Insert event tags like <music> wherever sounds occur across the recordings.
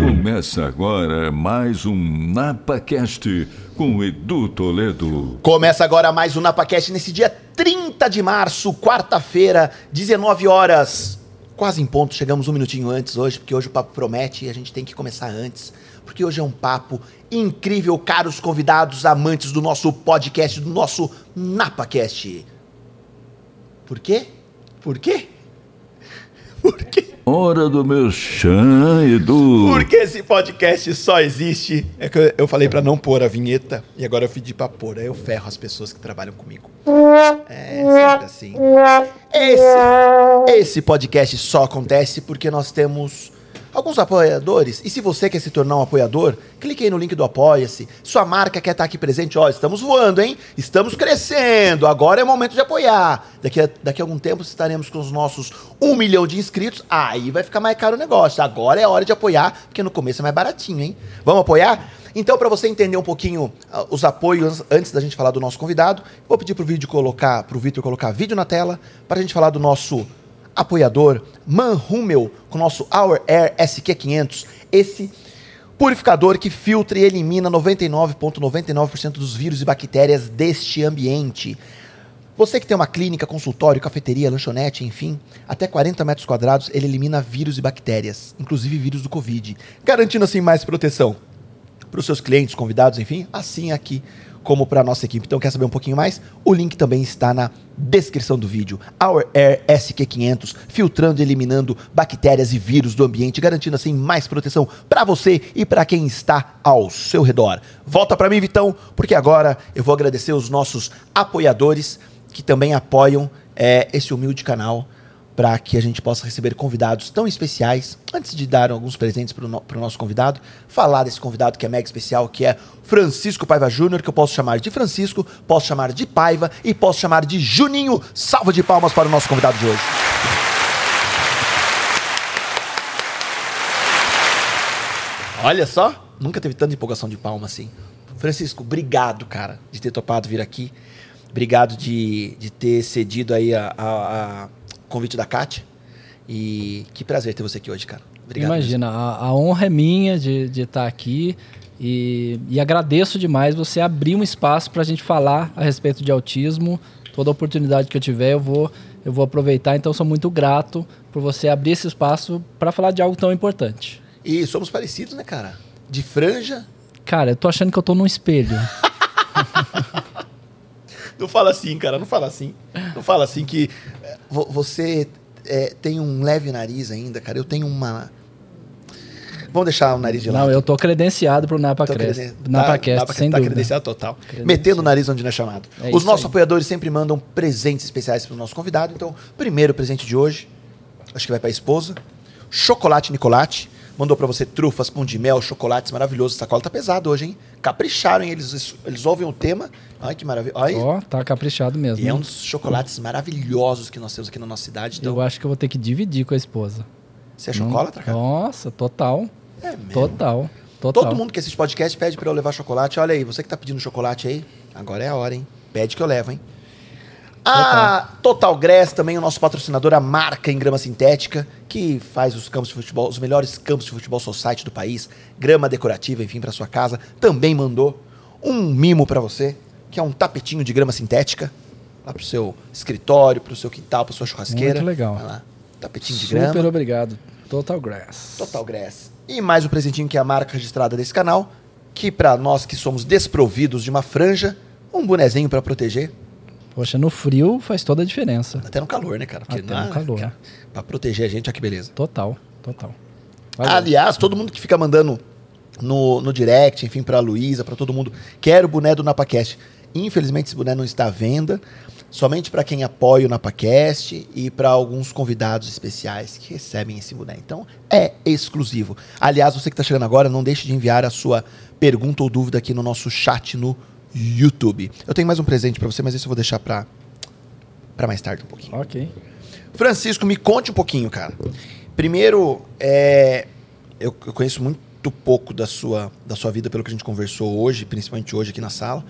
Começa agora mais um NapaCast com Edu Toledo. Começa agora mais um NapaCast nesse dia 30 de março, quarta-feira, 19 horas. Quase em ponto, chegamos um minutinho antes hoje, porque hoje o papo promete e a gente tem que começar antes. Porque hoje é um papo incrível, caros convidados, amantes do nosso podcast, do nosso NapaCast. Por quê? Por quê? <laughs> Por quê? Hora do meu chã, Edu. Porque esse podcast só existe. É que eu- eu falei pra não pôr a vinheta e agora eu pedi pra pôr. Aí eu ferro as pessoas que trabalham comigo. É sempre assim. Esse, esse podcast só acontece porque nós temos alguns apoiadores. E se você quer se tornar um apoiador, clique aí no link do Apoia-se. Sua marca quer estar aqui presente. Ó, estamos voando, hein? Estamos crescendo. Agora é o momento de apoiar. Daqui a, daqui a algum tempo estaremos com os nossos um milhão de inscritos. Aí vai ficar mais caro o negócio. Agora é hora de apoiar, porque no começo é mais baratinho, hein? Vamos apoiar? Então, para você entender um pouquinho ah, os apoios antes da gente falar do nosso convidado, vou pedir pro vídeo colocar, pro Vitor colocar vídeo na tela, para a gente falar do nosso apoiador, Manhumel, com o nosso Our Air SQ500, esse purificador que filtra e elimina 99,99% dos vírus e bactérias deste ambiente. Você que tem uma clínica, consultório, cafeteria, lanchonete, enfim, até 40 metros quadrados, ele elimina vírus e bactérias, inclusive vírus do Covid, garantindo assim mais proteção para os seus clientes, convidados, enfim, assim aqui como para a nossa equipe. Então, quer saber um pouquinho mais? O link também está na descrição do vídeo. Our Air SQ500, filtrando e eliminando bactérias e vírus do ambiente, garantindo assim mais proteção para você e para quem está ao seu redor. Volta para mim, Vitão, porque agora eu vou agradecer os nossos apoiadores que também apoiam é, esse humilde canal para que a gente possa receber convidados tão especiais. Antes de dar alguns presentes para o no, nosso convidado, falar desse convidado que é mega especial, que é Francisco Paiva Júnior, que eu posso chamar de Francisco, posso chamar de Paiva e posso chamar de Juninho. Salva de palmas para o nosso convidado de hoje. Olha só, nunca teve tanta empolgação de palma assim. Francisco, obrigado, cara, de ter topado vir aqui. Obrigado de, de ter cedido aí a, a- a convite da Kátia. E que prazer ter você aqui hoje, cara. Obrigado. Imagina, a, a honra é minha de estar aqui e, e agradeço demais você abrir um espaço para a gente falar a respeito de autismo. Toda oportunidade que eu tiver, eu vou, eu vou aproveitar. Então, sou muito grato por você abrir esse espaço para falar de algo tão importante. E somos parecidos, né, cara? De franja. Cara, eu tô achando que eu tô num espelho. <laughs> Não fala assim, cara, não fala assim. Não fala assim que é, vo- você é, tem um leve nariz ainda, cara. Eu tenho uma. Vamos deixar o nariz de lado. Não, eu tô credenciado pro NapaCast, creden- NapaCast, tá- sem tá dúvida. credenciado total. Credenciado. Metendo o nariz onde não é chamado. É Os nossos aí. apoiadores sempre mandam presentes especiais para o nosso convidado. Então, primeiro presente de hoje, acho que vai para a esposa. Chocolate Nicolate. Mandou para você trufas, pão de mel, chocolates maravilhosos. Sacola tá pesado hoje, hein? Capricharam, hein? Eles, eles ouvem o tema. Ai, que maravilha. Ó, tá caprichado mesmo. e é um dos chocolates maravilhosos que nós temos aqui na nossa cidade. Então, Eu acho que eu vou ter que dividir com a esposa. você é chocolatra, cara? Nossa, total. É mesmo. Total. Total. Todo mundo que assiste podcast pede pra eu levar chocolate. Olha aí, você que tá pedindo chocolate aí, agora é a hora, hein? Pede que eu levo, hein? A Total Grass, também o nosso patrocinador, a marca em grama sintética, que faz os campos de futebol, os melhores campos de futebol society do país, grama decorativa, enfim, pra sua casa, também mandou um mimo pra você, que é um tapetinho de grama sintética, lá pro seu escritório, pro seu quintal, pra sua churrasqueira. Muito legal. Vai lá, tapetinho de Super grama. obrigado. Total Grass. Total Grass. E mais um presentinho que é a marca registrada desse canal, que pra nós que somos desprovidos de uma franja, um bonezinho pra proteger, Poxa, no frio faz toda a diferença. até no calor, né, cara? Até na- no calor. cara, Pra proteger a gente, olha que beleza. Total, total. Valeu. Aliás, todo mundo que fica mandando no, no direct, enfim, pra Luísa, pra todo mundo, quero o boné do NapaCast. Infelizmente, esse boné não está à venda. Somente para quem apoia o NapaCast e para alguns convidados especiais que recebem esse boné. Então, é exclusivo. Aliás, você que está chegando agora, não deixe de enviar a sua pergunta ou dúvida aqui no nosso chat no YouTube. Eu tenho mais um presente para você, mas esse eu vou deixar para para mais tarde um pouquinho. Ok. Francisco, me conte um pouquinho, cara. Primeiro, é, eu, eu conheço muito pouco da sua, da sua vida pelo que a gente conversou hoje, principalmente hoje aqui na sala,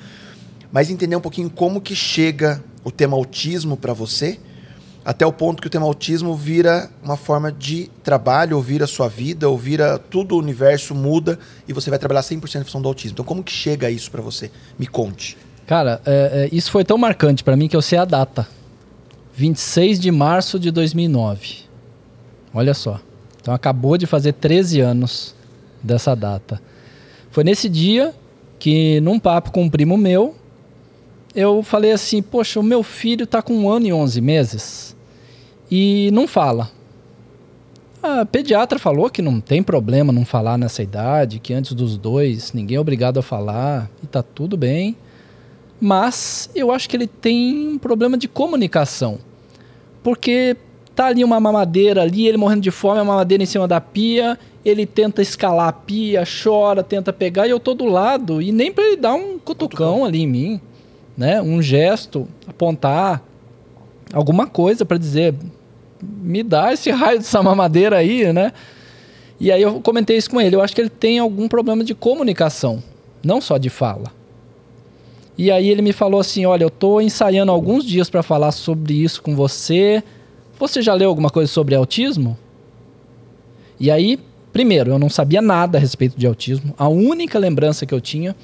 mas entender um pouquinho como que chega o tema autismo para você até o ponto que o tema autismo vira uma forma de trabalho, ou vira sua vida, ou vira tudo o universo muda e você vai trabalhar 100% em função do autismo. Então, como que chega isso para você? Me conte. Cara, é, é, isso foi tão marcante para mim que eu sei a data. 26 de março de 2009. Olha só. Então acabou de fazer 13 anos dessa data. Foi nesse dia que, num papo com um primo meu, eu falei assim: Poxa, o meu filho está com um ano e 11 meses e não fala. A pediatra falou que não tem problema não falar nessa idade, que antes dos dois ninguém é obrigado a falar e tá tudo bem. Mas eu acho que ele tem um problema de comunicação. Porque tá ali uma mamadeira ali, ele morrendo de fome, a mamadeira em cima da pia, ele tenta escalar a pia, chora, tenta pegar, e eu tô do lado, e nem para ele dar um cutucão ali em mim, né? Um gesto, apontar alguma coisa para dizer, me dá esse raio dessa mamadeira aí, né? E aí eu comentei isso com ele, eu acho que ele tem algum problema de comunicação, não só de fala. E aí ele me falou assim: "Olha, eu tô ensaiando alguns dias para falar sobre isso com você. Você já leu alguma coisa sobre autismo?" E aí, primeiro, eu não sabia nada a respeito de autismo. A única lembrança que eu tinha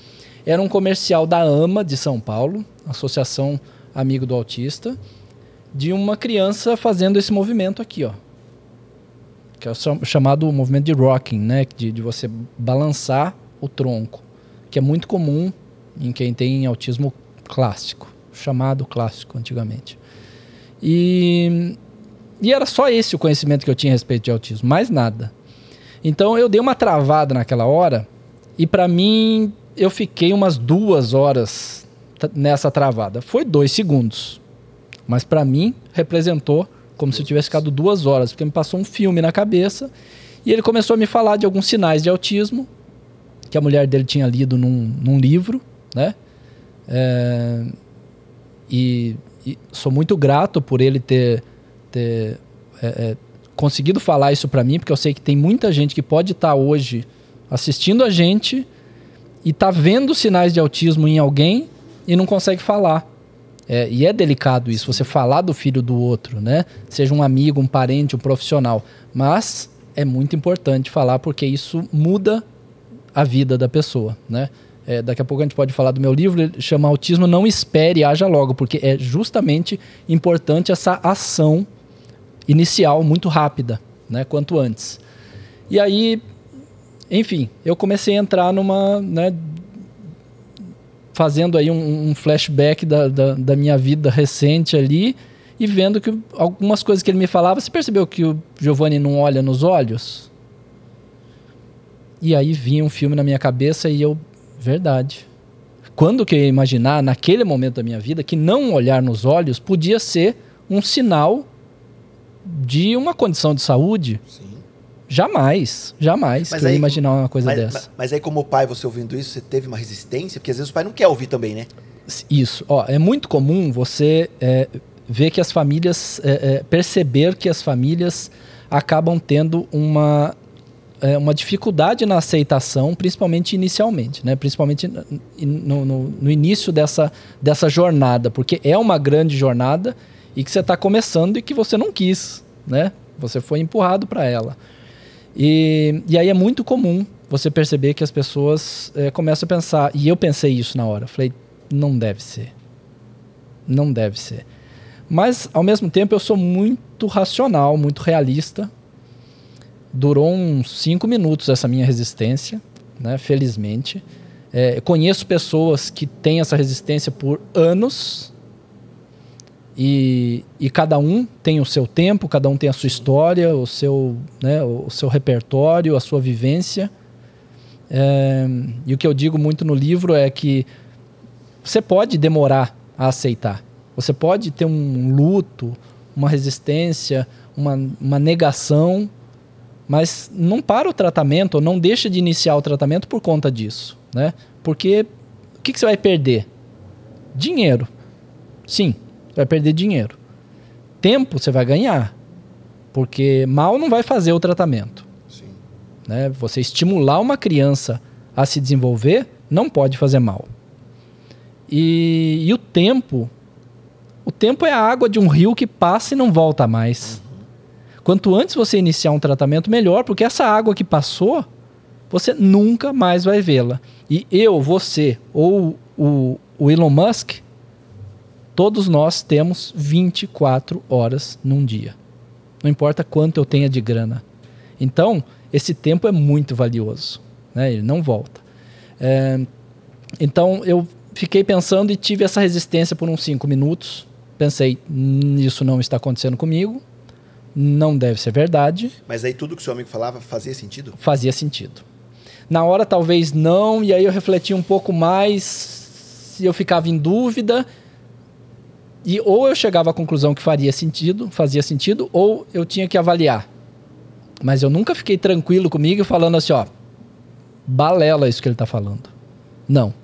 era um comercial da AMA de São Paulo, Associação Amigo do Autista, de uma criança fazendo esse movimento aqui, ó. Que é o chamado movimento de rocking, né? De, de você balançar o tronco, que é muito comum em quem tem autismo clássico, chamado clássico antigamente. E, e era só esse o conhecimento que eu tinha a respeito de autismo, mais nada. Então eu dei uma travada naquela hora e para mim eu fiquei umas duas horas nessa travada. Foi dois segundos, mas para mim representou como se eu tivesse ficado duas horas, porque me passou um filme na cabeça e ele começou a me falar de alguns sinais de autismo que a mulher dele tinha lido num, num livro né? É, e, e, sou muito grato por ele ter, ter é, é, conseguido falar isso para mim, porque eu sei que tem muita gente que pode estar tá hoje assistindo a gente e tá vendo sinais de autismo em alguém e não consegue falar. É, e é delicado isso, você falar do filho do outro, né? Seja um amigo, um parente, um profissional. Mas é muito importante falar porque isso muda a vida da pessoa, né? É, daqui a pouco a gente pode falar do meu livro, ele chama Autismo Não Espere, Haja Logo, porque é justamente importante essa ação inicial muito rápida, né, quanto antes. E aí, enfim, eu comecei a entrar numa, né, fazendo aí um, um flashback da, da, da, minha vida recente ali e vendo que algumas coisas que ele me falava, você percebeu que o Giovanni não olha nos olhos? E aí vinha um filme na minha cabeça e eu Verdade. Quando que eu ia imaginar, naquele momento da minha vida, que não olhar nos olhos podia ser um sinal de uma condição de saúde? Sim. Jamais, jamais mas que aí, eu ia imaginar uma coisa mas, dessa. Mas, mas, aí, como pai, você ouvindo isso, você teve uma resistência? Porque às vezes o pai não quer ouvir também, né? Isso. Ó, é muito comum você é, ver que as famílias, é, é, perceber que as famílias acabam tendo uma é, uma dificuldade na aceitação, principalmente inicialmente, né? principalmente no, no, no, início dessa, dessa jornada, porque é uma grande jornada e que você está começando e que você não quis, né? Você foi empurrado para ela. E, e aí é muito comum você perceber que as pessoas é, começam a pensar, e eu pensei isso na hora, falei, não deve ser. Não deve ser. Mas, ao mesmo tempo, eu sou muito racional, muito realista, Durou uns cinco minutos essa minha resistência, né? Felizmente. É, conheço pessoas que têm essa resistência por anos e, e, cada um tem o seu tempo, cada um tem a sua história, o seu, né, o seu repertório, a sua vivência. É, e o que eu digo muito no livro é que você pode demorar a aceitar. Você pode ter um luto, uma resistência, uma, uma negação mas não para o tratamento, ou não deixa de iniciar o tratamento por conta disso, né? Porque o que, que você vai perder? Dinheiro. Sim, você vai perder dinheiro. Tempo você vai ganhar, porque mal não vai fazer o tratamento. Sim. Né? Você estimular uma criança a se desenvolver não pode fazer mal. E, e o tempo, O tempo é a água de um rio que passa e não volta mais. Quanto antes você iniciar um tratamento, melhor, porque essa água que passou, você nunca mais vai vê-la. E eu, você ou o, o Elon Musk, todos nós temos 24 horas num dia. Não importa quanto eu tenha de grana. Então, esse tempo é muito valioso. Né? Ele não volta. É, então, eu fiquei pensando e tive essa resistência por uns 5 minutos. Pensei, "Hum, isso não está acontecendo comigo. Não deve ser verdade. Mas aí tudo que o seu amigo falava fazia sentido? Fazia sentido. Na hora, talvez não, e aí eu refleti um pouco mais, eu ficava em dúvida. E ou eu chegava à conclusão que faria sentido, fazia sentido, ou eu tinha que avaliar. Mas eu nunca fiquei tranquilo comigo falando assim, ó, balela isso que ele está falando. Não.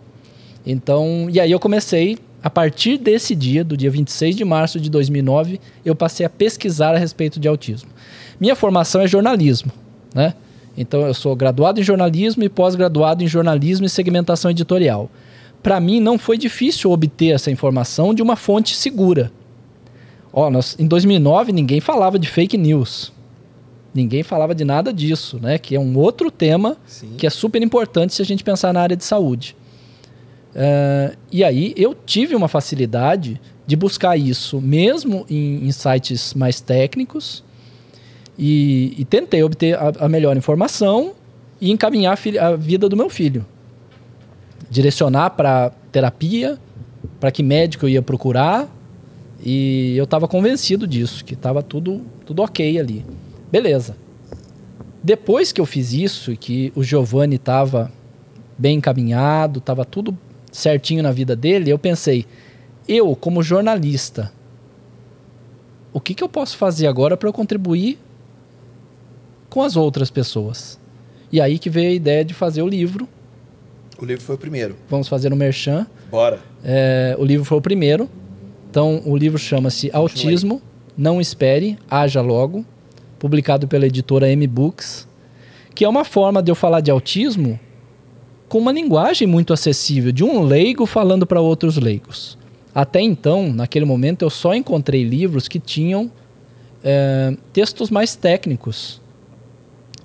Então, e aí eu comecei, a partir desse dia, do dia 26 de março de 2009, eu passei a pesquisar a respeito de autismo. Minha formação é jornalismo, né? Então eu sou graduado em jornalismo e pós-graduado em jornalismo e segmentação editorial. Para mim não foi difícil obter essa informação de uma fonte segura. Ó, nós, em 2009 ninguém falava de fake news. Ninguém falava de nada disso, né? Que é um outro tema Sim. que é super importante se a gente pensar na área de saúde. Eh, e aí eu tive uma facilidade de buscar isso, mesmo em, em sites mais técnicos, e, e tentei obter a, a melhor informação e encaminhar a, filha- a vida do meu filho. Direcionar para terapia, para que médico eu ia procurar, e eu estava convencido disso, que estava tudo, tudo ok ali. Beleza. Depois que eu fiz isso e que o Giovanni estava bem encaminhado, estava tudo certinho na vida dele, eu pensei, eu como jornalista, o que, que eu posso fazer agora para eu contribuir com as outras pessoas? E aí que veio a ideia de fazer o livro. O livro foi o primeiro. Vamos fazer no Merchan. Bora. É, o livro foi o primeiro. Então, o livro chama-se Autismo, Não Espere, Haja Logo, publicado pela editora M-Books, que é uma forma de eu falar de autismo com uma linguagem muito acessível, de um leigo falando para outros leigos. Até então, naquele momento, eu só encontrei livros que tinham é, textos mais técnicos.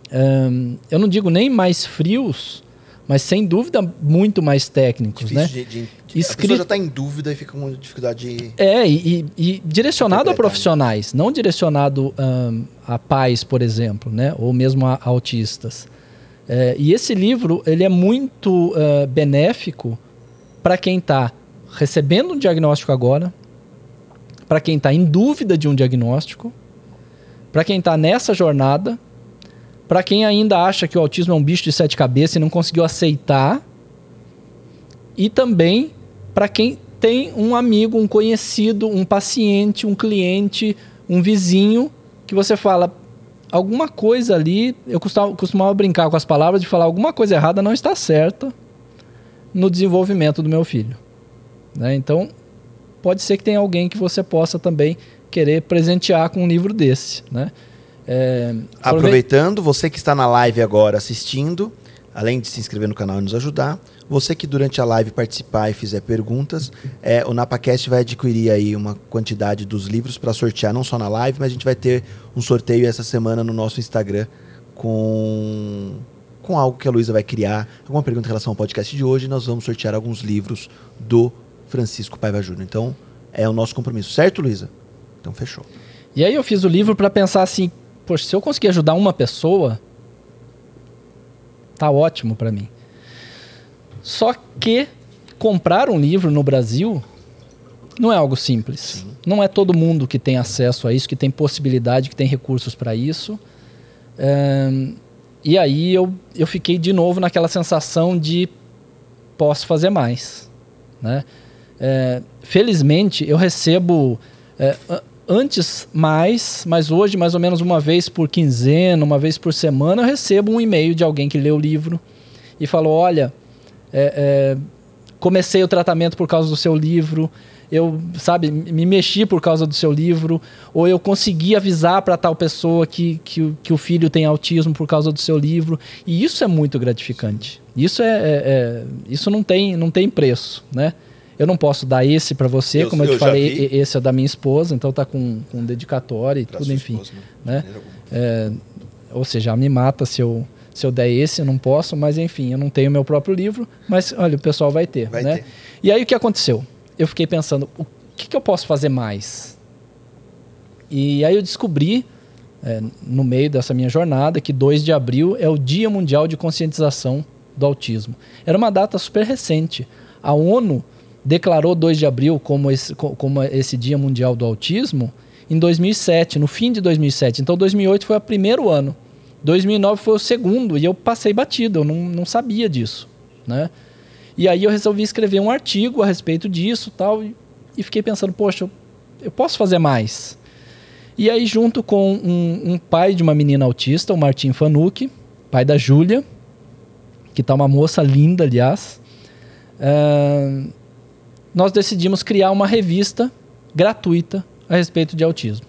É, eu não digo nem mais frios, mas sem dúvida muito mais técnicos, Difícil né? de, de- A Escri- pessoa já está em dúvida e fica com dificuldade de... É, e, e- e direcionado a Interpretar, profissionais, não direcionado ahn, a pais, por exemplo, né? ou mesmo a autistas. É, e esse livro ele é muito ah, benéfico para quem está recebendo um diagnóstico agora, para quem está em dúvida de um diagnóstico, para quem está nessa jornada, para quem ainda acha que o autismo é um bicho de sete cabeças e não conseguiu aceitar, e também para quem tem um amigo, um conhecido, um paciente, um cliente, um vizinho, que você fala alguma coisa ali. Eu costumava, brincar com as palavras de falar alguma coisa errada não está certa no desenvolvimento do meu filho. né? Então, pode ser que tenha alguém que você possa também querer presentear com um livro desse. Né? É, aprove- Aproveitando, você que está na live agora assistindo, além de se inscrever no canal e nos ajudar, você que durante a live participar e fizer perguntas, é, o NapaCast vai adquirir aí uma quantidade dos livros para sortear, não só na live, mas a gente vai ter um sorteio essa semana no nosso Instagram com, com algo que a Luísa vai criar, alguma pergunta em relação ao podcast de hoje, nós vamos sortear alguns livros do Francisco Paiva Júnior. Então, é o nosso compromisso, certo, Luísa? Então, fechou. E aí eu fiz o livro para pensar assim, poxa, se eu conseguir ajudar uma pessoa, tá ótimo para mim. Só que comprar um livro no Brasil não é algo simples. Não é todo mundo que tem acesso a isso, que tem possibilidade, que tem recursos para isso. Ahn, e aí eu, eu fiquei de novo naquela sensação de posso fazer mais. Né? É, felizmente eu recebo é, antes mais, mas hoje mais ou menos uma vez por quinzena, uma vez por semana eu recebo um e-mail de alguém que leu o livro e falou, olha, é, é, comecei o tratamento por causa do seu livro, eu, sabe, me mexi por causa do seu livro, ou eu consegui avisar para tal pessoa que, que, que o filho tem autismo por causa do seu livro. E isso é muito gratificante. Isso é, é- é- isso não tem, não tem preço, né? Eu não posso dar esse para você, Eu- como eu, eu te falei, vi. esse é da minha esposa, então tá com, com dedicatória e Pra tudo, enfim. esposa, né? maneira alguma. Ou seja, me mata se eu, se eu der esse, eu não posso, mas enfim, eu não tenho meu próprio livro, mas olha, o pessoal vai ter, Vai né? ter. E aí o que aconteceu? Eu fiquei pensando, o que, que eu posso fazer mais? E aí eu descobri, é, no meio dessa minha jornada, que 2 de abril é o Dia Mundial de Conscientização do Autismo. Era uma data super recente. A ONU declarou 2 de abril como esse, co- como esse Dia Mundial do Autismo em 2007, no fim de 2007. Então 2008 foi o primeiro ano. 2009 foi o segundo e eu passei batido, eu não, não sabia disso, né? E aí eu resolvi escrever um artigo a respeito disso tal, e, e fiquei pensando, poxa, eu, eu posso fazer mais. E aí, junto com um, um pai de uma menina autista, o Martim Fanucchi, pai da Júlia, que tá uma moça linda, aliás, ah, nós decidimos criar uma revista gratuita a respeito de autismo.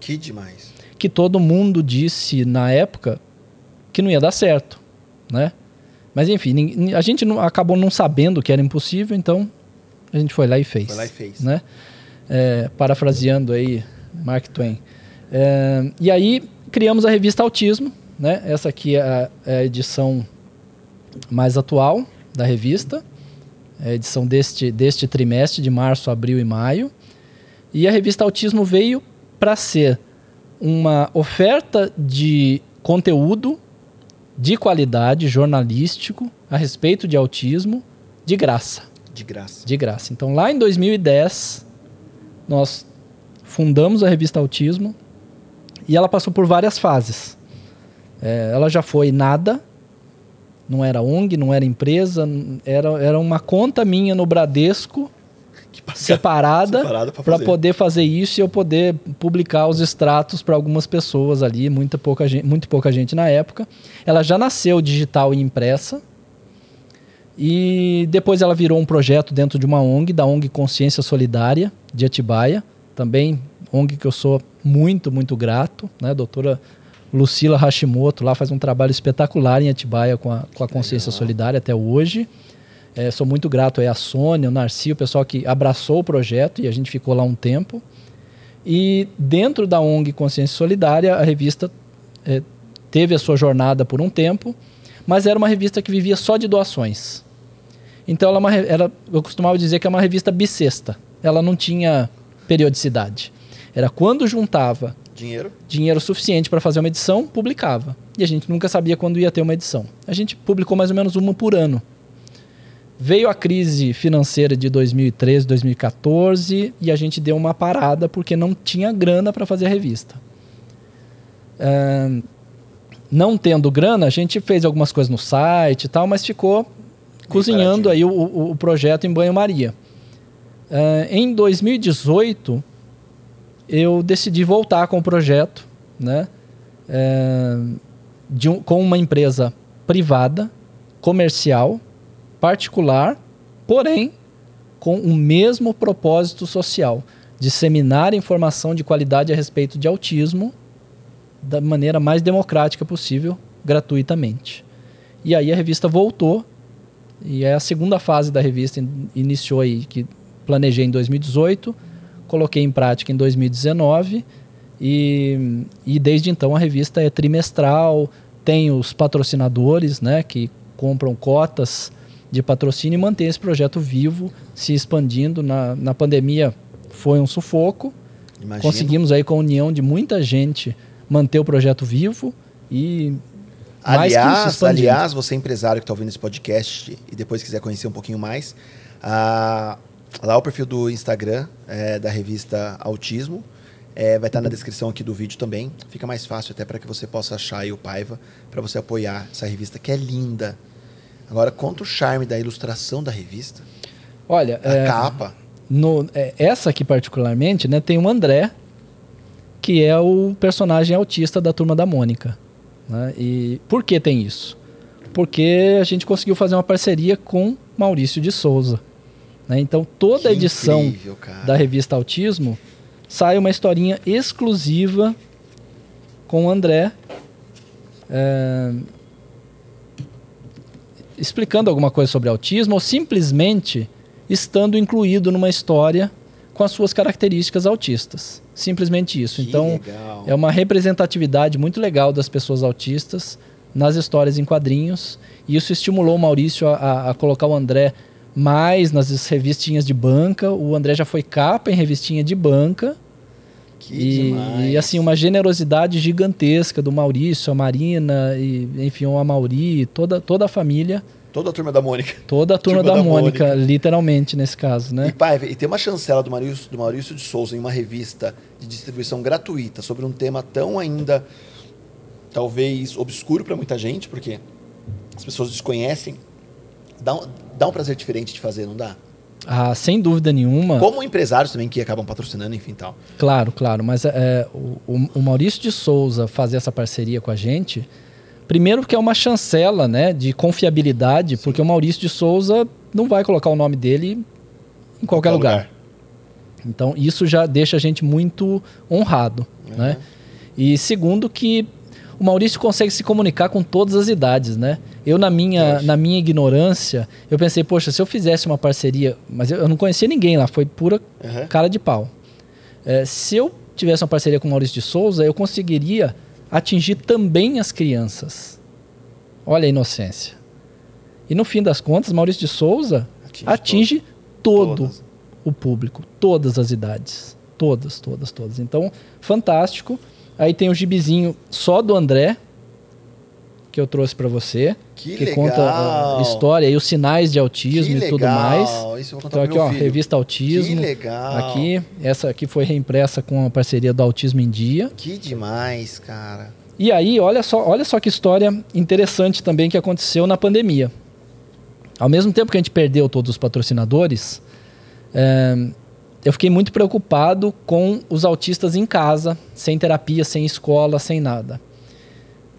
Que demais. Que todo mundo disse na época que não ia dar certo, né? Mas enfim, a gente não- acabou não sabendo que era impossível, então a gente foi lá e fez. Foi lá e fez. Né? É, parafraseando aí Mark Twain. É, e aí criamos a revista Autismo, né? Essa aqui é a, é a edição mais atual da revista, é a edição deste, deste trimestre, de março, abril e maio. E a revista Autismo veio para ser uma oferta de conteúdo de qualidade jornalístico a respeito de autismo de graça, De graça. de graça. Então lá em 2010 nós fundamos a revista Autismo e ela passou por várias fases. É, ela já foi nada, não era ONG, não era empresa, era, era uma conta minha no Bradesco separada Separada para poder fazer isso e eu poder publicar os extratos para algumas pessoas ali, muita pouca gente, muito pouca gente na época. Ela já nasceu digital e impressa. E depois ela virou um projeto dentro de uma ONG, da ONG Consciência Solidária de Atibaia, também ONG que eu sou muito, muito grato, né? A doutora Lucila Hashimoto lá faz um trabalho espetacular em Atibaia com a, com a Consciência Solidária até hoje. É, sou muito grato aí à Sônia, o Narci, o pessoal que abraçou o projeto e a gente ficou lá um tempo. E dentro da ONG Consciência Solidária, a revista é, teve a sua jornada por um tempo, mas era uma revista que vivia só de doações. Então ela, é era, eu costumava dizer que é uma revista bissexta. Ela não tinha periodicidade. Era quando juntava Dinheiro. dinheiro suficiente para fazer uma edição, publicava. E a gente nunca sabia quando ia ter uma edição. A gente publicou mais ou menos uma por ano. Veio a crise financeira de 2013, 2014 e a gente deu uma parada porque não tinha grana para fazer a revista. Ahn, não tendo grana, a gente fez algumas coisas no site e tal, mas ficou cozinhando aí o, o- o projeto em banho-maria. Ah, em 2018, eu decidi voltar com o projeto, né? É, um- com uma empresa privada, comercial, particular, porém com o mesmo propósito social, disseminar informação de qualidade a respeito de autismo da maneira mais democrática possível, gratuitamente. E aí a revista voltou, e é a segunda fase da revista in- iniciou aí, que planejei em 2018, coloquei em prática em 2019 e, e desde então a revista é trimestral, tem os patrocinadores, né, que compram cotas de patrocínio e mantém esse projeto vivo, se expandindo. Na, na pandemia foi um sufoco, Imagina. conseguimos aí com a união de muita gente manter o projeto vivo e Aliás, aliás, você empresário que está ouvindo esse podcast e depois quiser conhecer um pouquinho mais, ah, lá o perfil do Instagram é, da revista Autismo é, vai estar na descrição aqui do vídeo também. Fica mais fácil até para que você possa achar aí o Paiva para você apoiar essa revista que é linda. Agora conta o charme da ilustração da revista, olha, a é, capa. no, é, essa aqui particularmente, né, tem o André, que é o personagem autista da turma da Mônica. né? E por que tem isso? Porque a gente conseguiu fazer uma parceria com Maurício de Souza. Né? Então toda Que edição incrível, da revista Autismo sai uma historinha exclusiva com o André. é, explicando alguma coisa sobre autismo ou simplesmente estando incluído numa história com as suas características autistas. Simplesmente isso. Que então, legal. é uma representatividade muito legal das pessoas autistas nas histórias em quadrinhos. E isso estimulou o Maurício a, a- a colocar o André mais nas revistinhas de banca. O André já foi capa em revistinha de banca. Que E, demais. e, assim, uma generosidade gigantesca do Maurício, a Marina, e, enfim, o Amauri, toda, toda a família, Toda a turma da Mônica. toda a turma, Turma da, da Mônica, Mônica. literalmente nesse caso, E, né? pai, e tem uma chancela do Maurício, do Maurício de Souza em uma revista de distribuição gratuita sobre um tema tão ainda, talvez, obscuro para muita gente, porque as pessoas desconhecem. Dá um, dá um prazer diferente de fazer, não dá? Ah, sem dúvida nenhuma. Como empresários também que acabam patrocinando, enfim tal. Claro, claro. Mas é, o, o- o Maurício de Souza fazer essa parceria com a gente, primeiro que é uma chancela né, de confiabilidade, porque o Maurício de Souza não vai colocar o nome dele em qualquer, lugar. Então, isso já deixa a gente muito honrado. Né? E segundo que o Maurício consegue se comunicar com todas as idades, né? Eu, na minha, na minha ignorância, eu pensei, poxa, se eu fizesse uma parceria... Mas eu, eu não conhecia ninguém lá, foi pura Aham. cara de pau. É, se eu tivesse uma parceria com o Maurício de Souza, eu conseguiria atingir também as crianças. Olha a inocência. E no fim das contas, Maurício de Souza Atinge atinge, todo Todas. o público, todas as idades. Todas, todas, todas. Então, fantástico. Aí tem o gibizinho só do André, que eu trouxe para você, Que, que legal. conta a história e os sinais de autismo Que e tudo mais. Isso eu vou Então aqui, ó, filho. revista Autismo. Que legal. Aqui, essa aqui foi reimpressa com a parceria do Autismo em Dia. Que demais, cara. E aí, olha só, olha só que história interessante também que aconteceu na pandemia. Ao mesmo tempo que a gente perdeu todos os patrocinadores, eh, eu fiquei muito preocupado com os autistas em casa, sem terapia, sem escola, sem nada.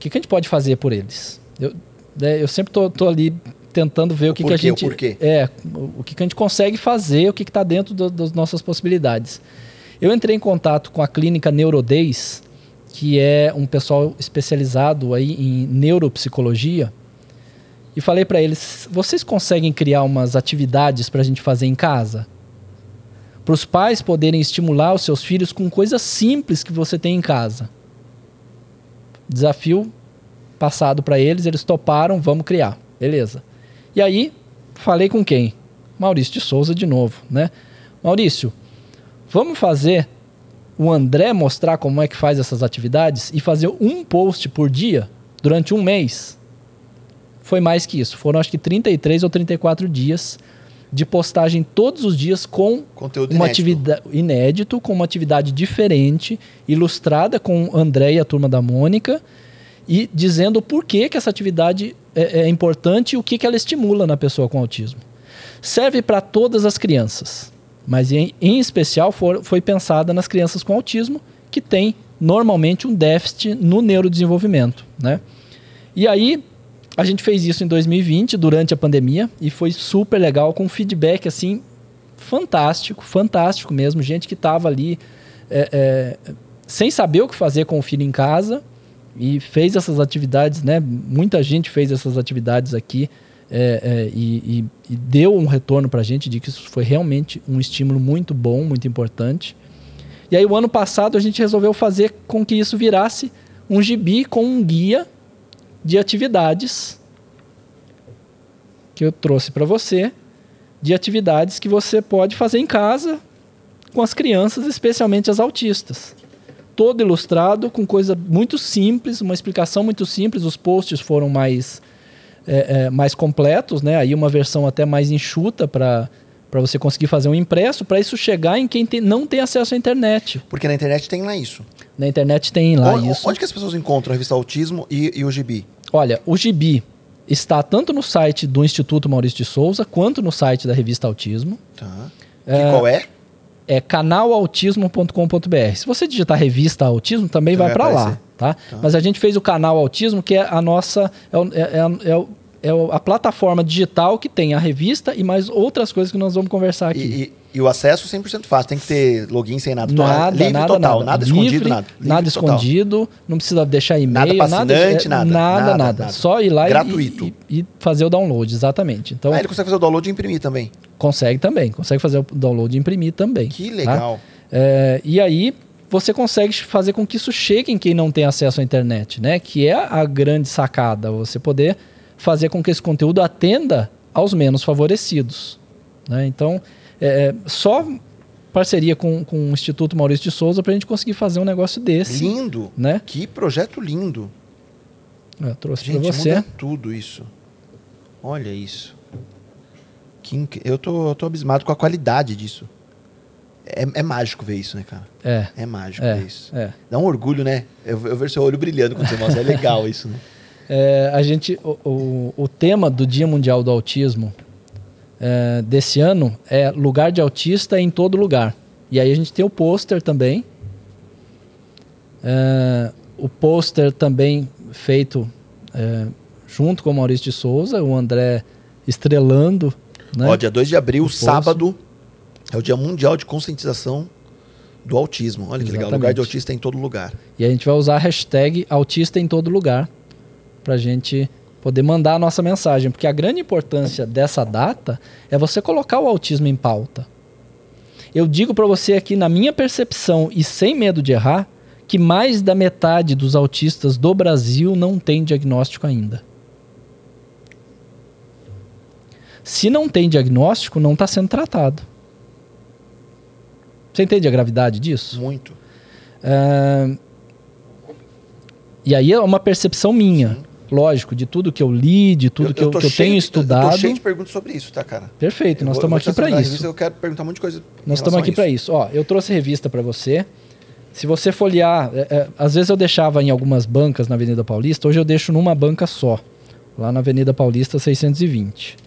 O que, que a gente pode fazer por eles? Eu, né, eu sempre tô, tô ali tentando ver o, que, que a porquê, o gente porquê. é o, o que, que a gente consegue fazer, o que está dentro do- das nossas possibilidades. Eu entrei em contato com a clínica Neurodez, que é um pessoal especializado aí em neuropsicologia, e falei para eles: vocês conseguem criar umas atividades para a gente fazer em casa? Para os pais poderem estimular os seus filhos com coisas simples que você tem em casa. Desafio passado para eles, eles toparam, vamos criar. Beleza. E aí, falei com quem? Maurício de Souza de novo, né? Maurício, vamos fazer o André mostrar como é que faz essas atividades e fazer um post por dia durante um mês? Foi mais que isso. Foram acho que 33 ou 34 dias de postagem todos os dias com Conteúdo uma inédito. atividade inédito, com uma atividade diferente, ilustrada com o André e a turma da Mônica, e dizendo por que, que essa atividade é, é importante e o que, que ela estimula na pessoa com autismo. Serve para todas as crianças, mas em, em especial for- foi pensada nas crianças com autismo, que têm normalmente um déficit no neurodesenvolvimento. Né? E aí, a gente fez isso em 2020, durante a pandemia, e foi super legal, com feedback assim fantástico, fantástico mesmo. Gente que estava ali é, é, sem saber o que fazer com o filho em casa e fez essas atividades, né? Muita gente fez essas atividades aqui é, é, e, e- e deu um retorno para a gente de que isso foi realmente um estímulo muito bom, muito importante. E aí, o ano passado, a gente resolveu fazer com que isso virasse um gibi com um guia de atividades que eu trouxe para você, de atividades que você pode fazer em casa com as crianças, especialmente as autistas. Todo ilustrado com coisa muito simples, uma explicação muito simples. Os posts foram mais, é, é, mais completos, né? Aí uma versão até mais enxuta para para você conseguir fazer um impresso, para isso chegar em quem tem- não tem acesso à internet. Porque na internet tem lá isso. Na internet tem lá onde, isso. onde que as pessoas encontram a revista Autismo e, e o Gibi? Olha, o Gibi está tanto no site do Instituto Maurício de Souza quanto no site da revista Autismo. Tá. Que qual é? É canalautismo.com.br. Se você digitar revista Autismo, também Também vai para vai lá, aparecer. tá? Mas a gente fez o canal Autismo, que é a nossa é, é- é- é é a plataforma digital que tem a revista e mais outras coisas que nós vamos conversar aqui. E, e- e o acesso 100% fácil. Tem que ter login sem nada. Nada, livre nada, total. nada. Nada Livre, escondido, nada. Livre nada total. escondido, não precisa deixar e-mail, Nada assinante, é, nada, nada, nada, nada. nada. Só ir lá e- Gratuito. E, e fazer o download, exatamente. Então, Ah, ele consegue fazer o download e imprimir também. consegue também, consegue fazer o download e imprimir também. Que tá? legal. É, e aí você consegue fazer com que isso chegue em quem não tem acesso à internet, né? Que é a grande sacada, você poder fazer com que esse conteúdo atenda aos menos favorecidos. né? Então, é, só parceria com, com o Instituto Maurício de Souza para a gente conseguir fazer um negócio desse. Lindo. Né? Que projeto lindo. Eu trouxe Gente, para você. muda tudo isso. Olha isso. Inc- Eu tô, eu tô abismado com a qualidade disso. É, é mágico ver isso, né, cara? É, É mágico é, ver isso. é. Dá um orgulho, né? Eu, eu vejo seu olho brilhando quando você mostra. É legal isso, né? <laughs> É, a gente, o, o, o tema do Dia Mundial do Autismo é, desse ano é lugar de autista em todo lugar. E aí a gente tem o pôster também. É, o pôster também feito é, junto com o Maurício de Souza, o André estrelando. Né? Ó, dia 2 de abril, sábado, é o Dia Mundial de Conscientização do Autismo. Olha que legal. Exatamente. Lugar de autista em todo lugar. E a gente vai usar a hashtag autista em todo lugar para a gente poder mandar a nossa mensagem. Porque a grande importância dessa data é você colocar o autismo em pauta. Eu digo para você aqui, na minha percepção e sem medo de errar, que mais da metade dos autistas do Brasil não tem diagnóstico ainda. Se não tem diagnóstico, não está sendo tratado. Você entende a gravidade disso? Muito. E aí é uma percepção minha, lógico, de tudo que eu li, de tudo que, eu, que eu cheio tenho de- Eu estudado. tô cheio de perguntas sobre isso, tá, cara? Perfeito, Eu nós estamos eu aqui para isso. revista, eu quero perguntar um monte de coisa. Nós estamos aqui para isso. Ó, eu trouxe revista para você. Se você folhear, é, é, às vezes eu deixava em algumas bancas na Avenida Paulista, hoje eu deixo numa banca só, lá na Avenida Paulista 620,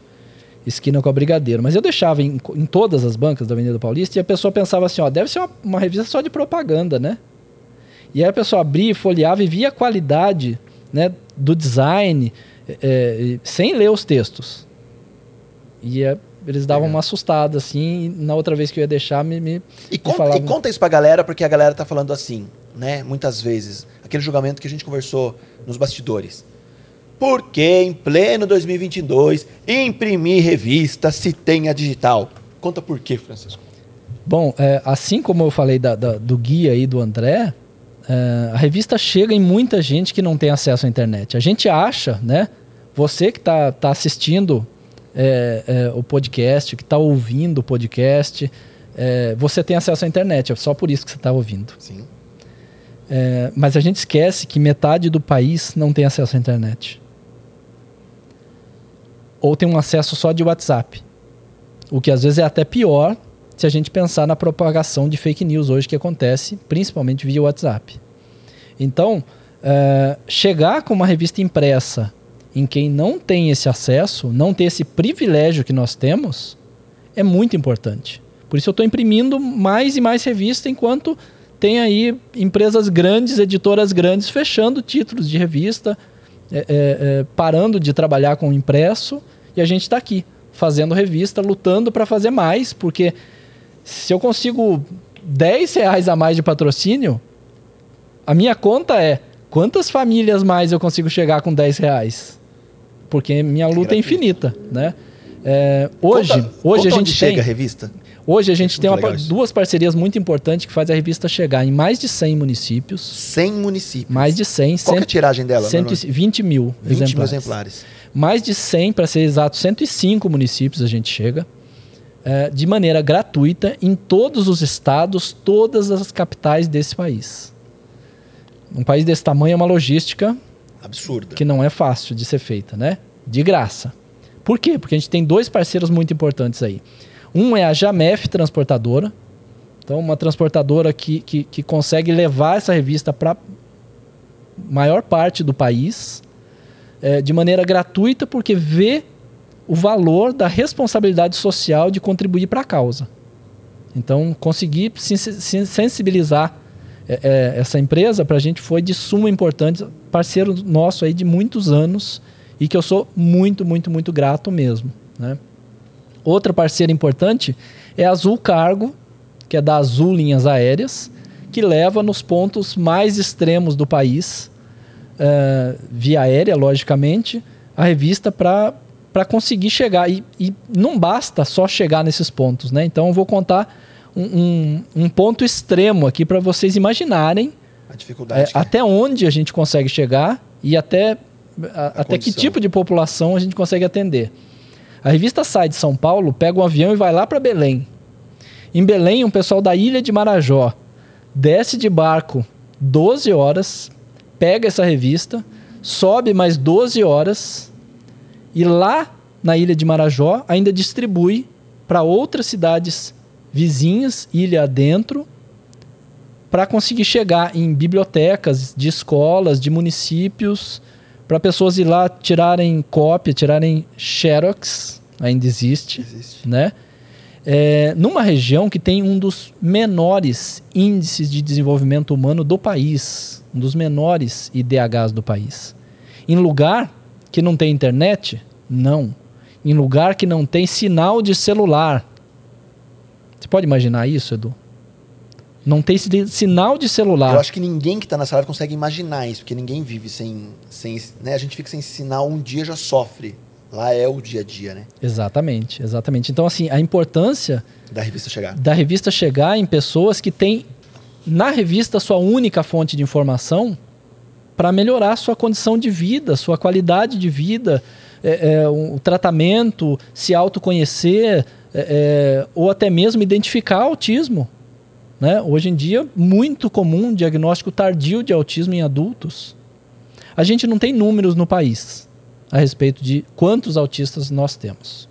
esquina com a Brigadeiro. Mas eu deixava em, em todas as bancas da Avenida Paulista e a pessoa pensava assim, ó, deve ser uma, uma revista só de propaganda, né? E aí a pessoa abria, folheava e via a qualidade né, do design, é, é, sem ler os textos. E é, eles davam Legal. uma assustada, assim, e na outra vez que eu ia deixar, me, me, E conta, falava- e conta isso pra galera, porque a galera tá falando assim, né? Muitas vezes. Aquele julgamento que a gente conversou nos bastidores. Por que em pleno 2022 imprimir revista se tem a digital? Conta por quê, Francisco. Bom, é, assim como eu falei da- da- do guia aí do André, é, a revista chega em muita gente que não tem acesso à internet. A gente acha, né? Você que está tá assistindo é, é, o podcast, que está ouvindo o podcast, é, você tem acesso à internet, é só por isso que você está ouvindo. Sim. É, mas a gente esquece que metade do país não tem acesso à internet. Ou tem um acesso só de WhatsApp. O que às vezes é até pior se a gente pensar na propagação de fake news hoje que acontece, principalmente via WhatsApp. Então, é, chegar com uma revista impressa em quem não tem esse acesso, não tem esse privilégio que nós temos, é muito importante. Por isso eu estou imprimindo mais e mais revista enquanto tem aí empresas grandes, editoras grandes fechando títulos de revista, é, é, é, parando de trabalhar com impresso e a gente está aqui fazendo revista, lutando para fazer mais, porque se eu consigo 10 reais a mais de patrocínio, a minha conta é quantas famílias mais eu consigo chegar com 10 reais? Porque minha luta é, infinita, né? É, hoje, Conta- hoje conta a gente chega tem, a revista. hoje a gente tem uma duas parcerias muito importantes que faz a revista chegar em mais de 100 municípios, 100 municípios. mais de 100, Qual que é a 100 tiragem dela? 120 mil 20 mil exemplares. exemplares. Mais de 100, para ser exato, 105 municípios a gente chega. É, de maneira gratuita em todos os estados, todas as capitais desse país. Um país desse tamanho é uma logística Absurda. que não é fácil de ser feita, né? De graça. Por quê? Porque a gente tem dois parceiros muito importantes aí. Um é a Jamef Transportadora. Então, uma transportadora que, que, que consegue levar essa revista para maior parte do país eh, de maneira gratuita, porque vê o valor da responsabilidade social de contribuir para a causa. Então, conseguir sen- sen- sensibilizar é, é, essa empresa para a gente foi de suma importância, parceiro nosso aí de muitos anos e que eu sou muito, muito, muito grato mesmo. Né? Outra parceira importante é a Azul Cargo, que é da Azul Linhas Aéreas, que leva nos pontos mais extremos do país, uh, via aérea, logicamente, a revista para conseguir chegar. E, e, não basta só chegar nesses pontos, né? Então eu vou contar um, um, um ponto extremo aqui para vocês imaginarem a dificuldade. É, até onde a gente consegue chegar e até, a, até que tipo de população a gente consegue atender. A revista sai de São Paulo, pega um avião e vai lá para Belém. Em Belém, um pessoal da ilha de Marajó desce de barco 12 horas, pega essa revista, sobe mais 12 horas e lá na ilha de Marajó ainda distribui para outras cidades vizinhas, ilha adentro, para conseguir chegar em bibliotecas de escolas, de municípios, para pessoas ir lá tirarem cópia, tirarem xerox, ainda existe, existe. né? É, numa região que tem um dos menores índices de desenvolvimento humano do país, um dos menores IDHs do país. Em lugar que não tem internet? Não. Em lugar que não tem sinal de celular. Você pode imaginar isso, Edu? Não tem sinal de celular. Eu acho que ninguém que está nessa live consegue imaginar isso, porque ninguém vive sem. sem né? A gente fica sem sinal, um dia já sofre. Lá é o dia a dia, né? Exatamente, exatamente. Então, assim, a importância. Da revista chegar. Da revista chegar em pessoas que têm, na revista, sua única fonte de informação para melhorar sua condição de vida, sua qualidade de vida, é, é, o tratamento, se autoconhecer, é, é ou até mesmo identificar autismo. Né? Hoje em dia, muito comum diagnóstico tardio de autismo em adultos. A gente não tem números no país a respeito de quantos autistas nós temos.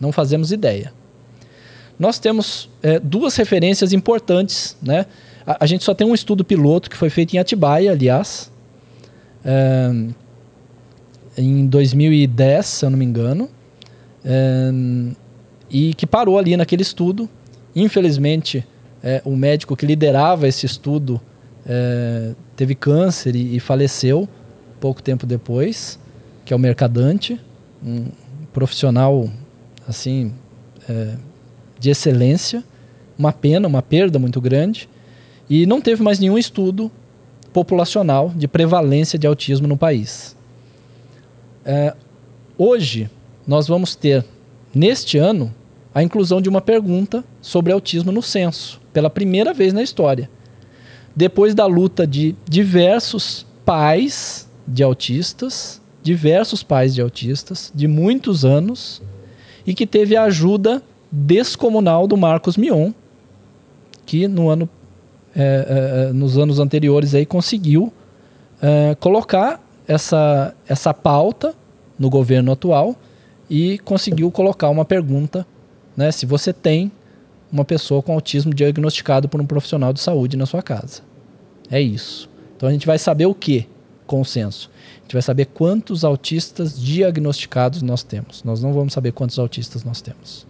Não fazemos ideia. Nós temos é, duas referências importantes. Né? A, a, gente só tem um estudo piloto que foi feito em Atibaia, aliás, em 2010, se eu não me engano, e que parou ali naquele estudo. Infelizmente, é, o médico que liderava esse estudo é, teve câncer e, e, faleceu pouco tempo depois, que é o Mercadante, um profissional assim é, de excelência, uma pena, uma perda muito grande, e não teve mais nenhum estudo populacional de prevalência de autismo no país. É, hoje nós vamos ter neste ano a inclusão de uma pergunta sobre autismo no censo pela primeira vez na história. Depois da luta de diversos pais de autistas, diversos pais de autistas, de muitos anos, e que teve a ajuda descomunal do Marcos Mion, que no ano, é, é, nos anos anteriores aí conseguiu é, colocar essa, essa pauta no governo atual e conseguiu colocar uma pergunta, né, se você tem uma pessoa com autismo diagnosticado por um profissional de saúde na sua casa. É isso. Então a gente vai saber o que? Consenso. A gente vai saber quantos autistas diagnosticados nós temos. Nós não vamos saber quantos autistas nós temos.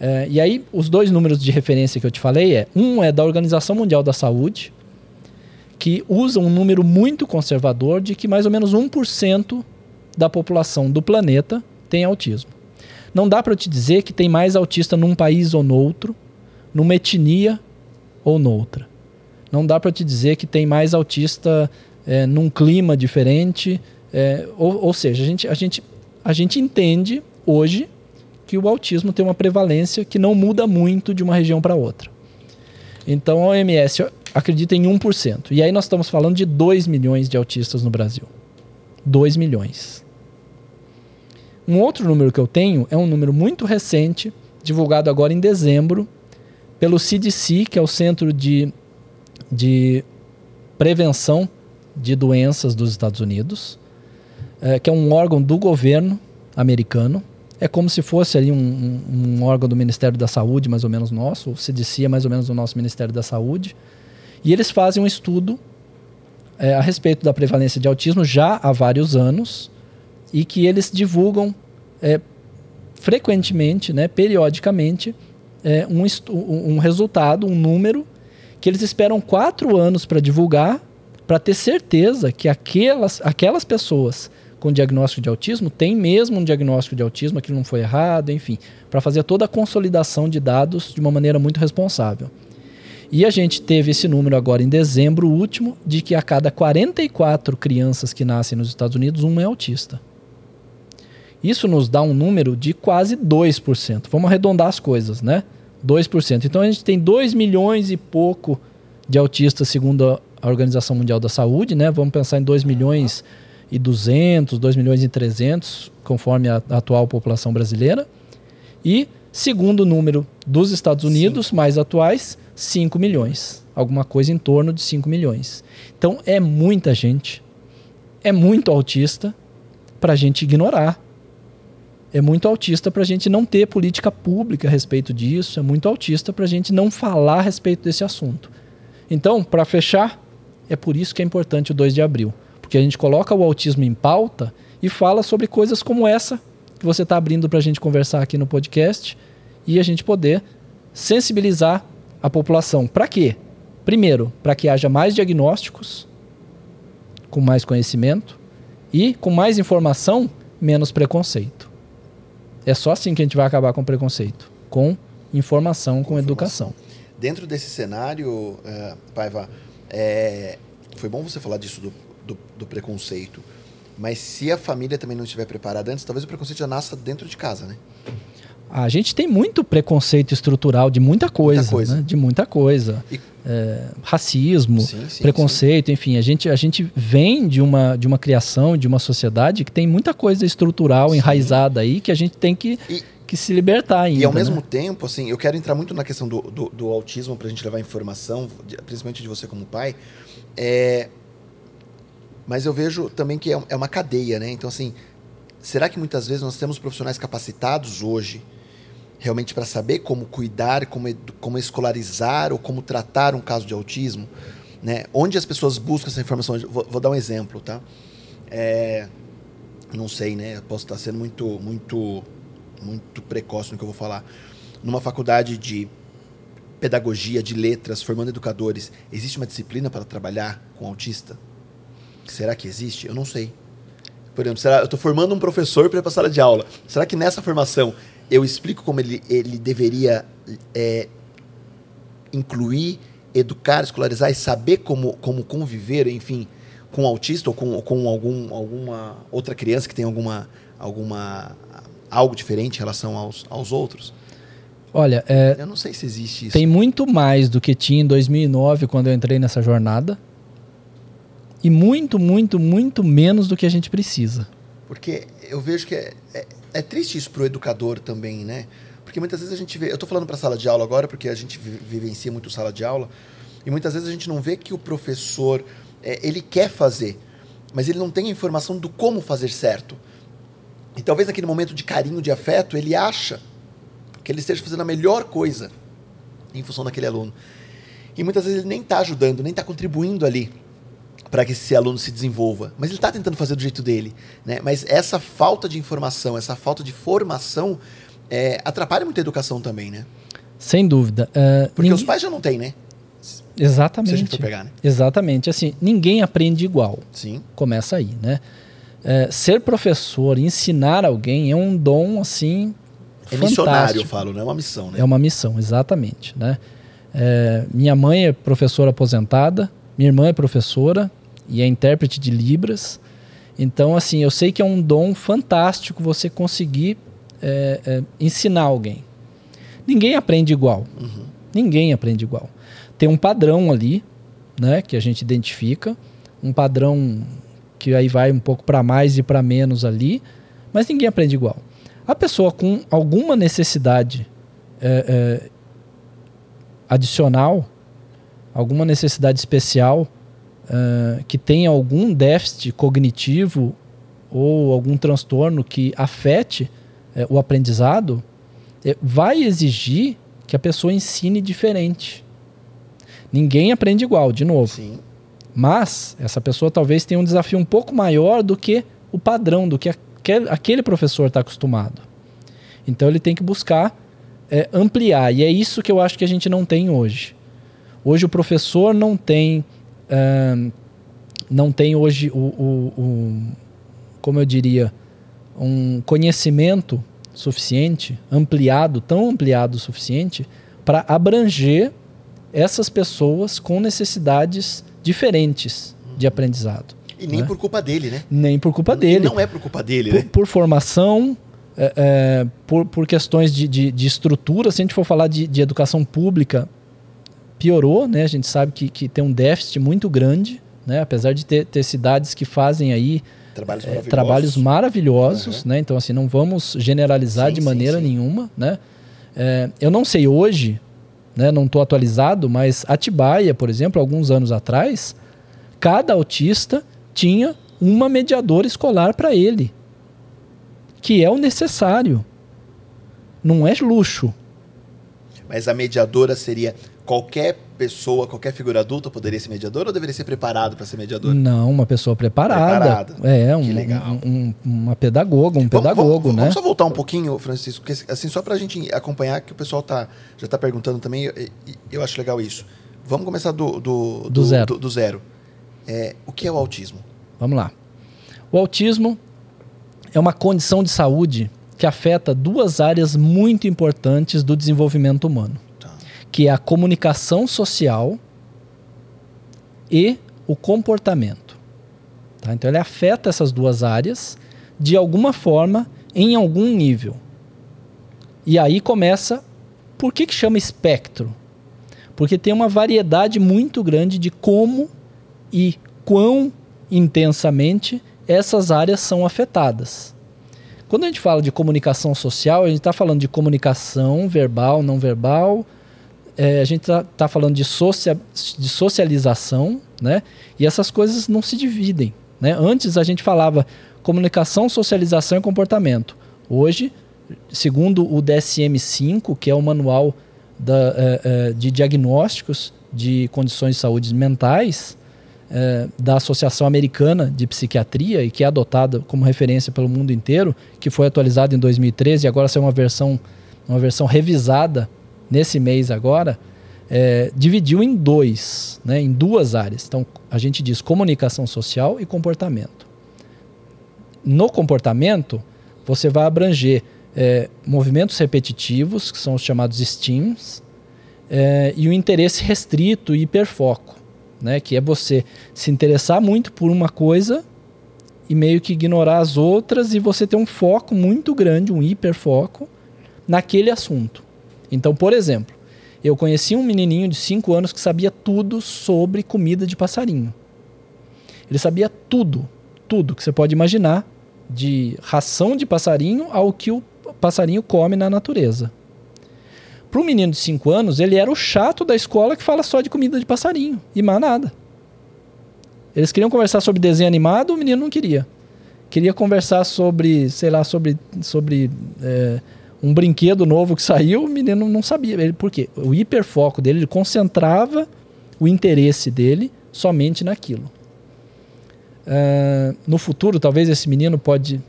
É, e aí, os dois números de referência que eu te falei é: um é da Organização Mundial da Saúde, que usa um número muito conservador de que mais ou menos 1% da população do planeta tem autismo. Não dá para te dizer que tem mais autista num país ou noutro, numa etnia ou noutra. Não dá para te dizer que tem mais autista é, num clima diferente. É, ou, ou, seja, a gente, a, gente, a gente entende hoje que o autismo tem uma prevalência que não muda muito de uma região para outra. Então a OMS acredita em 1%. E aí nós estamos falando de 2 milhões de autistas no Brasil. 2 milhões. Um outro número que eu tenho é um número muito recente, divulgado agora em dezembro, pelo CDC, que é o Centro de, de Prevenção de Doenças dos Estados Unidos, é, que é um órgão do governo americano. É como se fosse ali um, um, um, órgão do Ministério da Saúde, mais ou menos nosso. O CDC é mais ou menos o nosso Ministério da Saúde. E eles fazem um estudo é, a respeito da prevalência de autismo já há vários anos e que eles divulgam é, frequentemente, né, periodicamente, é, um, um resultado, um número, que eles esperam quatro anos para divulgar, para ter certeza que aquelas, aquelas pessoas com diagnóstico de autismo, tem mesmo um diagnóstico de autismo, aquilo não foi errado, enfim, para fazer toda a consolidação de dados de uma maneira muito responsável. E a gente teve esse número agora em dezembro último, de que a cada 44 crianças que nascem nos Estados Unidos, uma é autista. Isso nos dá um número de quase 2%. Vamos arredondar as coisas, né? 2%. Então a gente tem 2 milhões e pouco de autistas, segundo a Organização Mundial da Saúde, né? Vamos pensar em 2 milhões e 200, 2 milhões e 300, conforme a, a atual população brasileira. E, segundo o número dos Estados Unidos, Sim. mais atuais, 5 milhões. Alguma coisa em torno de 5 milhões. Então é muita gente, é muito autista para a gente ignorar é muito autista para a gente não ter política pública a respeito disso, é muito autista para a gente não falar a respeito desse assunto. Então, para fechar, é por isso que é importante o 2 de abril, porque a gente coloca o autismo em pauta e fala sobre coisas como essa que você está abrindo para a gente conversar aqui no podcast e a gente poder sensibilizar a população. Para quê? Primeiro, para que haja mais diagnósticos, com mais conhecimento e com mais informação, menos preconceito. É só assim que a gente vai acabar com o preconceito. Com informação, com, com educação. Dentro desse cenário, uh, Paiva, é, foi bom você falar disso do, do, do, preconceito. Mas se a família também não estiver preparada antes, talvez o preconceito já nasça dentro de casa, né? A gente tem muito preconceito estrutural de muita coisa, muita coisa. Né? de muita coisa. E... É, racismo, sim, sim, preconceito, sim. enfim, a gente, a gente vem de uma, de uma criação, de uma sociedade que tem muita coisa estrutural enraizada aí que a gente tem que, e, que se libertar ainda. E ao né? mesmo tempo, assim, eu quero entrar muito na questão do, do, do autismo para a gente levar informação, principalmente de você como pai. É, mas eu vejo também que é, é uma cadeia, né? Então, assim, será que muitas vezes nós temos profissionais capacitados hoje realmente para saber como cuidar, como, como escolarizar ou como tratar um caso de autismo, né? Onde as pessoas buscam essa informação? Vou, vou dar um exemplo, tá? É, não sei, né? Posso estar sendo muito, muito, muito precoce no que eu vou falar. Numa faculdade de pedagogia, de letras, formando educadores, existe uma disciplina para trabalhar com autista? Será que existe? Eu não sei. Por exemplo, será, eu estou formando um professor para ir para a sala de aula. Será que nessa formação eu explico como ele, ele deveria é, incluir, educar, escolarizar e saber como, como conviver, enfim, com um autista ou com, com algum, alguma outra criança que tem alguma, alguma algo diferente em relação aos, aos outros? Olha, é, eu não sei se existe isso. Tem muito mais do que tinha em 2009 quando eu entrei nessa jornada e muito, muito, muito menos do que a gente precisa. Porque eu vejo que é, é, é triste isso para o educador também, né? Porque muitas vezes a gente vê. Eu estou falando para sala de aula agora, porque a gente vivencia muito sala de aula, e muitas vezes a gente não vê que o professor é, ele quer fazer, mas ele não tem a informação do como fazer certo. E talvez naquele momento de carinho, de afeto, ele acha que ele esteja fazendo a melhor coisa em função daquele aluno. E muitas vezes ele nem está ajudando, nem está contribuindo ali para que esse aluno se desenvolva. Mas ele está tentando fazer do jeito dele. Né? Mas essa falta de informação, essa falta de formação é, atrapalha muito a educação também, né? Sem dúvida. Uh, Porque ninguém... os pais já não têm, né? Exatamente. Se a gente for pegar, né? Exatamente. Assim, ninguém aprende igual. Sim. Começa aí, né? É, ser professor, ensinar alguém é um dom, assim, É fantástico. missionário, eu falo, não é uma missão, né? É uma missão, exatamente, né? É, minha mãe é professora aposentada, minha irmã é professora, e é intérprete de Libras. Então, assim, eu sei que é um dom fantástico você conseguir é, é, ensinar alguém. Ninguém aprende igual. Uhum. Ninguém aprende igual. Tem um padrão ali, né, que a gente identifica, um padrão que aí vai um pouco para mais e para menos ali, mas ninguém aprende igual. A pessoa com alguma necessidade é, é adicional, alguma necessidade especial, uh, que tem algum déficit cognitivo ou algum transtorno que afete uh, o aprendizado, uh, vai exigir que a pessoa ensine diferente. Ninguém aprende igual, de novo. Sim. Mas essa pessoa talvez tenha um desafio um pouco maior do que o padrão, do que aquele, aquele professor está acostumado. Então ele tem que buscar é, ampliar. E é isso que eu acho que a gente não tem hoje. Hoje o professor não tem não tem hoje o, o, o, como eu diria, um conhecimento suficiente, ampliado, tão ampliado o suficiente, para abranger essas pessoas com necessidades diferentes de aprendizado. E nem né? por culpa dele, né? Nem por culpa E dele. não é por culpa dele, por, né? por formação, é, é, por, por questões de, de, de estrutura, se a gente for falar de, de educação pública, piorou, né? A gente sabe que, que tem um déficit muito grande, né? Apesar de ter, ter cidades que fazem aí Trabalhos é, maravilhosos. trabalhos maravilhosos, né? Então assim, não vamos generalizar Sim, de sim, maneira sim. nenhuma, né? É, eu não sei hoje, né? Não estou atualizado, mas Atibaia, por exemplo, alguns anos atrás, cada autista tinha uma mediadora escolar para ele, que é o necessário. Não é luxo. Mas a mediadora seria qualquer pessoa, qualquer figura adulta poderia ser mediadora ou deveria ser preparado para ser mediador? Não, uma pessoa preparada. Preparada. É, um, Que legal. um- um- uma pedagoga, um Vamos- pedagogo, vamos, né? Vamos só voltar um pouquinho, Francisco, porque, assim, só para a gente acompanhar, que o pessoal tá, já está perguntando também, e- e- eu, acho legal isso. Vamos começar do, do, Do zero. Do, do zero. É, o que é o autismo? Vamos lá. O autismo é uma condição de saúde que afeta duas áreas muito importantes do desenvolvimento humano. Que é a comunicação social e o comportamento. Tá? Então ele afeta essas duas áreas de alguma forma, em algum nível. E aí começa. Por que, que chama espectro? Porque tem uma variedade muito grande de como e quão intensamente essas áreas são afetadas. Quando a gente fala de comunicação social, a gente está falando de comunicação verbal, não verbal, é, a gente está falando de, socia de socialização, né? E essas coisas não se dividem. Né? Antes a gente falava comunicação, socialização e comportamento. Hoje, segundo o DSM-5, que é o manual da, é, é, de diagnósticos de condições de saúde mentais, é, da Associação Americana de Psiquiatria e que é adotada como referência pelo mundo inteiro, que foi atualizada em 2013 e agora saiu uma versão, uma versão revisada nesse mês agora, é, dividiu em dois, né, em duas áreas. Então a gente diz comunicação social e comportamento. No comportamento, você vai abranger é, movimentos repetitivos, que são os chamados STEAMs, é, e o interesse restrito e hiperfoco né? Que é você se interessar muito por uma coisa e meio que ignorar as outras e você ter um foco muito grande, um hiperfoco naquele assunto. Então, por exemplo, eu conheci um menininho de 5 anos que sabia tudo sobre comida de passarinho. Ele sabia tudo, tudo que você pode imaginar, de ração de passarinho ao que o passarinho come na natureza. Para um menino de 5 anos, ele era o chato da escola que fala só de comida de passarinho e mais nada. Eles queriam conversar sobre desenho animado, o menino não queria. Queria conversar sobre, sei lá, sobre, sobre é, um brinquedo novo que saiu, o menino não sabia. Ele, por quê? O hiperfoco dele, ele concentrava o interesse dele somente naquilo. É, no futuro, talvez esse menino pode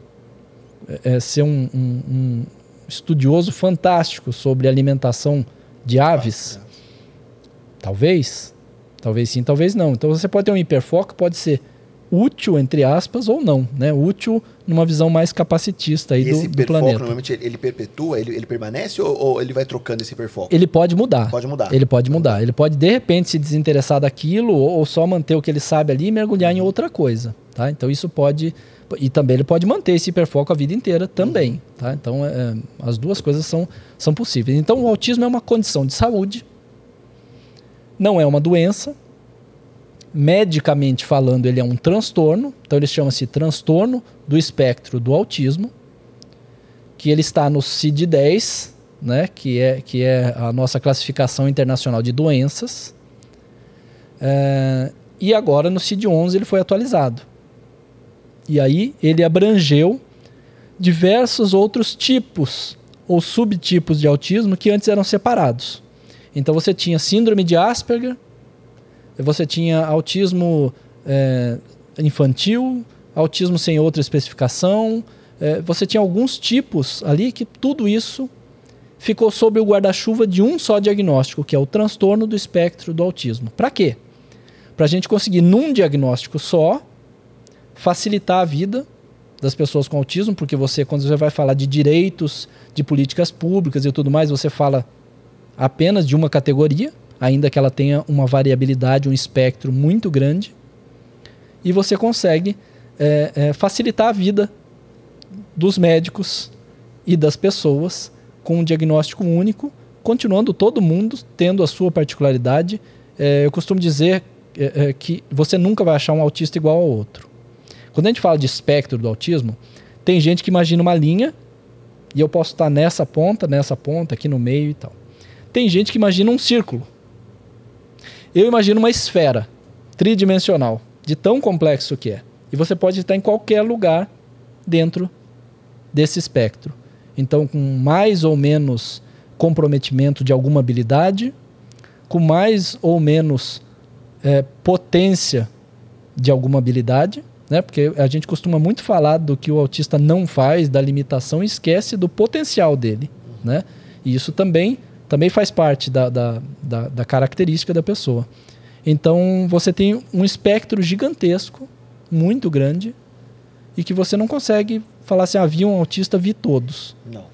é, ser um, um, um estudioso fantástico sobre alimentação de aves. Talvez. Talvez sim, talvez não. Então você pode ter um hiperfoco, pode ser útil, entre aspas, ou não. Né? Útil numa visão mais capacitista aí E do, esse do planeta. normalmente, ele, ele perpetua, ele, ele permanece ou, ou ele vai trocando esse hiperfoco? Ele pode mudar. Pode mudar. Ele pode mudar. Ele pode, de repente, se desinteressar daquilo ou, ou só manter o que ele sabe ali e mergulhar em outra coisa. Tá? Então isso pode. E também ele pode manter esse hiperfoco a vida inteira também. Tá? Então é, as duas coisas são, são possíveis. Então o autismo é uma condição de saúde, não é uma doença. Medicamente falando, ele é um transtorno. Então ele chama-se transtorno do espectro do autismo, que ele está no CID-10, né, que, é, que é a nossa classificação internacional de doenças. É, e agora no CID-11 ele foi atualizado. E aí ele abrangeu diversos outros tipos ou subtipos de autismo que antes eram separados. Então você tinha síndrome de Asperger, você tinha autismo é, infantil, autismo sem outra especificação, é, você tinha alguns tipos ali que tudo isso ficou sob o guarda-chuva de um só diagnóstico, que é o transtorno do espectro do autismo. Para quê? Para a gente conseguir, num diagnóstico só, facilitar a vida das pessoas com autismo, porque você, quando você vai falar de direitos, de políticas públicas e tudo mais, você fala apenas de uma categoria, ainda que ela tenha uma variabilidade, um espectro muito grande, e você consegue é, é, facilitar a vida dos médicos e das pessoas com um diagnóstico único, continuando todo mundo tendo a sua particularidade. É, eu costumo dizer é, é, que você nunca vai achar um autista igual ao outro. Quando a gente fala de espectro do autismo, tem gente que imagina uma linha e eu posso estar nessa ponta, nessa ponta, aqui no meio e tal. Tem gente que imagina um círculo. Eu imagino uma esfera tridimensional, de tão complexo que é. E você pode estar em qualquer lugar dentro desse espectro. Então, com mais ou menos comprometimento de alguma habilidade, com mais ou menos é, potência de alguma habilidade, né? Porque a gente costuma muito falar do que o autista não faz, da limitação, e esquece do potencial dele, né? E isso também, também faz parte da, da, da, da característica da pessoa. Então, você tem um espectro gigantesco, muito grande, e que você não consegue falar assim, ah, vi um autista, vi todos. Não.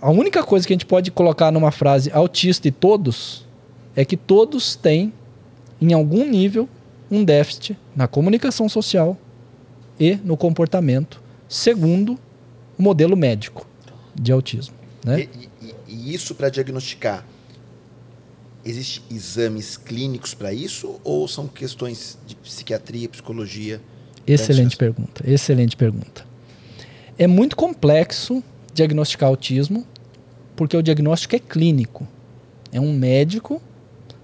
A única coisa que a gente pode colocar numa frase autista e todos é que todos têm, em algum nível, um déficit na comunicação social e no comportamento, segundo o modelo médico de autismo. Né? E, e, isso para diagnosticar, existem exames clínicos para isso ou são questões de psiquiatria, psicologia? Excelente pergunta, excelente pergunta. É muito complexo diagnosticar autismo, porque o diagnóstico é clínico. É um médico,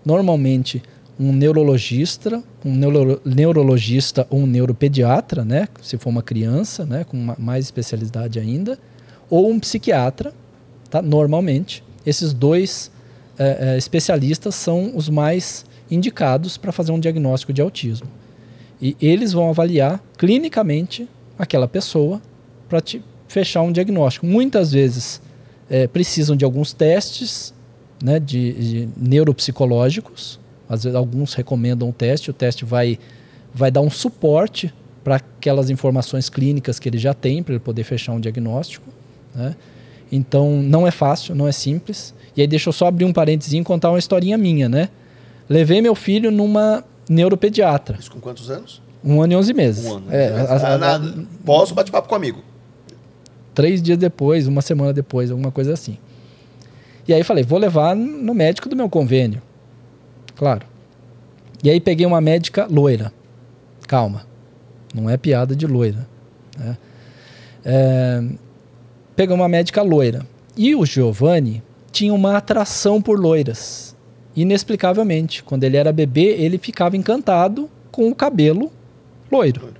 normalmente um neurologista, um neuro, neurologista ou um neuropediatra, né, se for uma criança, né, com uma, mais especialidade ainda, ou um psiquiatra, tá, normalmente. Esses dois é, é, especialistas são os mais indicados para fazer um diagnóstico de autismo. E eles vão avaliar clinicamente aquela pessoa para fechar um diagnóstico. Muitas vezes é, precisam de alguns testes né, de, de neuropsicológicos. Às vezes, alguns recomendam o teste. O teste vai, vai dar um suporte para aquelas informações clínicas que ele já tem para ele poder fechar um diagnóstico. Né? Então, não é fácil, não é simples. E aí, deixa eu só abrir um parênteses e contar uma historinha minha, né? Levei meu filho numa neuropediatra. Isso com quantos anos? Um ano e onze meses. Um ano. É, a, a, a. Posso bate-papo com um amigo? Três dias depois, uma semana depois, alguma coisa assim. E aí falei, vou levar no médico do meu convênio. Claro. E aí peguei uma médica loira. Calma. Não é piada de loira. Né? É, peguei uma médica loira. E o Giovanni tinha uma atração por loiras. Inexplicavelmente. Quando ele era bebê, ele ficava encantado com o cabelo loiro.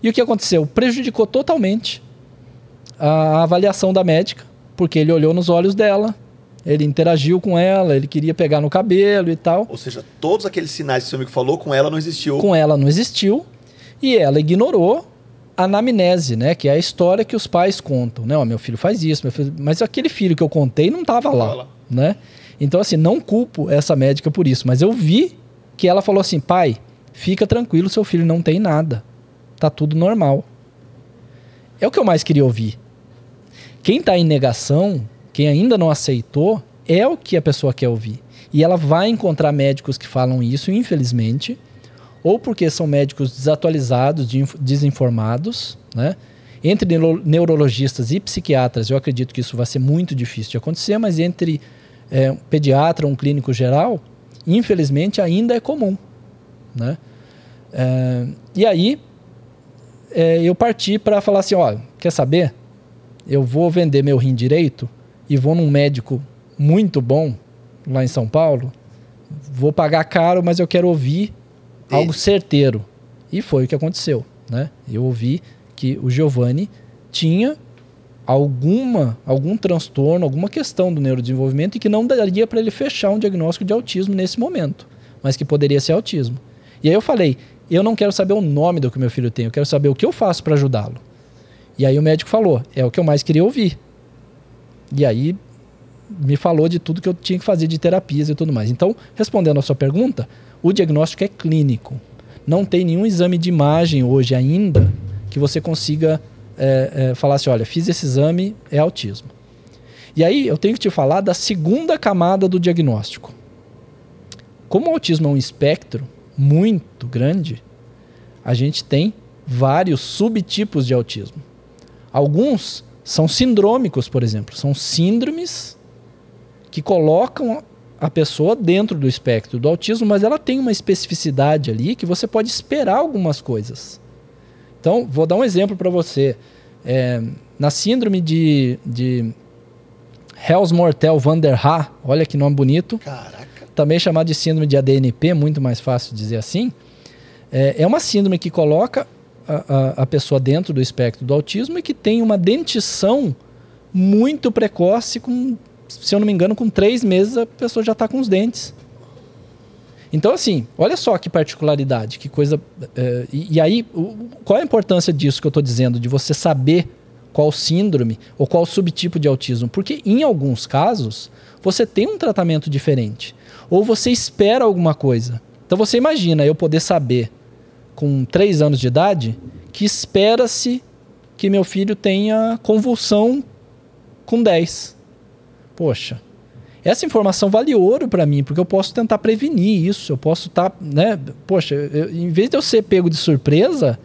E o que aconteceu? Prejudicou totalmente a avaliação da médica, porque ele olhou nos olhos dela, ele interagiu com ela, ele queria pegar no cabelo e tal. Ou seja, todos aqueles sinais que seu amigo falou com ela não existiu. Com ela não existiu. E ela ignorou anamnese, né? Que é a história que os pais contam, né? Ó, meu filho faz isso, meu filho... mas aquele filho que eu contei não estava lá, lá, né? Então assim, não culpo essa médica por isso, mas eu vi que ela falou assim, pai, fica tranquilo, seu filho não tem nada, tá tudo normal. É o que eu mais queria ouvir. Quem está em negação, quem ainda não aceitou, é o que a pessoa quer ouvir. E ela vai encontrar médicos que falam isso, infelizmente, ou porque são médicos desatualizados, desinformados, né? Entre neurologistas e psiquiatras, eu acredito que isso vai ser muito difícil de acontecer, mas entre é, um pediatra, um clínico geral, infelizmente ainda é comum, né? É, e aí é, eu parti para falar assim, ó, quer saber? eu vou vender meu rim direito e vou num médico muito bom lá em São Paulo, vou pagar caro, mas eu quero ouvir algo certeiro. E foi o que aconteceu, né? Eu ouvi que o Giovanni tinha alguma algum transtorno, alguma questão do neurodesenvolvimento e que não daria para ele fechar um diagnóstico de autismo nesse momento, mas que poderia ser autismo. E aí eu falei, eu não quero saber o nome do que meu filho tem, eu quero saber o que eu faço para ajudá-lo. E aí o médico falou: é o que eu mais queria ouvir. E aí me falou de tudo que eu tinha que fazer de terapias e tudo mais. Então, respondendo a sua pergunta, o diagnóstico é clínico. Não tem nenhum exame de imagem hoje ainda que você consiga é, é, falar assim: olha, fiz esse exame, é autismo. E aí eu tenho que te falar da segunda camada do diagnóstico. Como o autismo é um espectro muito grande, a gente tem vários subtipos de autismo. Alguns são sindrômicos, por exemplo, são síndromes que colocam a pessoa dentro do espectro do autismo, mas ela tem uma especificidade ali que você pode esperar algumas coisas. Então, vou dar um exemplo para você. É, na síndrome de, de Hells-Mortel van der Haar, olha que nome bonito. Caraca. Também chamado de síndrome de ADNP, muito mais fácil dizer assim. É, é uma síndrome que coloca a, a, a pessoa dentro do espectro do autismo e que tem uma dentição muito precoce, com, se eu não me engano, com três meses a pessoa já está com os dentes. Então, assim, olha só que particularidade, que coisa. É, e, e, aí, o, qual a importância disso que eu estou dizendo, de você saber qual síndrome ou qual subtipo de autismo? Porque em alguns casos, você tem um tratamento diferente. Ou você espera alguma coisa. Então, você imagina eu poder saber, com 3 anos de idade, que espera-se que meu filho tenha convulsão com 10. Poxa, essa informação vale ouro para mim, porque eu posso tentar prevenir isso. Eu posso estar, tá, né? Poxa, eu, em vez de eu ser pego de surpresa,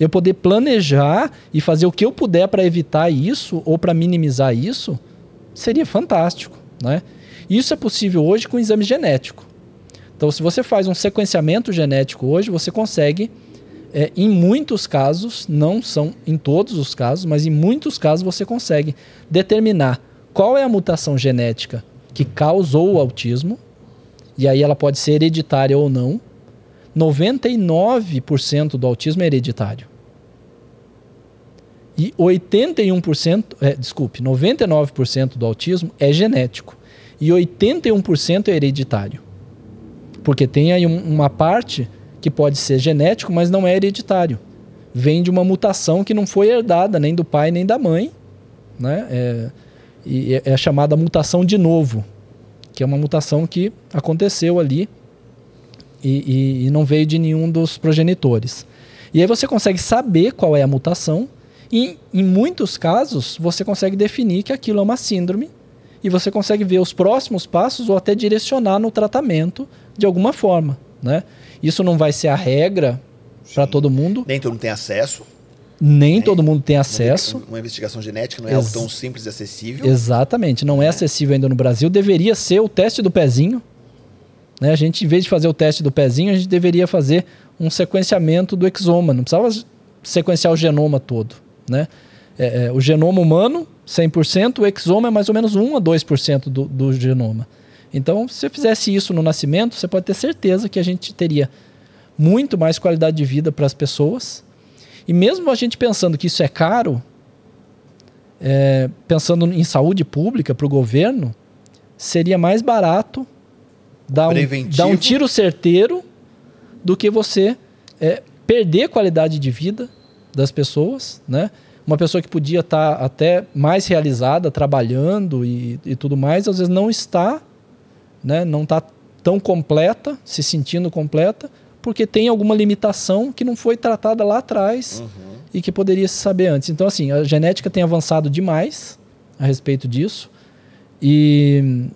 eu poder planejar e fazer o que eu puder para evitar isso ou para minimizar isso, seria fantástico, né? Isso é possível hoje com exame genético. Então, se você faz um sequenciamento genético hoje, você consegue, é, em muitos casos, não são em todos os casos, mas em muitos casos você consegue determinar qual é a mutação genética que causou o autismo, e aí ela pode ser hereditária ou não. 99% do autismo é hereditário. E 81%, é, desculpe, 99% do autismo é genético. E 81% é hereditário. Porque tem aí um, uma parte que pode ser genético, mas não é hereditário. Vem de uma mutação que não foi herdada nem do pai nem da mãe. Né? É, e é, é a chamada mutação de novo, que é uma mutação que aconteceu ali e, e, e não veio de nenhum dos progenitores. E aí você consegue saber qual é a mutação e em muitos casos você consegue definir que aquilo é uma síndrome e você consegue ver os próximos passos ou até direcionar no tratamento de alguma forma, né? Isso não vai ser a regra para todo mundo. Nem todo mundo tem acesso. Nem né? todo mundo tem acesso. Uma, investigação genética não é Ex algo tão simples e acessível. Exatamente, não é, é acessível ainda no Brasil. Deveria ser o teste do pezinho. Né? A gente, em vez de fazer o teste do pezinho, a gente deveria fazer um sequenciamento do exoma. Não precisava sequenciar o genoma todo. Né? É, é, o genoma humano, 100%, o exoma é mais ou menos 1 a 2% do, do genoma. Então, se você fizesse isso no nascimento, você pode ter certeza que a gente teria muito mais qualidade de vida para as pessoas e mesmo a gente pensando que isso é caro, é, pensando em saúde pública para o governo, seria mais barato dar um, dar um, tiro certeiro do que você é, perder qualidade de vida das pessoas, né? Uma pessoa que podia estar tá até mais realizada, trabalhando e, e tudo mais, às vezes não está, né? Não está tão completa, se sentindo completa, porque tem alguma limitação que não foi tratada lá atrás uhum. e que poderia se saber antes. Então, assim, a genética tem avançado demais a respeito disso. E,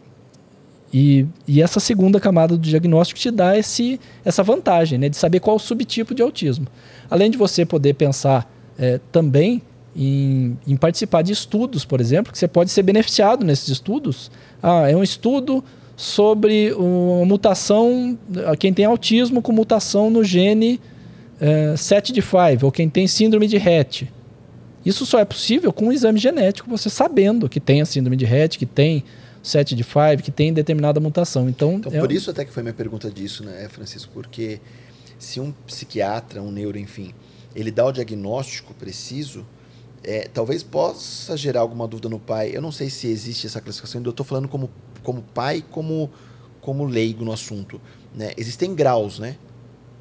e, e essa segunda camada do diagnóstico te dá esse, essa vantagem né, de saber qual o subtipo de autismo. Além de você poder pensar é, também em, em, participar de estudos, por exemplo, que você pode ser beneficiado nesses estudos. Ah, é um estudo sobre uma mutação, quem tem autismo com mutação no gene é, 7 de 5, ou quem tem síndrome de Rett. Isso só é possível com um exame genético, você sabendo que tem a síndrome de Rett, que tem 7 de 5, que tem determinada mutação. Então, então é... por isso até que foi minha pergunta disso, né, Francisco? Porque se um psiquiatra, um neuro, enfim, ele dá o diagnóstico preciso, é, talvez possa gerar alguma dúvida no pai. Eu não sei se existe essa classificação, eu estou falando como como pai, como, como leigo no assunto. Né? Existem graus, né?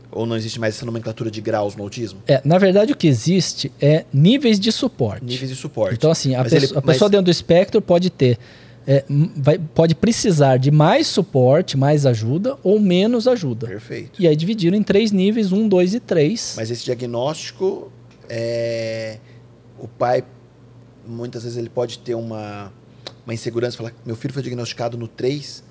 Ou não existe mais essa nomenclatura de graus no autismo? É, na verdade, o que existe é níveis de suporte. Níveis de suporte. Então, assim, a, ele, a pessoa dentro do espectro pode ter. É, vai, pode precisar de mais suporte, mais ajuda ou menos ajuda. Perfeito. E aí dividiram em três níveis, um, dois e três. Mas esse diagnóstico é, o pai, muitas vezes, ele pode ter uma, uma insegurança, falar meu filho foi diagnosticado no 3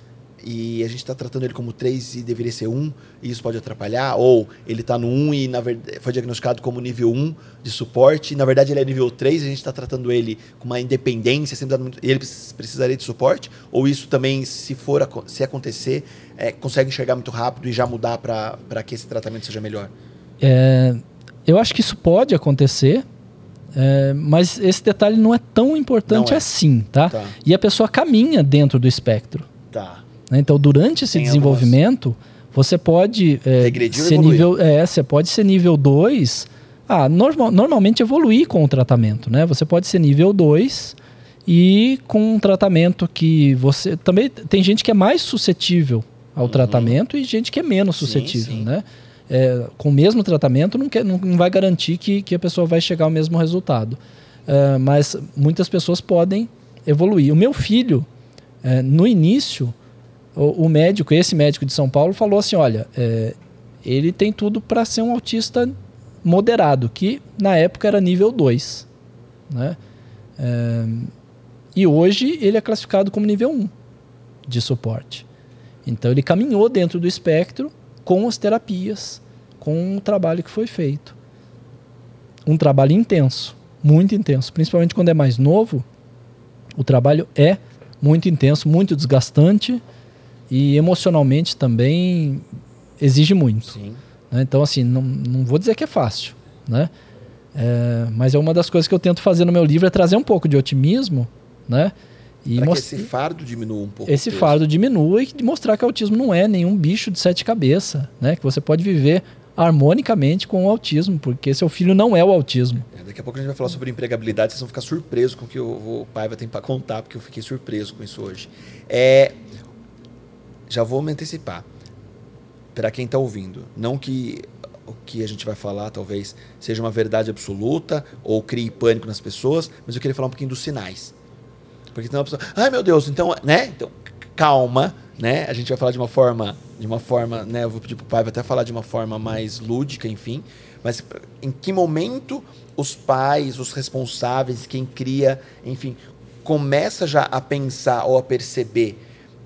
e a gente está tratando ele como 3 e deveria ser 1, e isso pode atrapalhar, ou ele está no 1 e na verdade, foi diagnosticado como nível 1 de suporte, e na verdade ele é nível 3 e a gente está tratando ele com uma independência, muito, e ele precisaria de suporte, ou isso também, se for se acontecer, é, consegue enxergar muito rápido e já mudar para que esse tratamento seja melhor? É, eu acho que isso pode acontecer, é, mas esse detalhe não é tão importante é. assim, tá? tá? E a pessoa caminha dentro do espectro. Tá. Né? Então, durante esse Tem desenvolvimento, algumas... você pode é, ser nível, é, você pode ser nível 2. Ah, normal, normalmente evoluir com o tratamento, né? Você pode ser nível 2 e com um tratamento que você também tem gente que é mais suscetível ao uhum. tratamento e gente que é menos suscetível, sim, sim. né? É, com o mesmo tratamento não, quer, não, vai garantir que, que a pessoa vai chegar ao mesmo resultado. É, mas muitas pessoas podem evoluir. O meu filho, é, no início, o, o, médico, esse médico de São Paulo, falou assim: olha, é, ele tem tudo para ser um autista moderado, que na época era nível 2. Né? É, e hoje ele é classificado como nível 1 um de suporte. Então ele caminhou dentro do espectro com as terapias, com o trabalho que foi feito. Um trabalho intenso, muito intenso, principalmente quando é mais novo. O trabalho é muito intenso, muito desgastante e emocionalmente também exige muito. Né? Então, assim, não, não vou dizer que é fácil, né? É, mas é uma das coisas que eu tento fazer no meu livro é trazer um pouco de otimismo, né? E que esse fardo diminua um pouco. Esse fardo diminua e mostrar que o autismo não é nenhum bicho de sete cabeças, né? Que você pode viver harmonicamente com o autismo, porque seu filho não é o autismo. É, daqui a pouco a gente vai falar sobre empregabilidade, vocês vão ficar surpresos com o que o, o pai vai ter para contar, porque eu fiquei surpreso com isso hoje. É, já vou me antecipar para quem está ouvindo. Não que o que a gente vai falar talvez seja uma verdade absoluta ou crie pânico nas pessoas, mas eu queria falar um pouquinho dos sinais. Porque tem uma pessoa, ai meu Deus, então, né? Então, calma, né? A gente vai falar de uma forma, de uma forma, né? Eu vou pedir pro pai até falar de uma forma mais lúdica, enfim. Mas em que momento os pais, os responsáveis, quem cria, enfim, começa já a pensar ou a perceber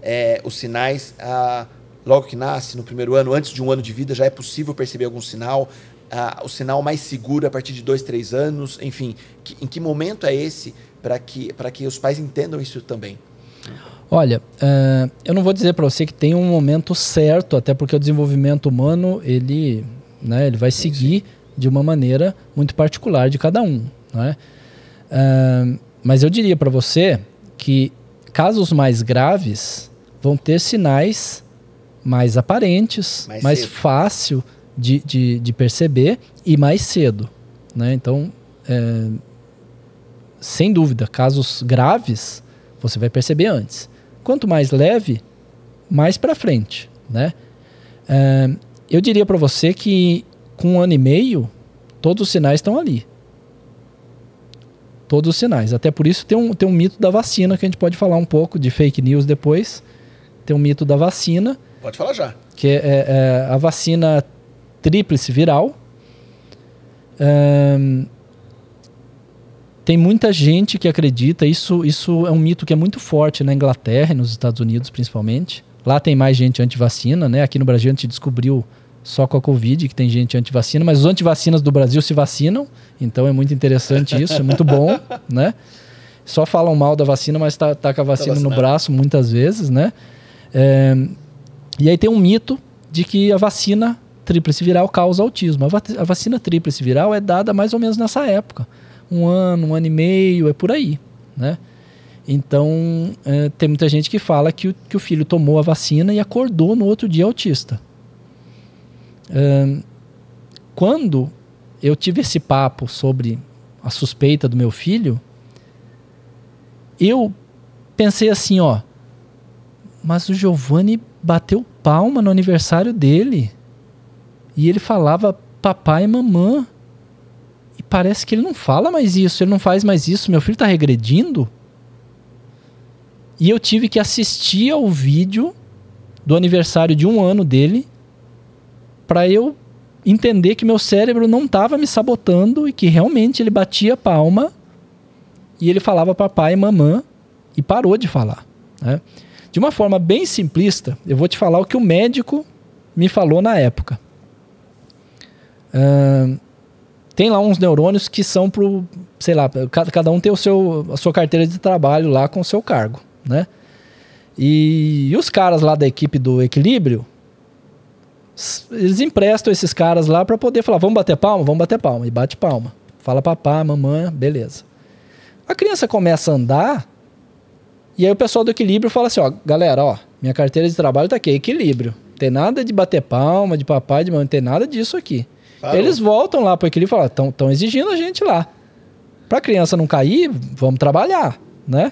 é, os sinais, ah, logo que nasce, no primeiro ano, antes de um ano de vida, já é possível perceber algum sinal. Ah, o sinal mais seguro a partir de dois, três anos, enfim, que, em que momento é esse para que, que os pais entendam isso também? Olha, uh, eu não vou dizer para você que tem um momento certo, até porque o desenvolvimento humano ele, né, ele vai seguir de uma maneira muito particular de cada um. Né? Uh, mas eu diria para você que casos mais graves vão ter sinais mais aparentes, mais, mais fácil de, de, de, perceber e mais cedo. Né? Então, é, sem dúvida, casos graves você vai perceber antes. Quanto mais leve, mais para frente. Né? É, eu diria para você que com um ano e meio, todos os sinais estão ali todos os sinais. Até por isso tem um, tem um mito da vacina que a gente pode falar um pouco de fake news depois. Tem um mito da vacina. Pode falar já. Que é, é, é a vacina tríplice viral. Um, tem muita gente que acredita, isso, isso é um mito que é muito forte na Inglaterra e nos Estados Unidos principalmente. Lá tem mais gente anti-vacina, né? Aqui no Brasil a gente descobriu só com a Covid, que tem gente anti-vacina, mas os antivacinas do Brasil se vacinam, então é muito interessante <laughs> isso, é muito bom, né? Só falam mal da vacina, mas tá, tá com a tá vacina tá no braço muitas vezes, né? É, e aí tem um mito de que a vacina tríplice viral causa autismo. A vacina tríplice viral é dada mais ou menos nessa época. Um ano, um ano e meio, é por aí, né? Então, é, tem muita gente que fala que o, que o filho tomou a vacina e acordou no outro dia autista quando eu tive esse papo sobre a suspeita do meu filho, eu pensei assim, ó, mas o Giovanni bateu palma no aniversário dele. E ele falava papai e mamã. E parece que ele não fala mais isso, ele não faz mais isso. Meu filho está regredindo. E eu tive que assistir ao vídeo do aniversário de um ano dele para eu entender que meu cérebro não estava me sabotando e que realmente ele batia palma e ele falava papai e mamã e parou de falar. Né? De uma forma bem simplista, eu vou te falar o que o médico me falou na época. Uh, tem lá uns neurônios que são pro, sei lá, cada um tem o seu, a sua carteira de trabalho lá com o seu cargo, né? E, e os caras lá da equipe do equilíbrio, eles emprestam esses caras lá para poder falar, vamos bater palma, vamos bater palma e bate palma. Fala papá, mamãe, beleza. A criança começa a andar e aí o pessoal do equilíbrio fala assim, ó, galera, ó, minha carteira de trabalho tá aqui, equilíbrio. Tem nada de bater palma, de papai, de mamãe, tem nada disso aqui. Eles voltam lá para equilíbrio e falam, estão exigindo a gente lá. Para a criança não cair, vamos trabalhar, né?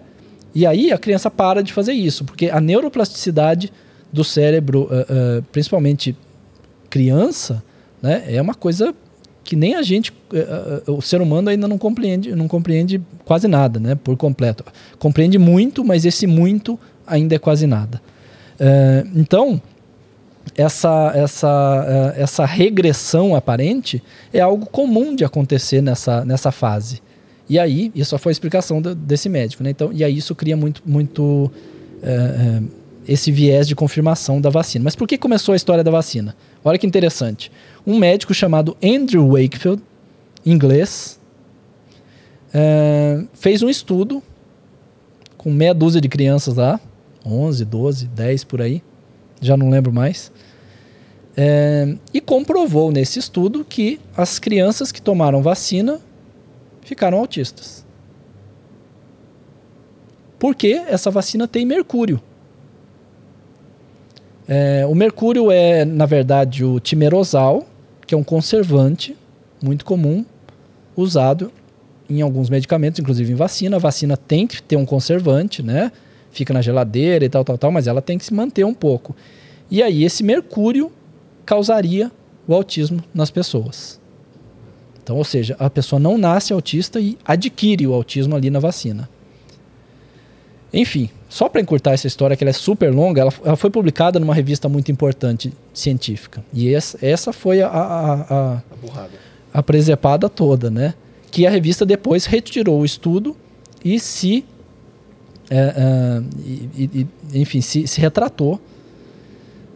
E aí a criança para de fazer isso, porque a neuroplasticidade do cérebro, uh, uh, principalmente criança, né, é uma coisa que nem a gente, uh, o ser humano ainda não compreende, não compreende quase nada, né, por completo. Compreende muito, mas esse muito ainda é quase nada. então, essa, essa, essa regressão aparente é algo comum de acontecer nessa, nessa fase. E aí, isso foi a explicação do, desse médico, né? Então, e aí isso cria muito, muito é, esse viés de confirmação da vacina. Mas por que começou a história da vacina? Olha que interessante. Um médico chamado Andrew Wakefield, inglês, é, fez um estudo com meia dúzia de crianças lá, 11, 12, 10 por aí, já não lembro mais. É, e comprovou nesse estudo que as crianças que tomaram vacina ficaram autistas. Porque essa vacina tem mercúrio. É, o mercúrio é, na verdade, o timerosal, que é um conservante muito comum, usado em alguns medicamentos, inclusive em vacina. A vacina tem que ter um conservante, né? Fica na geladeira e tal, tal, tal, mas ela tem que se manter um pouco. E aí esse mercúrio causaria o autismo nas pessoas. Então, ou seja, a pessoa não nasce autista e adquire o autismo ali na vacina. Enfim, só para encurtar essa história, que ela é super longa, ela, ela, foi publicada numa revista muito importante científica. E essa, essa foi a, a, a, a, a presepada toda, né? Que a revista depois retirou o estudo e se. É, é, e, e, enfim, se, se retratou.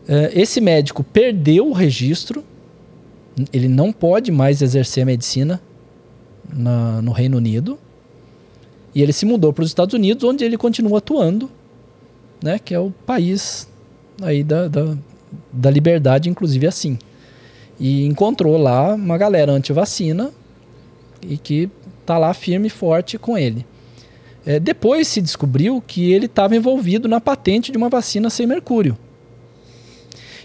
É, esse médico perdeu o registro ele não pode mais exercer a medicina na, no Reino Unido. E ele se mudou para os Estados Unidos, onde ele continua atuando, né, que é o país aí da, da, da liberdade, inclusive assim. E encontrou lá uma galera anti-vacina e que está lá firme e forte com ele. É, depois se descobriu que ele estava envolvido na patente de uma vacina sem mercúrio.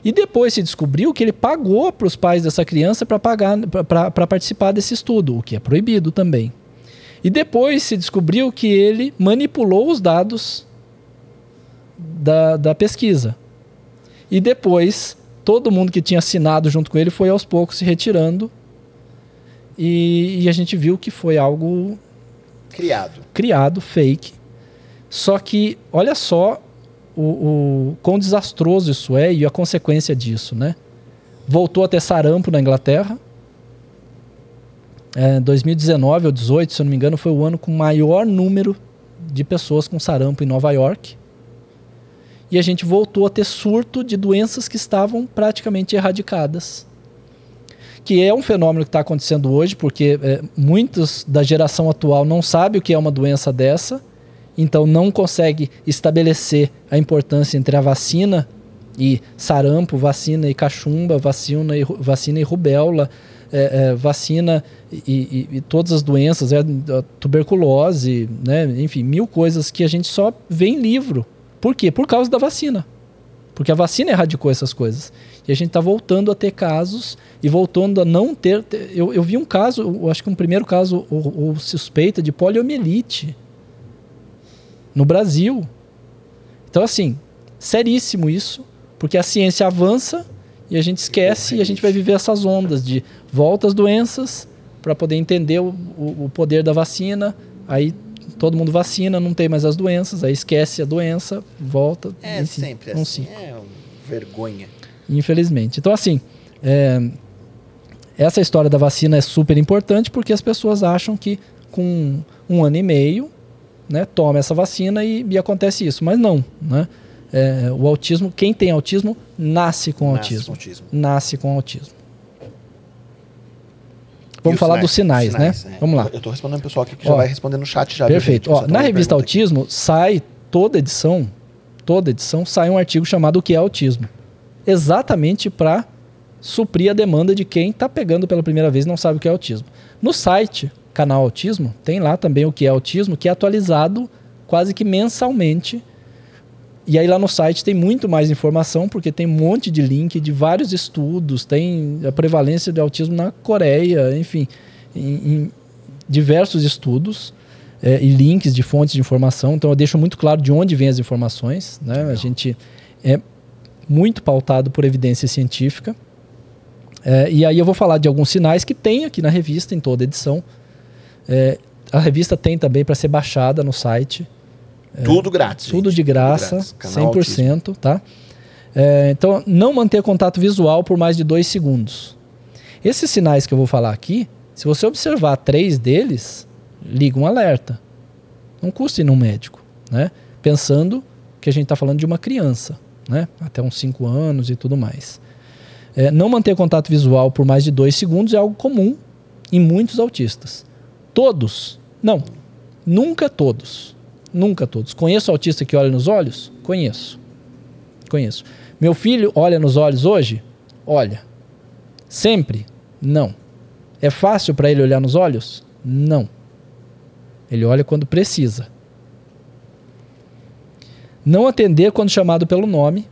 E depois se descobriu que ele pagou para os pais dessa criança para pagar para participar desse estudo, o que é proibido também. E depois se descobriu que ele manipulou os dados da, da pesquisa. E depois todo mundo que tinha assinado junto com ele foi aos poucos se retirando. E, e a gente viu que foi algo criado, criado, fake. Só que olha só o, o quão desastroso isso é e a consequência disso, né? Voltou a ter sarampo na Inglaterra. É, 2019 ou 18, se eu não me engano, foi o ano com maior número de pessoas com sarampo em Nova York. E a gente voltou a ter surto de doenças que estavam praticamente erradicadas. Que é um fenômeno que está acontecendo hoje, porque é, muitos da geração atual não sabem o que é uma doença dessa então não consegue estabelecer a importância entre a vacina e sarampo, vacina e cachumba, vacina e, vacina e rubéola, é, é, vacina e, e, e, todas as doenças, é, tuberculose, né? enfim, mil coisas que a gente só vê em livro. Por quê? Por causa da vacina. Porque a vacina erradicou essas coisas. E a gente está voltando a ter casos e voltando a não ter. Eu, eu vi um caso, eu acho que um primeiro caso, o, o suspeita de poliomielite no Brasil. Então, assim, seríssimo isso, porque a ciência avança e a gente esquece e a gente vai viver essas ondas de volta às doenças para poder entender o, o, o, poder da vacina. Aí todo mundo vacina, não tem mais as doenças, aí esquece a doença, volta. É enfim, sempre assim, ciclo. é vergonha. Infelizmente. Então, assim, é, essa história da vacina é super importante porque as pessoas acham que com um ano e meio, né, toma essa vacina e, e acontece isso. Mas não, né? É, o autismo, quem tem autismo, nasce com Nasce autismo. com autismo. Nasce com autismo. Vamos os falar dos sinais, né? é. Vamos lá. Eu tô respondendo o pessoal aqui que já Ó, vai responder no chat já. Perfeito. Ó, tá na me revista. Autismo sai toda edição, toda edição sai um artigo chamado O que é autismo, exatamente para suprir a demanda de quem está pegando pela primeira vez e não sabe o que é autismo. No site canal Autismo tem lá também o que é autismo, que é atualizado quase que mensalmente. E aí lá no site tem muito mais informação, porque tem um monte de link de vários estudos, tem a prevalência de autismo na Coreia, enfim, em, em diversos estudos é, e links de fontes de informação. Então eu deixo muito claro de onde vêm as informações. Né? A gente é muito pautado por evidência científica. É, e aí eu vou falar de alguns sinais que tem aqui na revista, em toda edição. É, a revista tem também para ser baixada no site. Tudo grátis. Tudo gente. de graça, grátis. Canal Autismo. 100%, tá? É, então, não manter contato visual por mais de dois segundos. Esses sinais que eu vou falar aqui, se você observar três deles, liga um alerta. Não custa ir num médico, né? Pensando que a gente está falando de uma criança, né? Até uns 5 anos e tudo mais. É, não manter contato visual por mais de dois segundos é algo comum em muitos autistas. Todos? Não. Nunca todos. Nunca todos. Conheço autista que olha nos olhos? Conheço. Conheço. Meu filho olha nos olhos hoje? Olha. Sempre? Não. É fácil para ele olhar nos olhos? Não. Ele olha quando precisa. Não atender quando chamado pelo nome.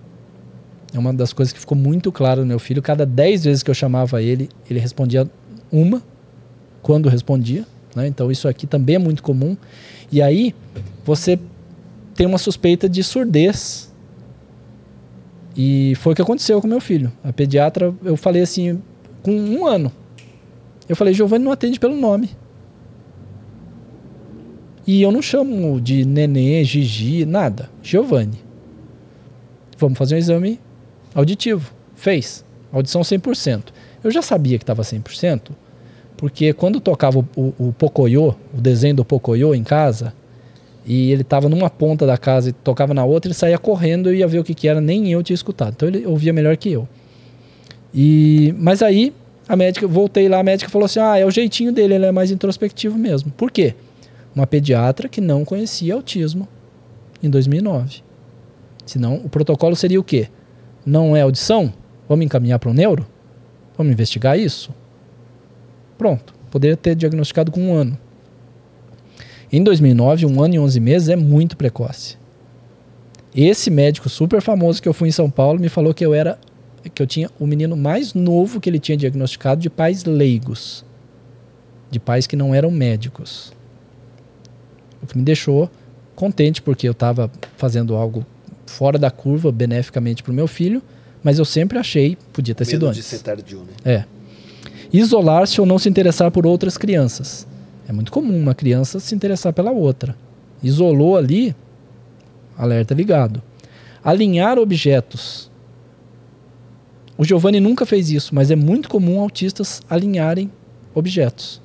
É uma das coisas que ficou muito clara no meu filho. Cada 10 vezes que eu chamava ele, ele respondia uma quando respondia. Né? Então isso aqui também é muito comum. E aí você tem uma suspeita de surdez. E foi o que aconteceu com meu filho. A pediatra, eu falei assim, com um ano. Eu falei, Giovanni não atende pelo nome. E eu não chamo de nenê, Gigi, nada. Giovanni. Vamos fazer um exame auditivo. Fez. Audição 100%. Eu já sabia que estava 100%, porque quando tocava o, o, o Pocoyo, o desenho do Pocoyo em casa, e ele estava numa ponta da casa e tocava na outra, ele saía correndo e ia ver o que, que era, nem eu tinha escutado. Então ele ouvia melhor que eu. E, mas aí a médica, voltei lá, a médica falou assim: ah, é o jeitinho dele, ele é mais introspectivo mesmo. Por quê? Uma pediatra que não conhecia autismo em 2009. Senão, o protocolo seria o quê? Não é audição? Vamos encaminhar para o neuro? Vamos investigar isso? Pronto. Poderia ter diagnosticado com um ano. Em 2009, um ano e 11 meses é muito precoce. Esse médico super famoso que eu fui em São Paulo me falou que eu era que eu tinha o menino mais novo que ele tinha diagnosticado de pais leigos, de pais que não eram médicos. O que me deixou contente porque eu estava fazendo algo fora da curva beneficamente para o meu filho, mas eu sempre achei podia ter sido Medo de antes. ser tardio, né? É. Isolar-se ou não se interessar por outras crianças. É muito comum uma criança se interessar pela outra. Isolou ali, alerta ligado. Alinhar objetos. O Giovanni nunca fez isso, mas é muito comum autistas alinharem objetos.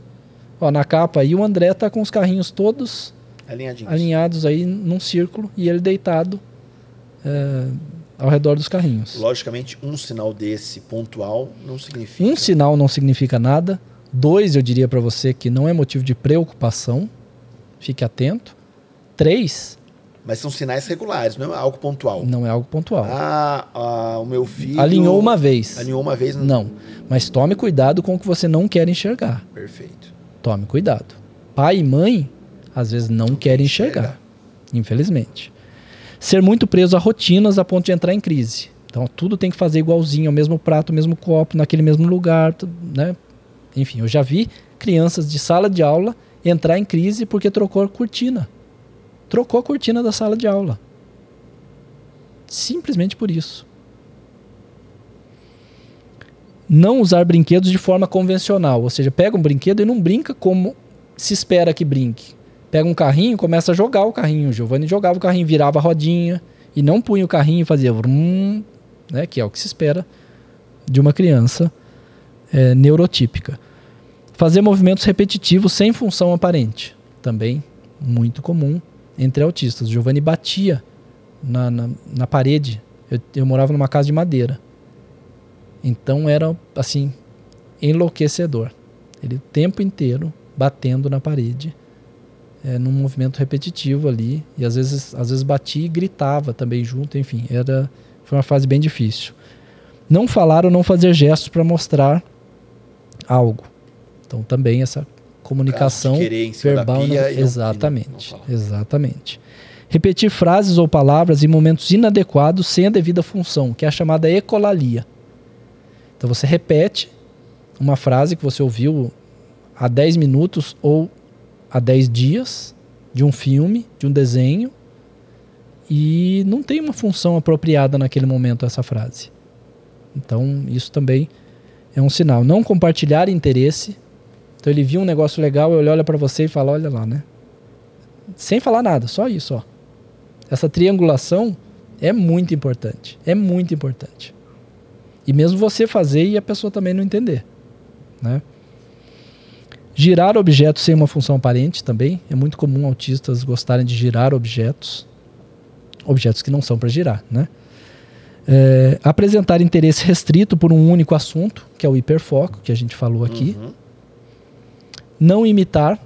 Ó, na capa aí o André tá com os carrinhos todos alinhados aí num círculo e ele deitado é, ao redor dos carrinhos. Logicamente, um sinal desse pontual não significa. Um sinal não significa nada. Dois, eu diria para você que não é motivo de preocupação. Fique atento. Três, Mas são sinais regulares, não é algo pontual. não é algo pontual. Ah, ah, o meu filho. Alinhou uma vez. Alinhou uma vez. Não. Mas tome cuidado com o que você não quer enxergar. Perfeito. Tome cuidado. Pai e mãe, às vezes, não querem enxergar. enxergar. Infelizmente. Ser muito preso a rotinas a ponto de entrar em crise. Então, tudo tem que fazer igualzinho, o mesmo prato, o mesmo copo, naquele mesmo lugar, né? Enfim, eu já vi crianças de sala de aula entrar em crise porque trocou a cortina. Trocou a cortina da sala de aula. Simplesmente por isso. Não usar brinquedos de forma convencional, ou seja, pega um brinquedo e não brinca como se espera que brinque. Pega um carrinho e começa a jogar o carrinho. O Giovanni jogava o carrinho, virava a rodinha e não punha o carrinho e fazia vrum, né, que é o que se espera de uma criança é, neurotípica. Fazer movimentos repetitivos sem função aparente, também muito comum entre autistas. Giovanni batia na, na, na parede. Eu, eu morava numa casa de madeira. Então era assim enlouquecedor. Ele o tempo inteiro batendo na parede, é, num movimento repetitivo ali, e às vezes, às vezes batia e gritava também junto, enfim, era foi uma fase bem difícil. Não falar ou não fazer gestos para mostrar algo. Então também essa comunicação verbal, não, exatamente, não, não exatamente. Repetir frases ou palavras em momentos inadequados sem a devida função, que é a chamada ecolalia. Então você repete uma frase que você ouviu há 10 minutos ou há 10 dias de um filme, de um desenho, e não tem uma função apropriada naquele momento essa frase. Então, isso também é um sinal. Não compartilhar interesse. Então, ele viu um negócio legal, ele olha para você e fala: Olha lá, né? Sem falar nada, só isso, ó. Essa triangulação é muito importante. É muito importante. E mesmo você fazer e a pessoa também não entender. Né? Girar objetos sem uma função aparente também. É muito comum autistas gostarem de girar objetos. Objetos que não são para girar. Né? É, apresentar interesse restrito por um único assunto, que é o hiperfoco, que a gente falou aqui. Uhum. Não imitar.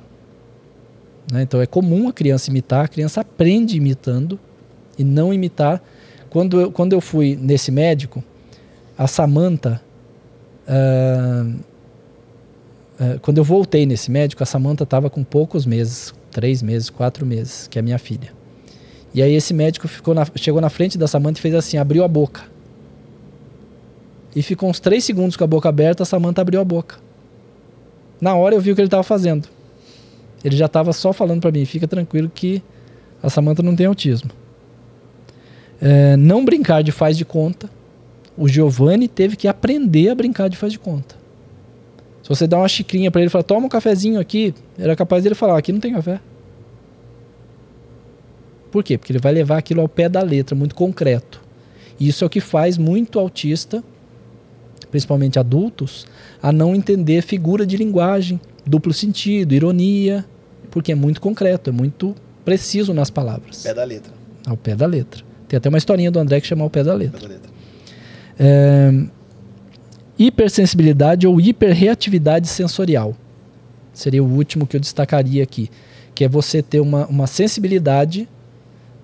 Né? Então é comum a criança imitar, a criança aprende imitando e não imitar. Quando eu, quando eu fui nesse médico, a Samantha. Uh, uh, quando eu voltei nesse médico, a Samantha estava com poucos meses, três meses, quatro meses, que é minha filha. E aí esse médico ficou na, chegou na frente da Samantha e fez assim, abriu a boca. E ficou uns três segundos com a boca aberta, a Samantha abriu a boca. Na hora eu vi o que ele estava fazendo. Ele já estava só falando para mim, fica tranquilo que a Samantha não tem autismo. É, não brincar de faz de conta o Giovanni teve que aprender a brincar de faz de conta. Você dá uma xicrinha para ele e falar, toma um cafezinho aqui, era capaz dele falar, aqui não tem café. Por quê? Porque ele vai levar aquilo ao pé da letra, muito concreto. E isso é o que faz muito autista, principalmente adultos, a não entender figura de linguagem, duplo sentido, ironia, porque é muito concreto, é muito preciso nas palavras. Pé da letra. Ao pé da letra. Tem até uma historinha do André que chama o pé da letra. Pé da letra. É, hipersensibilidade ou hiperreatividade sensorial. Seria o último que eu destacaria aqui. Que é você ter uma, uma sensibilidade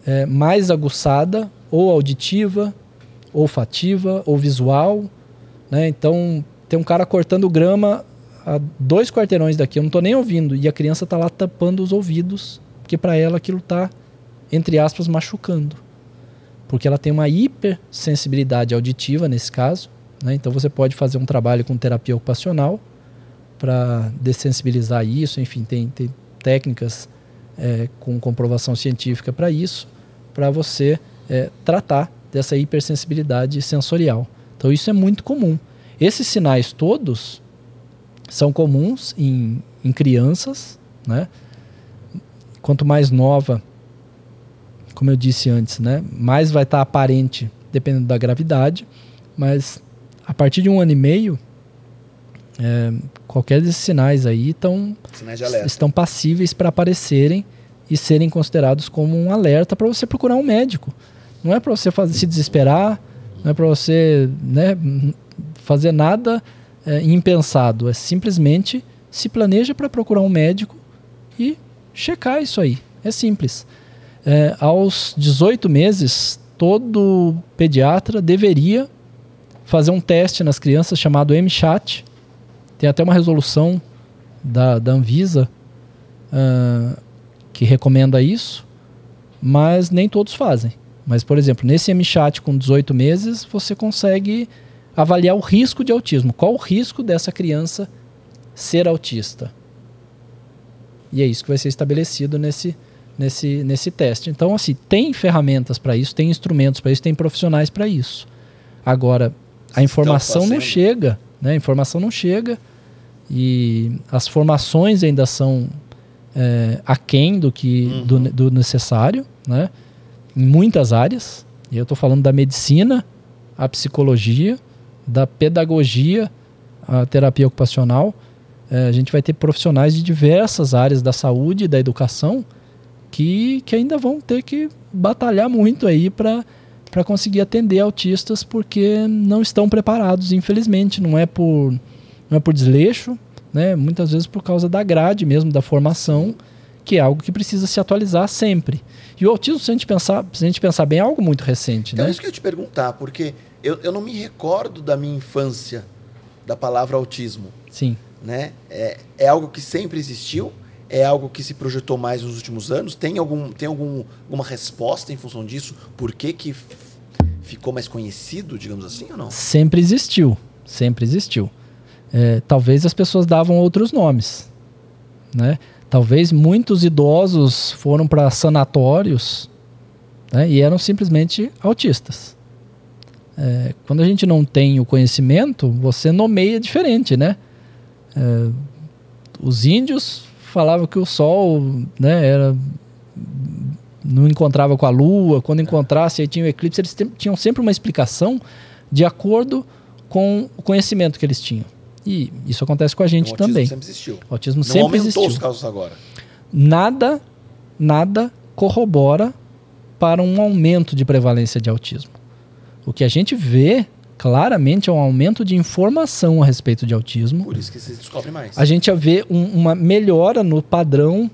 é, mais aguçada, ou auditiva, olfativa, ou visual. Né? Então, tem um cara cortando grama a dois quarteirões daqui, eu não estou nem ouvindo, e a criança está lá tapando os ouvidos, porque para ela aquilo está, entre aspas, machucando porque ela tem uma hipersensibilidade auditiva nesse caso. Né? Então você pode fazer um trabalho com terapia ocupacional para dessensibilizar isso. Enfim, tem, tem técnicas é, com comprovação científica para isso, para você é, tratar dessa hipersensibilidade sensorial. Então isso é muito comum. Esses sinais todos são comuns em, em crianças, né? Quanto mais nova como eu disse antes, né? Mais vai estar aparente dependendo da gravidade, mas a partir de um ano e meio, é, qualquer desses sinais aí tão, sinais estão passíveis para aparecerem e serem considerados como um alerta para você procurar um médico. Não é para você fazer, se desesperar, não é para você né, fazer nada é, impensado. É simplesmente se planeja para procurar um médico e checar isso aí. É simples. É, aos 18 meses, todo pediatra deveria fazer um teste nas crianças chamado MChat. Tem até uma resolução da, da Anvisa uh, que recomenda isso, mas nem todos fazem. Mas, por exemplo, nesse MChat com 18 meses, você consegue avaliar o risco de autismo. Qual o risco dessa criança ser autista? E é isso que vai ser estabelecido nesse, nesse, nesse teste. Então, assim, tem ferramentas para isso, tem instrumentos para isso, tem profissionais para isso. Agora, a informação não chega, né? A informação não chega e as formações ainda são é, aquém do que uhum. do, do, necessário, né? Em muitas áreas. E eu estou falando da medicina, a psicologia, da pedagogia, a terapia ocupacional, é, a gente vai ter profissionais de diversas áreas da saúde e da educação que, que ainda vão ter que batalhar muito aí para para conseguir atender autistas porque não estão preparados, infelizmente, não é por não é por desleixo, né? Muitas vezes por causa da grade mesmo da formação, que é algo que precisa se atualizar sempre. E o autismo, se a gente pensar, se a gente pensar bem, é algo muito recente, então, né? É isso que eu ia te perguntar, porque eu, eu não me recordo da minha infância da palavra autismo. Sim. Né? É, é algo que sempre existiu? É algo que se projetou mais nos últimos anos? Tem, algum, tem algum, alguma resposta em função disso? Por que, que ficou mais conhecido, digamos assim, ou não? Sempre existiu. Sempre existiu. É, talvez as pessoas davam outros nomes. Né? Talvez muitos idosos foram para sanatórios né, e eram simplesmente autistas. É, quando a gente não tem o conhecimento, você nomeia diferente, né? É, os índios falavam que o sol né, era, não encontrava com a lua, quando encontrasse aí tinha o eclipse, eles tinham sempre uma explicação de acordo com o conhecimento que eles tinham. E isso acontece com a gente então, o também. sempre existiu. O autismo não sempre aumentou existiu. os casos agora. Nada, nada corrobora para um aumento de prevalência de autismo. O que a gente vê claramente é um aumento de informação a respeito de autismo. Por isso que se descobre mais. A gente vê um, uma melhora no padrão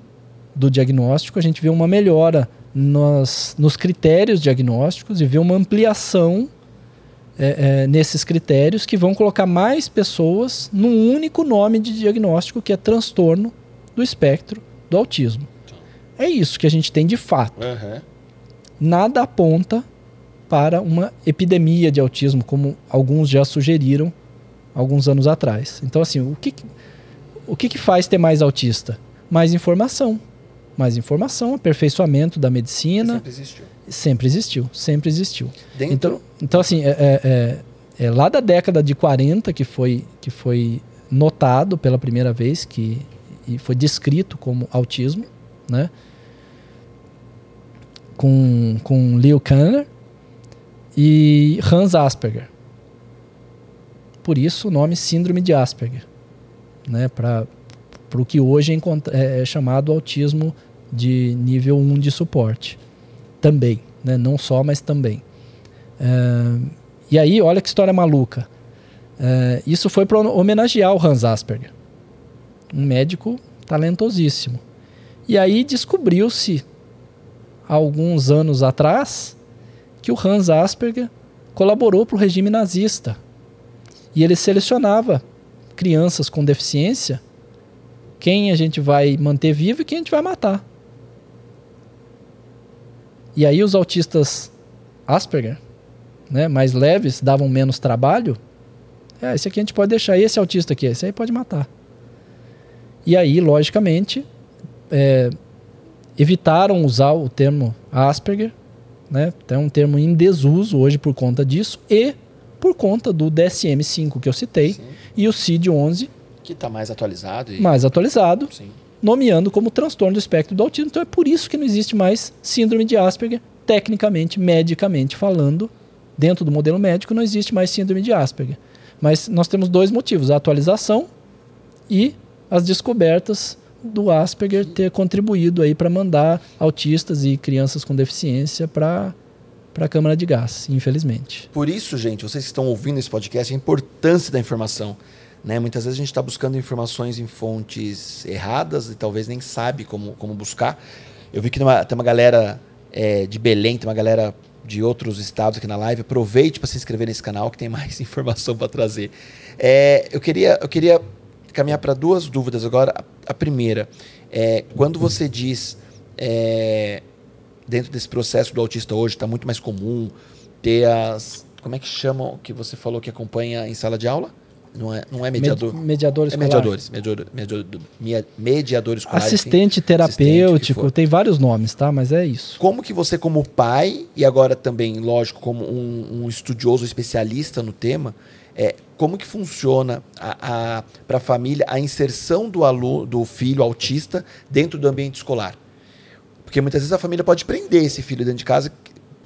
do diagnóstico, a gente vê uma melhora nos, nos critérios diagnósticos e vê uma ampliação é, é, nesses critérios que vão colocar mais pessoas num único nome de diagnóstico que é transtorno do espectro do autismo. É isso que a gente tem de fato. Uhum. Nada aponta para uma epidemia de autismo, como alguns já sugeriram alguns anos atrás. Então, assim, o que, o que, que faz ter mais autista? Mais informação. Mais informação, aperfeiçoamento da medicina. Sempre existiu. Sempre existiu, sempre existiu. Dentro... Então, então, assim, é, é, é, lá da década de 40 que foi, que foi notado pela primeira vez que e foi descrito como autismo, né? Com, com Leo Kanner e Hans Asperger. Por isso o nome Síndrome de Asperger, né? Para o que hoje é, é chamado autismo de nível 1 de suporte. Também, né? não só, mas também. É, e aí, olha que história maluca. É, isso foi para homenagear o Hans Asperger, um médico talentosíssimo. E aí descobriu-se, alguns anos atrás, que o Hans Asperger colaborou para o regime nazista. E ele selecionava crianças com deficiência, quem a gente vai manter vivo e quem a gente vai matar. E aí os autistas Asperger, né, mais leves, davam menos trabalho. É, esse aqui a gente pode deixar, esse autista aqui, esse aí pode matar. E aí, logicamente, é, evitaram usar o termo Asperger, né? É um termo em desuso hoje por conta disso e por conta do DSM-5 que eu citei Sim. e o CID-11 que está mais atualizado. E... mais atualizado, Sim. nomeando como transtorno do espectro do autismo. Então é por isso que não existe mais síndrome de Asperger, tecnicamente, medicamente falando, dentro do modelo médico não existe mais síndrome de Asperger. Mas nós temos dois motivos: a atualização e as descobertas do Asperger ter contribuído aí para mandar autistas e crianças com deficiência para para a câmara de gás, infelizmente. Por isso, gente, vocês que estão ouvindo esse podcast, a importância da informação. Né? Muitas vezes a gente está buscando informações em fontes erradas e talvez nem sabe como, como buscar. Eu vi que tem uma, tem uma galera é, de Belém, tem uma galera de outros estados aqui na live. Aproveite para se inscrever nesse canal que tem mais <laughs> informação para trazer. É, eu, queria, eu queria caminhar para duas dúvidas agora. A, primeira, é, quando você diz é, dentro desse processo do autista hoje está muito mais comum ter as como é que chamam que você falou que acompanha em sala de aula? Não é, não é mediador. Med mediador é escolar. mediadores, mediador, mediador, mediador escolar. Assistente enfim, terapêutico, assistente tem vários nomes, tá? Mas é isso. Como que você, como pai, e agora também, lógico, como um, um estudioso especialista no tema, é, como que funciona para a família a inserção do aluno, do filho autista dentro do ambiente escolar? Porque muitas vezes a família pode prender esse filho dentro de casa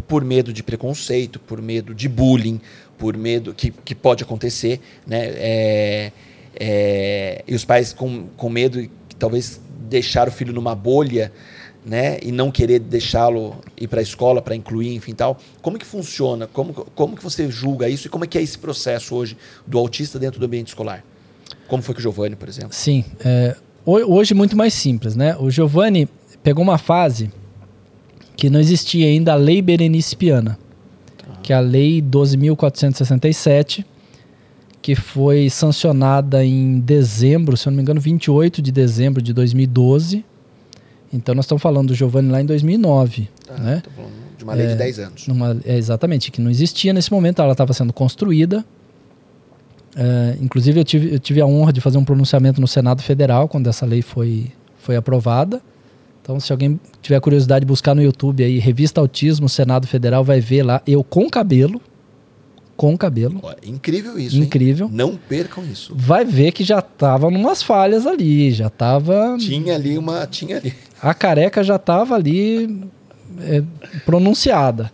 por medo de preconceito, por medo de bullying, por medo que, que pode acontecer, né? É, é, e os pais com, com medo talvez deixar o filho numa bolha, né? E não querer deixá-lo ir para a escola para incluir, enfim, tal. Como que funciona? Como, como que você julga isso e como é que é esse processo hoje do autista dentro do ambiente escolar? Como foi com o Giovanni, por exemplo? Sim, é, hoje muito mais simples, né? O Giovanni pegou uma fase que não existia ainda a Lei Berenice Piana, que é a Lei 12.467, que foi sancionada em dezembro, se eu não me engano, 28 de dezembro de 2012. Então nós estamos falando do Giovanni lá em 2009, Ah, né? tô falando de uma lei de 10 anos. Numa- é, exatamente, que não existia nesse momento, ela estava sendo construída. É, inclusive, eu tive, eu tive a honra de fazer um pronunciamento no Senado Federal quando essa lei foi, foi aprovada. Então, se alguém tiver curiosidade de buscar no YouTube aí, Revista Autismo, Senado Federal, vai ver lá, eu com cabelo, com cabelo, incrível isso, hein? incrível. Não percam isso. Vai ver que já tava numas falhas ali, já tava Tinha ali uma. Tinha ali. a careca já estava ali é, pronunciada.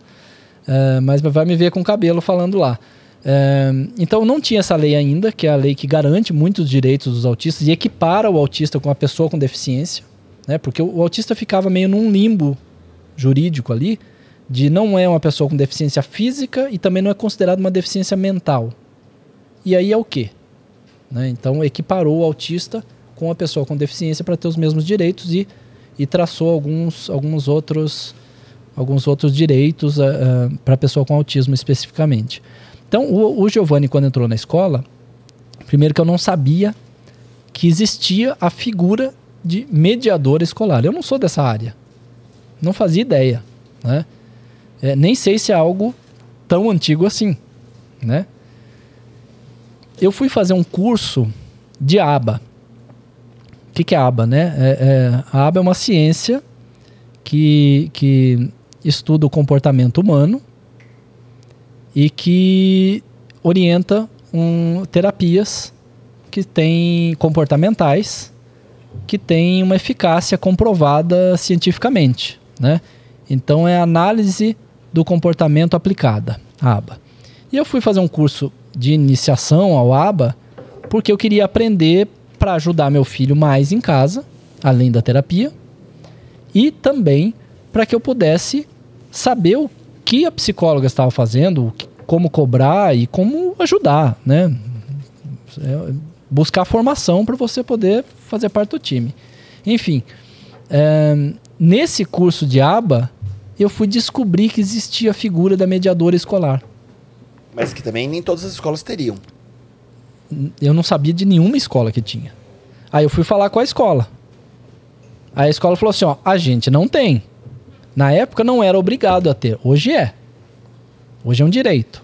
É, mas vai me ver com cabelo falando lá. É, então não tinha essa lei ainda, que é a lei que garante muitos direitos dos autistas e equipara o autista com a pessoa com deficiência, né? Porque o, o autista ficava meio num limbo jurídico ali, de não é uma pessoa com deficiência física e também não é considerado uma deficiência mental. E aí é o quê? Né? Então equiparou o autista com a pessoa com deficiência para ter os mesmos direitos e, e traçou alguns, alguns outros alguns outros direitos para a pessoa com autismo especificamente. Então o, o Giovanni quando entrou na escola, primeiro que eu não sabia que existia a figura de mediador escolar. Eu não sou dessa área, não fazia ideia, né? É, nem sei se é algo tão antigo assim, né? Eu fui fazer um curso de aba. O que, que é aba, né? É, é, a aba é uma ciência que, que estuda o comportamento humano e que orienta um, terapias que têm comportamentais que têm uma eficácia comprovada cientificamente, né? Então é análise do comportamento aplicada, aba. E eu fui fazer um curso de iniciação ao aba porque eu queria aprender para ajudar meu filho mais em casa, além da terapia, e também para que eu pudesse saber o que a psicóloga estava fazendo, como cobrar e como ajudar, né? É, buscar formação para você poder fazer parte do time. Enfim, é, nesse curso de aba, eu fui descobrir que existia a figura da mediadora escolar. Mas que também nem todas as escolas teriam. eu não sabia de nenhuma escola que tinha. Aí eu fui falar com a escola. Aí a escola falou assim: ó, a gente não tem. Na época não era obrigado a ter, hoje é. Hoje é um direito.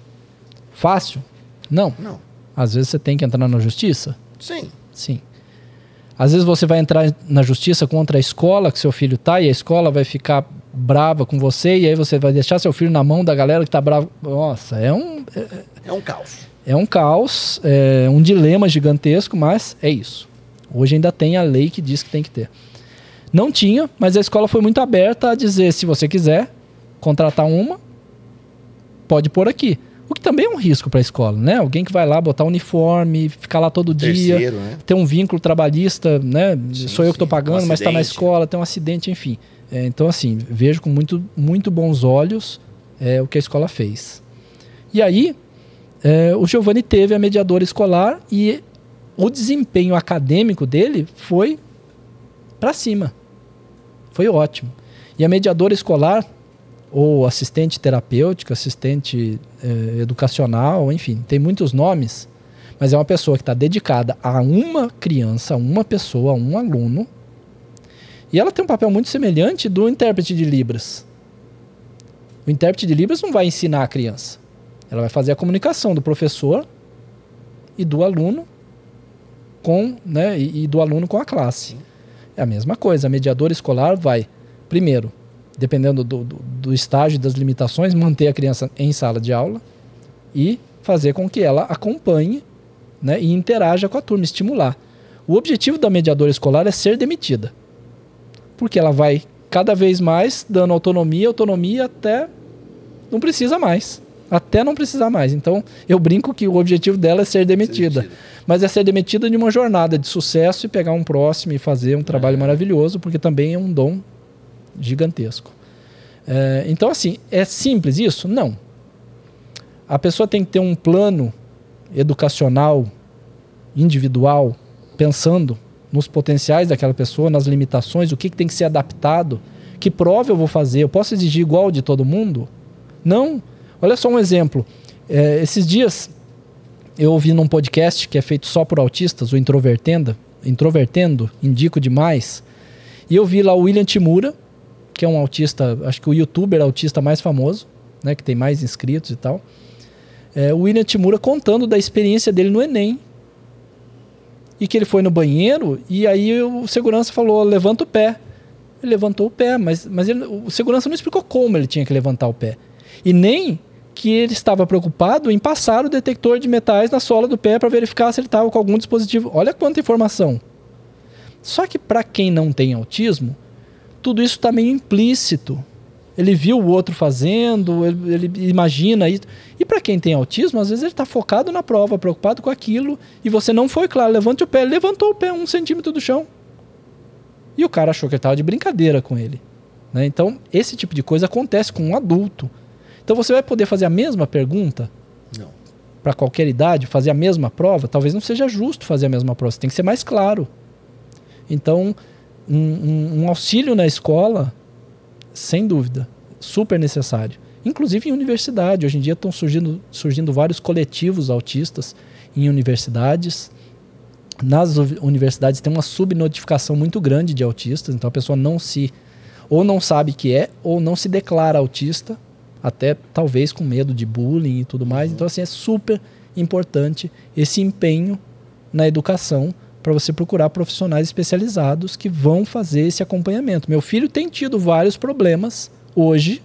Fácil? Não. Não. Às vezes você tem que entrar na justiça? Sim. Sim. Às vezes você vai entrar na justiça contra a escola que seu filho tá e a escola vai ficar brava com você e aí você vai deixar seu filho na mão da galera que tá brava. Nossa, é um, É um caos. é um caos, é um dilema gigantesco, mas é isso. Hoje ainda tem a lei que diz que tem que ter. Não tinha, mas a escola foi muito aberta a dizer: se você quiser contratar uma, pode pôr aqui. O que também é um risco para a escola, né? Alguém que vai lá botar uniforme, ficar lá todo dia, Terceiro, né? ter um vínculo trabalhista, né? Sim, Sou eu que estou sim. pagando, Um mas está na escola, tem um acidente, enfim. É, então, assim, vejo com muito, muito bons olhos é, o que a escola fez. E aí, é, o Giovanni teve a mediadora escolar e o desempenho acadêmico dele foi para cima. Foi ótimo. E a mediadora escolar, ou assistente terapêutica, assistente eh, educacional, enfim, tem muitos nomes, mas é uma pessoa que está dedicada a uma criança, a uma pessoa, a um aluno. E ela tem um papel muito semelhante do intérprete de Libras. O intérprete de Libras não vai ensinar a criança. Ela vai fazer a comunicação do professor e do aluno com, né, e, e do aluno com a classe. É a mesma coisa. A mediadora escolar vai, primeiro, dependendo do, do, do estágio e das limitações, manter a criança em sala de aula e fazer com que ela acompanhe né, e interaja com a turma, estimular. O objetivo da mediadora escolar é ser demitida. Porque ela vai cada vez mais dando autonomia, autonomia até não precisa mais. Até não precisar mais. Então, eu brinco que o objetivo dela é ser demitida. demitida. Mas é ser demitida de uma jornada de sucesso e pegar um próximo e fazer um trabalho maravilhoso, porque também é um dom gigantesco. É, então, assim, é simples isso? Não. A pessoa tem que ter um plano educacional, individual, pensando nos potenciais daquela pessoa, nas limitações, o que, que tem que ser adaptado, que prova eu vou fazer, eu posso exigir igual de todo mundo? Não. Olha só um exemplo. É, esses dias eu ouvi num podcast que é feito só por autistas, o Introvertendo, Introvertendo, indico demais. E eu vi lá o William Timura, que é um autista, acho que o youtuber autista mais famoso, né, que tem mais inscritos e tal. É, o William Timura contando da experiência dele no Enem. E que ele foi no banheiro e aí o segurança falou: levanta o pé. Ele levantou o pé, mas, mas ele, o segurança não explicou como ele tinha que levantar o pé. E nem que ele estava preocupado em passar o detector de metais na sola do pé para verificar se ele estava com algum dispositivo. Olha quanta informação. Só que para quem não tem autismo, tudo isso está meio implícito. Ele viu o outro fazendo, ele, ele imagina isso. E para quem tem autismo, às vezes ele está focado na prova, preocupado com aquilo, e você não foi claro, levante o pé. Ele levantou o pé um centímetro do chão. E o cara achou que ele estava de brincadeira com ele. Né? Então, esse tipo de coisa acontece com um adulto. Então, você vai poder fazer a mesma pergunta Não. para qualquer idade, fazer a mesma prova? Talvez não seja justo fazer a mesma prova, você tem que ser mais claro. Então, um, um, um auxílio na escola, sem dúvida, super necessário. Inclusive em universidade. Hoje em dia estão surgindo, surgindo vários coletivos autistas em universidades. Nas universidades tem uma subnotificação muito grande de autistas, então a pessoa não se ou não sabe que é ou não se declara autista, até talvez com medo de bullying e tudo mais. Então assim é super importante esse empenho na educação para você procurar profissionais especializados que vão fazer esse acompanhamento. Meu filho tem tido vários problemas hoje,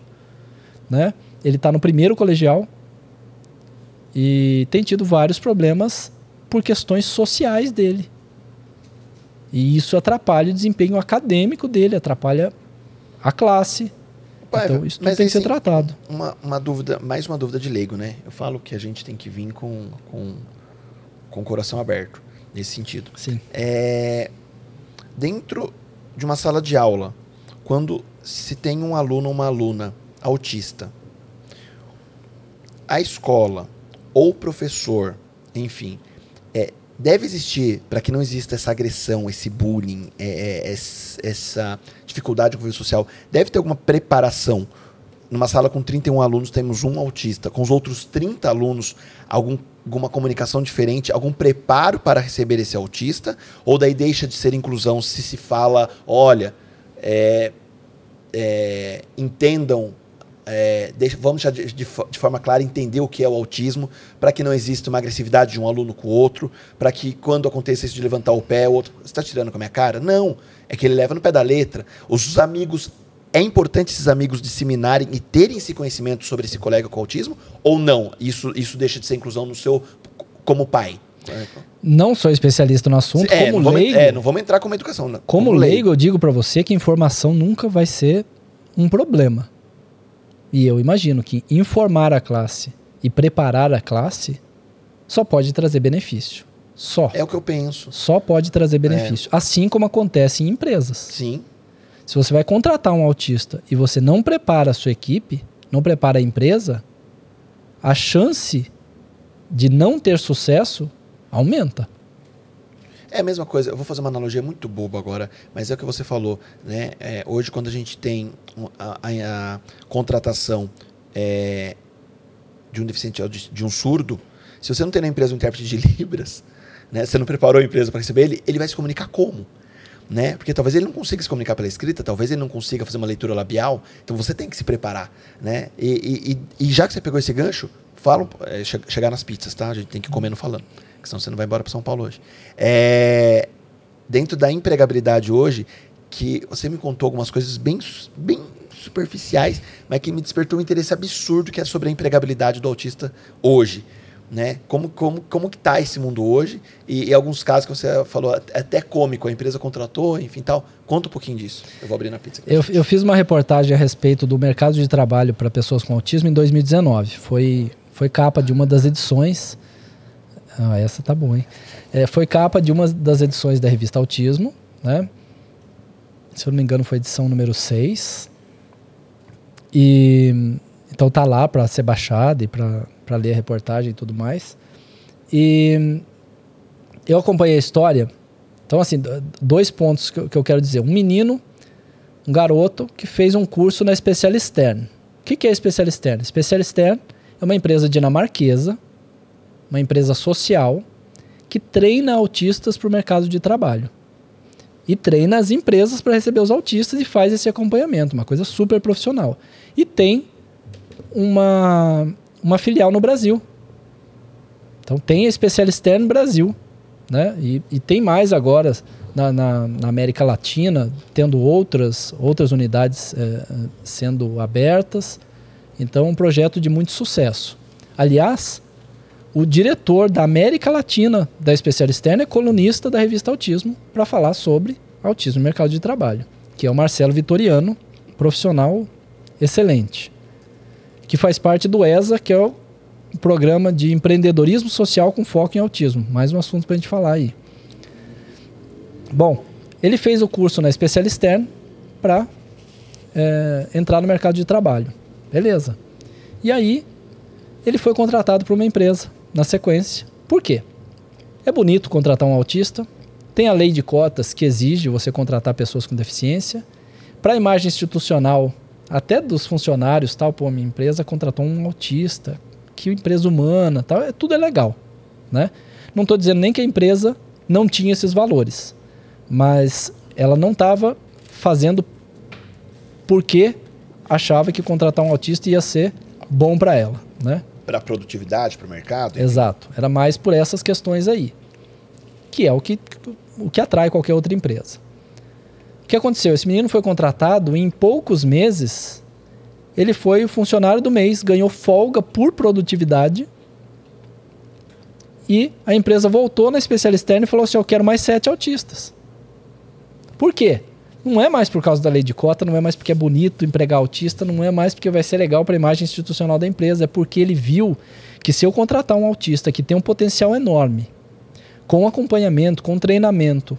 né? Ele está no primeiro colegial e tem tido vários problemas por questões sociais dele. E isso atrapalha o desempenho acadêmico dele, atrapalha a classe. Pai, então isso mas tem que ser assim, tratado. Uma, uma dúvida, mais uma dúvida de leigo, né? Eu falo que a gente tem que vir com, com, com o coração aberto, nesse sentido. Sim. É, dentro de uma sala de aula, quando se tem um aluno ou uma aluna autista, a escola ou o professor, enfim, é, deve existir, para que não exista essa agressão, esse bullying, é, é, ess- essa dificuldade de convívio social, deve ter alguma preparação. Numa sala com 31 alunos, temos um autista. Com os outros 30 alunos, algum, alguma comunicação diferente, algum preparo para receber esse autista? Ou daí deixa de ser inclusão se se fala, olha, é, é, entendam, é, deixa- vamos de, de de forma clara entender o que é o autismo, para que não exista uma agressividade de um aluno com o outro, para que quando aconteça isso de levantar o pé, o outro, você está tirando com a minha cara? Não, é que ele leva no pé da letra. Os amigos, é importante esses amigos disseminarem e terem esse conhecimento sobre esse colega com autismo, ou não? Isso, isso deixa de ser inclusão no seu, como pai? Não sou especialista no assunto, É, como não vamos, leigo. é, não vamos entrar como educação. não. Como leigo, eu digo para você que informação nunca vai ser um problema. E eu imagino que informar a classe e preparar a classe só pode trazer benefício. Só. É o que eu penso. Só pode trazer benefício. Assim como acontece em empresas. Sim. Se você vai contratar um autista e você não prepara a sua equipe, não prepara a empresa, a chance de não ter sucesso aumenta. É a mesma coisa, eu vou fazer uma analogia muito boba agora, mas é o que você falou, né? É, hoje, quando a gente tem a, a- a contratação é, de um deficiente, de um surdo, se você não tem na empresa um intérprete de <laughs> Libras, né? Você não preparou a empresa para receber ele, ele vai se comunicar como? Né? Porque talvez ele não consiga se comunicar pela escrita, talvez ele não consiga fazer uma leitura labial, então você tem que se preparar, né? E, e- e- já que você pegou esse gancho, fala, é, che- chegar nas pizzas, tá? A gente tem que ir comendo falando, porque senão você não vai embora para São Paulo hoje. É, dentro da empregabilidade hoje, que você me contou algumas coisas bem, bem superficiais, mas que me despertou um interesse absurdo que é sobre a empregabilidade do autista hoje. Né? Como, como, como que tá esse mundo hoje? E, e alguns casos que você falou, até cômico, a empresa contratou, enfim tal. Conta um pouquinho disso. Eu vou abrir na pizza. Eu, eu fiz uma reportagem a respeito do mercado de trabalho para pessoas com autismo em 2019. Foi, foi capa de uma das edições. Ah, essa tá bom, hein? É, foi capa de uma das edições da revista Autismo, né? Se eu não me engano, foi edição número 6. E então tá lá para ser baixada e para ler a reportagem e tudo mais. E eu acompanhei a história. Então, assim, dois pontos que eu, que eu quero dizer. Um menino, um garoto que fez um curso na Specialistern. O que, que é Specialistern? Specialistern é uma empresa dinamarquesa, uma empresa social, que treina autistas para o mercado de trabalho. E treina as empresas para receber os autistas e faz esse acompanhamento, uma coisa super profissional. E tem uma, uma filial no Brasil. Então tem a Especialista no Brasil. Né? E, e tem mais agora na, na, na, América Latina, tendo outras, outras unidades é, sendo abertas. Então, um projeto de muito sucesso. Aliás, o diretor da América Latina da Especialista é colunista da revista Autismo para falar sobre autismo no mercado de trabalho, que é o Marcelo Vitoriano, profissional excelente que faz parte do ESA, que é o programa de empreendedorismo social com foco em autismo. Mais um assunto para a gente falar aí. Bom, ele fez o curso na Especialistern para é, entrar no mercado de trabalho. Beleza. E aí, ele foi contratado por uma empresa na sequência. Por quê? É bonito contratar um autista, tem a lei de cotas que exige você contratar pessoas com deficiência. Para a imagem institucional, até dos funcionários, tal, pô, minha empresa contratou um autista, que empresa humana, tal, é, tudo é legal, né? Não estou dizendo nem que a empresa não tinha esses valores, mas ela não estava fazendo porque achava que contratar um autista ia ser bom para ela, né? Para produtividade, para o mercado. Enfim. Exato. Era mais por essas questões aí, que é o que o que atrai qualquer outra empresa. O que aconteceu? Esse menino foi contratado e em poucos meses ele foi o funcionário do mês, ganhou folga por produtividade. E a empresa voltou na especialista externa e falou assim: Eu quero mais sete autistas. Por quê? Não é mais por causa da lei de cota, não é mais porque é bonito empregar autista, não é mais porque vai ser legal para a imagem institucional da empresa, é porque ele viu que se eu contratar um autista que tem um potencial enorme, com acompanhamento, com treinamento,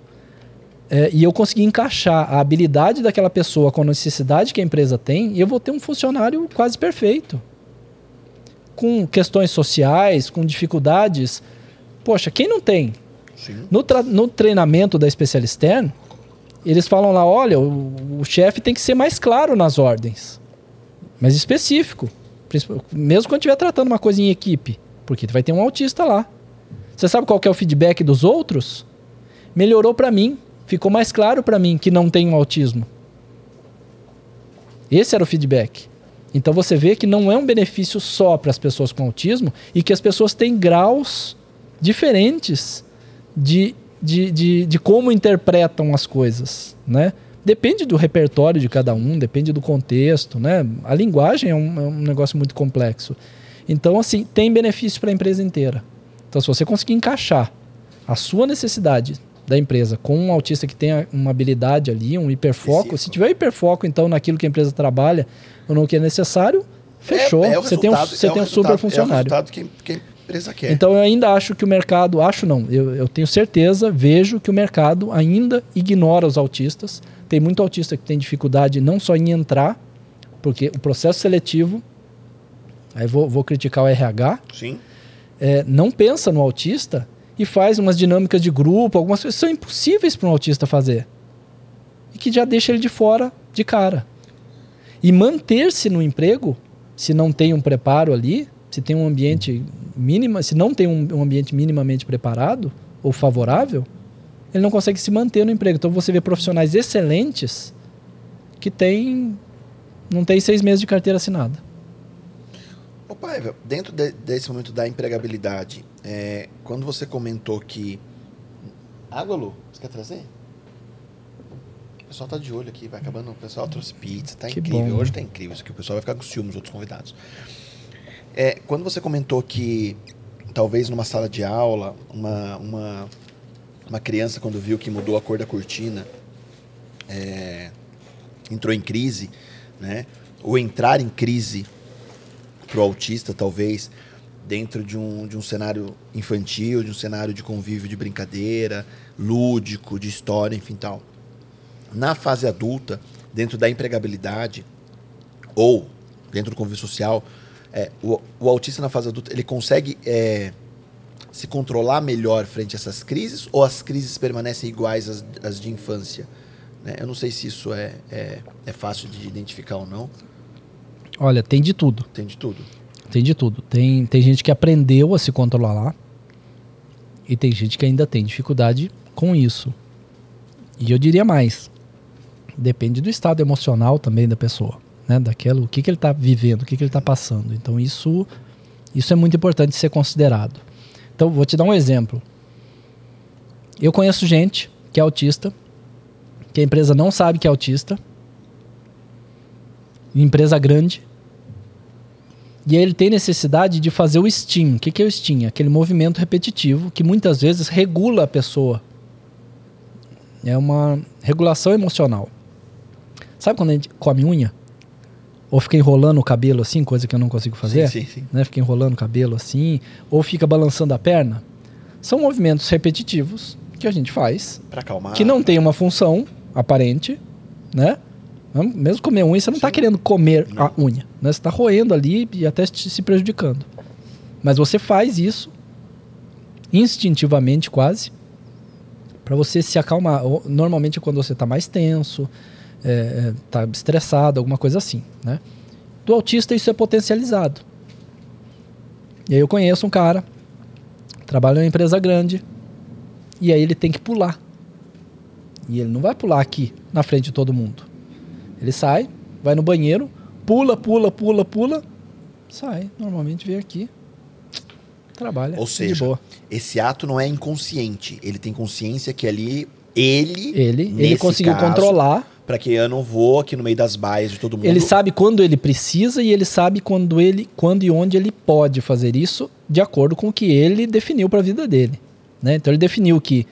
é, e eu conseguir encaixar a habilidade daquela pessoa com a necessidade que a empresa tem, eu vou ter um funcionário quase perfeito. Com questões sociais, com dificuldades. Poxa, quem não tem? No, no, treinamento da Specialistern, eles falam lá: olha, o, o chefe tem que ser mais claro nas ordens, mais específico. Mesmo quando estiver tratando uma coisa em equipe, porque vai ter um autista lá. Você sabe qual é o feedback dos outros? Melhorou para mim ficou mais claro para mim que não tenho autismo. Esse era o feedback. Então você vê que não é um benefício só para as pessoas com autismo e que as pessoas têm graus diferentes de, de, de, de como interpretam as coisas, né? Depende do repertório de cada um, depende do contexto, né? A linguagem é um, é um negócio muito complexo. Então, assim, tem benefício para a empresa inteira. Então, se você conseguir encaixar a sua necessidade da empresa com um autista que tenha uma habilidade ali, um hiperfoco. Específico. Se tiver hiperfoco, então, naquilo que a empresa trabalha ou no que é necessário, fechou. É, é você tem um, você é tem um super funcionário. É o que, que a empresa quer. Então, eu ainda acho que o mercado, acho não, eu, eu tenho certeza, vejo que o mercado ainda ignora os autistas. Tem muito autista que tem dificuldade não só em entrar, porque o processo seletivo, aí vou, vou criticar o RH, Sim. É, não pensa no autista e faz umas dinâmicas de grupo, algumas coisas que são impossíveis para um autista fazer. E que já deixa ele de fora de cara. E manter-se no emprego, se não tem um preparo ali, se tem um ambiente mínimo, se não tem um, um ambiente minimamente preparado ou favorável, ele não consegue se manter no emprego. Então você vê profissionais excelentes que têm não tem seis meses de carteira assinada. Ô Paiva, dentro de, desse momento da empregabilidade, é, quando você comentou que. Água, Lu? Você quer trazer? O pessoal tá de olho aqui, vai acabando. O pessoal trouxe pizza, tá que incrível. Bom, Hoje tá incrível isso aqui. O pessoal vai ficar com ciúmes, os outros convidados. É, quando você comentou que talvez numa sala de aula, uma, uma, uma criança quando viu que mudou a cor da cortina, é, entrou em crise, né? Ou entrar em crise para o autista, talvez, dentro de um, de um cenário infantil, de um cenário de convívio, de brincadeira, lúdico, de história, enfim tal. Na fase adulta, dentro da empregabilidade ou dentro do convívio social, é, o, o, autista na fase adulta ele consegue é, se controlar melhor frente a essas crises ou as crises permanecem iguais às, às de infância? Né? Eu não sei se isso é, é, é fácil de identificar ou não. Olha, tem de tudo. Tem de tudo. Tem de tudo. Tem, tem gente que aprendeu a se controlar lá. E tem gente que ainda tem dificuldade com isso. E eu diria mais. Depende do estado emocional também da pessoa. Né? Daquilo, o que, que ele está vivendo, o que, que ele está passando. Então isso, isso é muito importante ser considerado. Então vou te dar um exemplo. Eu conheço gente que é autista, que a empresa não sabe que é autista, empresa grande, e aí ele tem necessidade de fazer o STEAM. O que, que é o STEAM? Aquele movimento repetitivo que muitas vezes regula a pessoa. É uma regulação emocional. Sabe quando a gente come unha? Ou fica enrolando o cabelo assim, coisa que eu não consigo fazer? Sim, sim, sim. Né? Fica enrolando o cabelo assim, ou fica balançando a perna. São movimentos repetitivos que a gente faz. Para acalmar. Que não tem uma função aparente, né? Mesmo comer unha, você não está querendo comer não. a unha. Né? Você está roendo ali e até se prejudicando. Mas você faz isso instintivamente quase para você se acalmar. Normalmente é quando você está mais tenso, está é, é estressado, alguma coisa assim. Né? Do autista isso é potencializado. E aí eu conheço um cara, trabalha em uma empresa grande, e aí ele tem que pular. E ele não vai pular aqui na frente de todo mundo. Ele sai, vai no banheiro, pula, pula, pula, pula, sai. Normalmente vem aqui, trabalha. Ou seja, esse ato não é inconsciente. Ele tem consciência que ali ele. Ele, ele conseguiu caso, controlar. Para que eu não vou aqui no meio das baias de todo mundo. Ele sabe quando ele precisa e ele sabe quando ele, quando e onde ele pode fazer isso, de acordo com o que ele definiu para a vida dele. Né? Então ele definiu que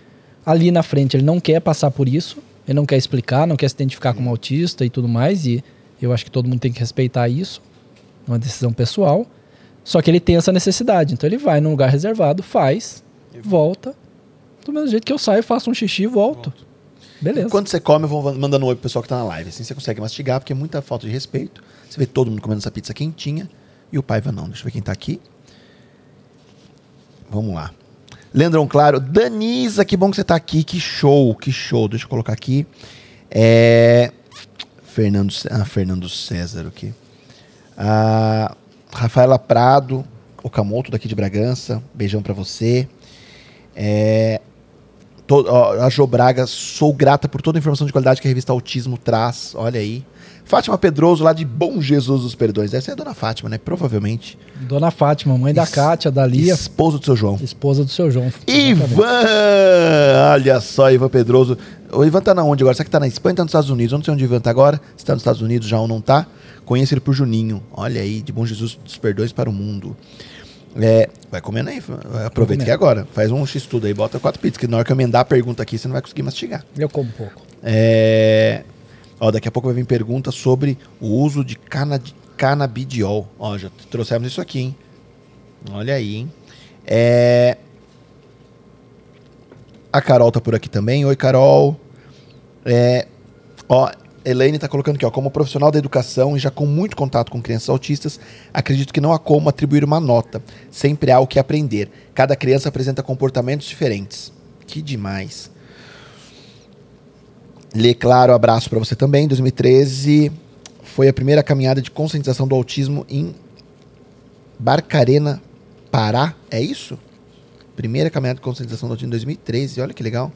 ali na frente ele não quer passar por isso, ele não quer explicar, não quer se identificar como autista e tudo mais, e eu acho que todo mundo tem que respeitar isso, é uma decisão pessoal. Só que ele tem essa necessidade, então ele vai num lugar reservado, faz, volta. Do mesmo jeito que eu saio, faço um xixi e volto. volto. Beleza. Enquanto você come, eu vou mandando um oi pro pessoal que tá na live. Assim você consegue mastigar, porque é muita falta de respeito. Você vê todo mundo comendo essa pizza quentinha e o Paiva não. Deixa eu ver quem tá aqui. Vamos lá. Leandrão Claro. Danisa, que bom que você está aqui. Que show, que show. Deixa eu colocar aqui. É... Fernando, ah, Fernando César aqui. Ah, Rafaela Prado, Okamoto daqui de Bragança. Beijão para você. É... a Jo Braga, sou grata por toda a informação de qualidade que a revista Autismo traz. Olha aí. Fátima Pedroso, lá de Bom Jesus dos Perdões. Deve ser a dona Fátima, né? Provavelmente. Dona Fátima, mãe da Kátia, da Lia. Esposa do seu João. Esposa do seu João. Ivan! Olha só, Ivan Pedroso. O Ivan tá na onde agora? Será que tá na Espanha tá nos Estados Unidos? Eu não sei onde o Ivan tá agora. Se tá nos Estados Unidos já ou não tá. Conheço ele por Juninho. Olha aí, de Bom Jesus dos Perdões para o mundo. É, vai comendo aí, aproveita que é agora. Faz um x-tudo aí, bota quatro pizzas, que na hora que eu emendar a pergunta aqui, você não vai conseguir mastigar. Eu como pouco. É, Ó, daqui a pouco vai vir pergunta sobre o uso de cana, canabidiol. Ó, já trouxemos isso aqui, hein? Olha aí, hein? É... A Carol tá por aqui também. Oi, Carol. É... Ó, Elaine tá colocando aqui, ó, como profissional da educação e já com muito contato com crianças autistas, acredito que não há como atribuir uma nota. Sempre há o que aprender. Cada criança apresenta comportamentos diferentes. Que demais. Lê Claro, abraço para você também. 2013 foi a primeira caminhada de conscientização do autismo em Barcarena, Pará. É isso? Primeira caminhada de conscientização do autismo em 2013. Olha que legal.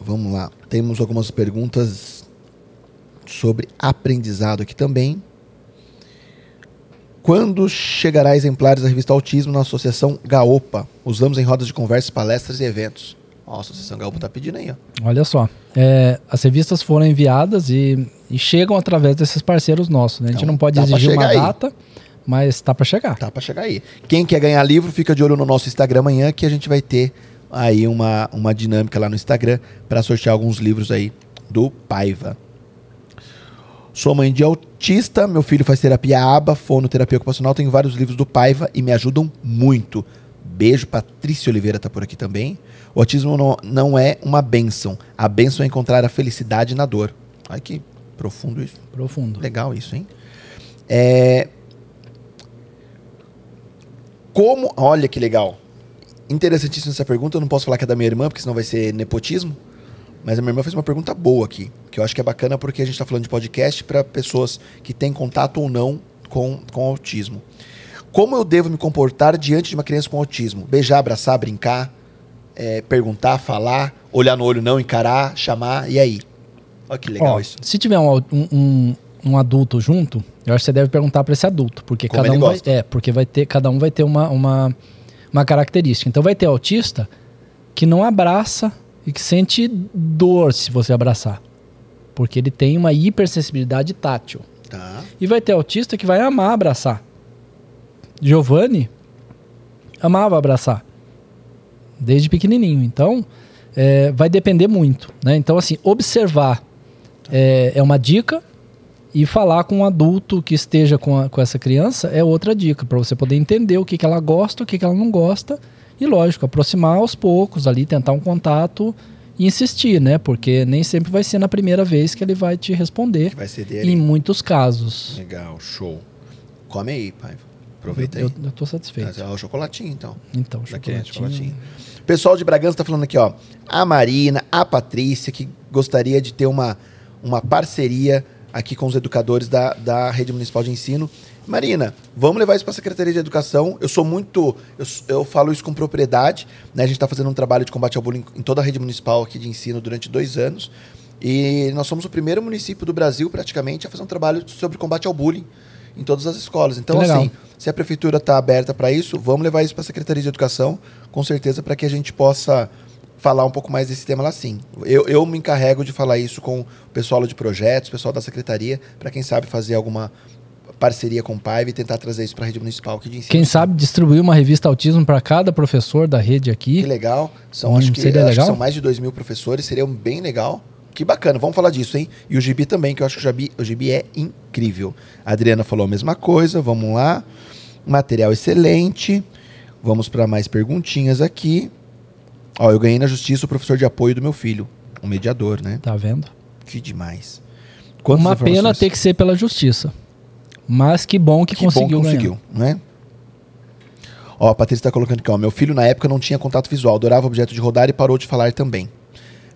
Vamos lá. Temos algumas perguntas sobre aprendizado aqui também. Quando chegará exemplares da revista Autismo na Associação Gaopa? Usamos em rodas de conversas, palestras e eventos. Nossa, a Associação Gaúcha tá pedindo aí, ó. Olha só. É, as revistas foram enviadas e, e, chegam através desses parceiros nossos. Né? A gente então, não pode exigir uma aí. data, mas tá para chegar. Tá pra chegar aí. Quem quer ganhar livro, fica de olho no nosso Instagram amanhã, que a gente vai ter aí uma, uma dinâmica lá no Instagram para sortear alguns livros aí do Paiva. Sou mãe de autista, meu filho faz terapia ABA, fonoterapia ocupacional, tenho vários livros do Paiva e me ajudam muito. Beijo, Patrícia Oliveira tá por aqui também. O autismo não, não é uma benção. A benção é encontrar a felicidade na dor. Ai, que profundo isso. Profundo. Legal isso, hein? É... Como. Olha que legal. Interessantíssima essa pergunta. Eu não posso falar que é da minha irmã, porque senão vai ser nepotismo. Mas a minha irmã fez uma pergunta boa aqui, que eu acho que é bacana porque a gente está falando de podcast para pessoas que têm contato ou não com, com autismo. Como eu devo me comportar diante de uma criança com autismo? Beijar, abraçar, brincar, é, perguntar, falar, olhar no olho, não, encarar, chamar, e aí? Olha que legal Ó, isso. Se tiver um, um- um- adulto junto, eu acho que você deve perguntar para esse adulto, porque Como cada um vai, gosta. é, porque vai ter, cada um vai ter uma, uma, uma característica. Então vai ter autista que não abraça e que sente dor se você abraçar, porque ele tem uma hipersensibilidade tátil. Tá. E vai ter autista que vai amar abraçar. Giovanni amava abraçar. Desde pequenininho. Então, é, vai depender muito. Né? Então, assim, observar é, é uma dica. E falar com um adulto que esteja com, a- com essa criança é outra dica. Para você poder entender o que, que ela gosta, o que, que ela não gosta. E, lógico, aproximar aos poucos ali, tentar um contato e insistir, né? Porque nem sempre vai ser na primeira vez que ele vai te responder Que vai ser dele. em muitos casos. Legal, show. Come aí, pai. Aproveita eu, aí. eu tô satisfeito. É o chocolatinho, então. Então, chocolatinho. chocolatinho. Pessoal de Bragança tá falando aqui, ó. A Marina, a Patrícia, que gostaria de ter uma, uma parceria aqui com os educadores da, da Rede Municipal de Ensino. Marina, vamos levar isso para a Secretaria de Educação. Eu sou muito. Eu, eu falo isso com propriedade. Né? A gente está fazendo um trabalho de combate ao bullying em toda a rede municipal aqui de ensino durante dois anos. E nós somos o primeiro município do Brasil, praticamente, a fazer um trabalho sobre combate ao bullying em todas as escolas. Então, Que legal. assim, se a prefeitura está aberta para isso, vamos levar isso para a Secretaria de Educação, com certeza, para que a gente possa falar um pouco mais desse tema lá sim. Eu, eu me encarrego de falar isso com o pessoal de projetos, pessoal da secretaria, para quem sabe fazer alguma parceria com o Paiva e tentar trazer isso para a rede municipal aqui de ensino. Quem sabe distribuir uma revista autismo para cada professor da rede Que aqui. legal. São, Hum, acho que, seria acho que legal? são mais de 2 mil professores, seria bem legal. Que bacana, vamos falar disso, hein? E o Gibi também, que eu acho que o Gibi, o Gibi é incrível. A Adriana falou a mesma coisa, vamos lá. Material excelente. Vamos para mais perguntinhas aqui. Ó, eu ganhei na justiça o professor de apoio do meu filho, um mediador, né? Tá vendo? Que demais. Quantas uma pena ter que ser pela justiça. Mas que bom que, Que conseguiu, bom que conseguiu, né? Ó, a Patrícia está colocando aqui, ó. Meu filho na época não tinha contato visual, adorava objeto de rodar e parou de falar também.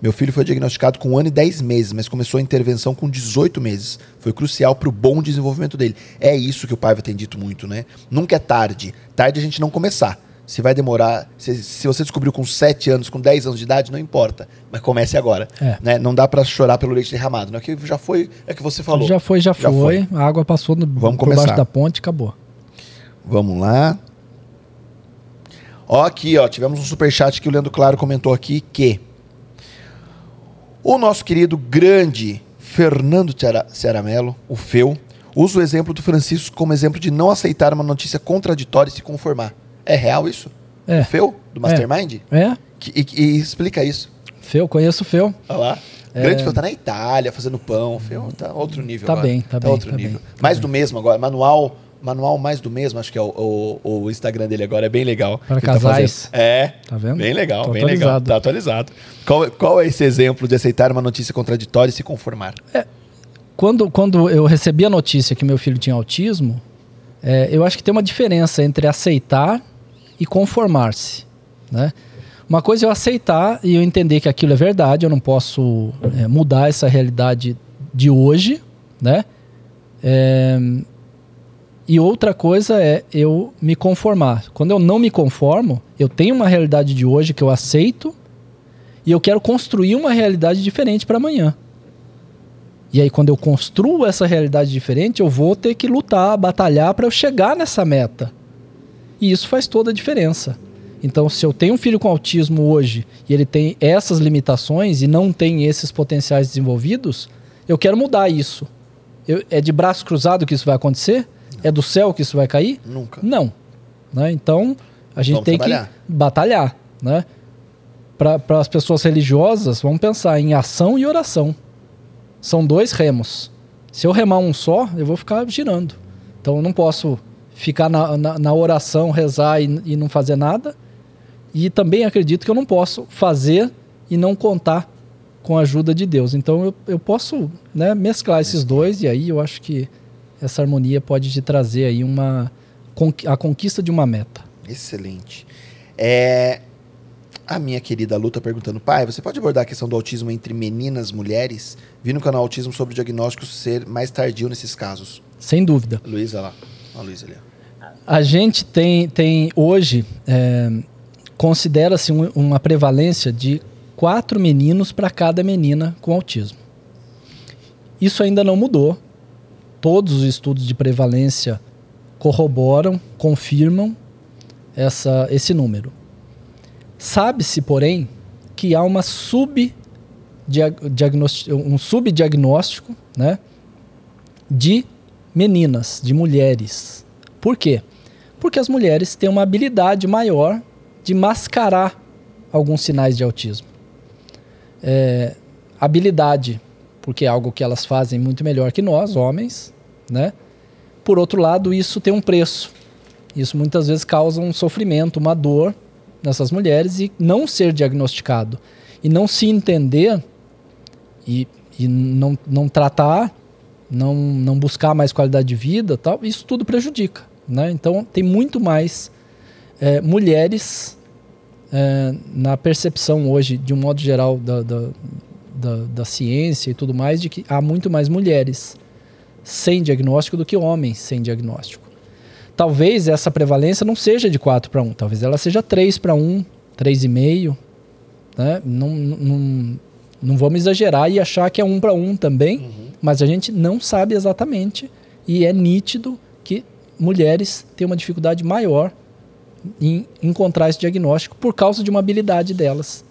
Meu filho foi diagnosticado com um ano e 10 meses, mas começou a intervenção com 18 meses. Foi crucial para o bom desenvolvimento dele. É isso que o Paiva tem dito muito, né? Nunca é tarde. Tarde a gente não começar. Se vai demorar, se, se você descobriu com 7 anos, com 10 anos de idade, não importa. Mas comece agora. É. Né? Não dá para chorar pelo leite derramado. Não é que já foi, é que você falou. Já foi, já, Já foi. A água passou no, Vamos por começar. da ponte e acabou. Vamos lá. Ó, aqui, ó, tivemos um superchat que o Leandro Claro comentou aqui que o nosso querido grande Fernando Cearamelo, o Feu, usa o exemplo do Francisco como exemplo de não aceitar uma notícia contraditória e se conformar. É real isso? É. O Feu, do Mastermind? É? Que- e, e explica isso. Feu, conheço o Feu. Olha lá. É. Grande Feu tá na Itália fazendo pão. Feu tá outro nível Tá agora. bem, tá bem, outro tá nível. bem, tá mais bem. do mesmo agora. Manual, manual mais do mesmo, acho que é o, o, o Instagram dele agora. É bem legal. Para tá casais. fazendo. é. Tá vendo? Bem legal, Tô bem legal. atualizado. Tá atualizado. Qual, qual é esse exemplo de aceitar uma notícia contraditória e se conformar? Quando, quando eu recebi a notícia que meu filho tinha autismo, é, eu acho que tem uma diferença entre aceitar e conformar-se. Né? Uma coisa é eu aceitar e eu entender que aquilo é verdade, eu não posso é, mudar essa realidade de hoje, né? É, e outra coisa é eu me conformar. Quando eu não me conformo, eu tenho uma realidade de hoje que eu aceito e eu quero construir uma realidade diferente para amanhã. E aí, quando eu construo essa realidade diferente, eu vou ter que lutar, batalhar para eu chegar nessa meta. E isso faz toda a diferença. Então, se eu tenho um filho com autismo hoje e ele tem essas limitações e não tem esses potenciais desenvolvidos, eu quero mudar isso. Eu- é de braço cruzado que isso vai acontecer? É do céu que isso vai cair? Nunca. Não. Né? Então, a gente Vamos tem trabalhar. que batalhar. Né? Para as pessoas religiosas, vamos pensar em ação e oração. São dois remos. Se eu remar um só, eu vou ficar girando. Então, eu não posso ficar na, na, na oração, rezar e, e não fazer nada. E também acredito que eu não posso fazer e não contar com a ajuda de Deus. Então, eu, eu posso né, mesclar esses dois e aí eu acho que essa harmonia pode te trazer aí uma a conquista de uma meta. Excelente. É, a minha querida Lu tá perguntando, pai, você pode abordar a questão do autismo entre meninas e mulheres? Vi no canal Autismo sobre o diagnóstico ser mais tardio nesses casos. Sem dúvida. Luísa lá. A Luísa ali. A gente tem, tem hoje, é, considera-se um- uma prevalência de quatro meninos para cada menina com autismo. Isso ainda não mudou. Todos os estudos de prevalência corroboram, confirmam essa, esse número. Sabe-se, porém, que há uma sub um subdiagnóstico né, de meninas, de mulheres. Por quê? Porque as mulheres têm uma habilidade maior de mascarar alguns sinais de autismo. É, habilidade, porque é algo que elas fazem muito melhor que nós, homens, né? Por outro lado, isso tem um preço. Isso muitas vezes causa um sofrimento, uma dor nessas mulheres e não ser diagnosticado e não se entender e, e não, não tratar, não, não buscar mais qualidade de vida, tal, isso tudo prejudica. Né? Então, tem muito mais é, mulheres é, na percepção hoje, de um modo geral, da, da, da, da ciência e tudo mais, de que há muito mais mulheres sem diagnóstico do que homens sem diagnóstico. Talvez essa prevalência não seja de 4 para 1, talvez ela seja 3 para 1, 3,5. Né? Não, não, não vamos exagerar e achar que é 1 para 1 também, Uhum. mas a gente não sabe exatamente e é nítido que mulheres têm uma dificuldade maior em encontrar esse diagnóstico por causa de uma habilidade delas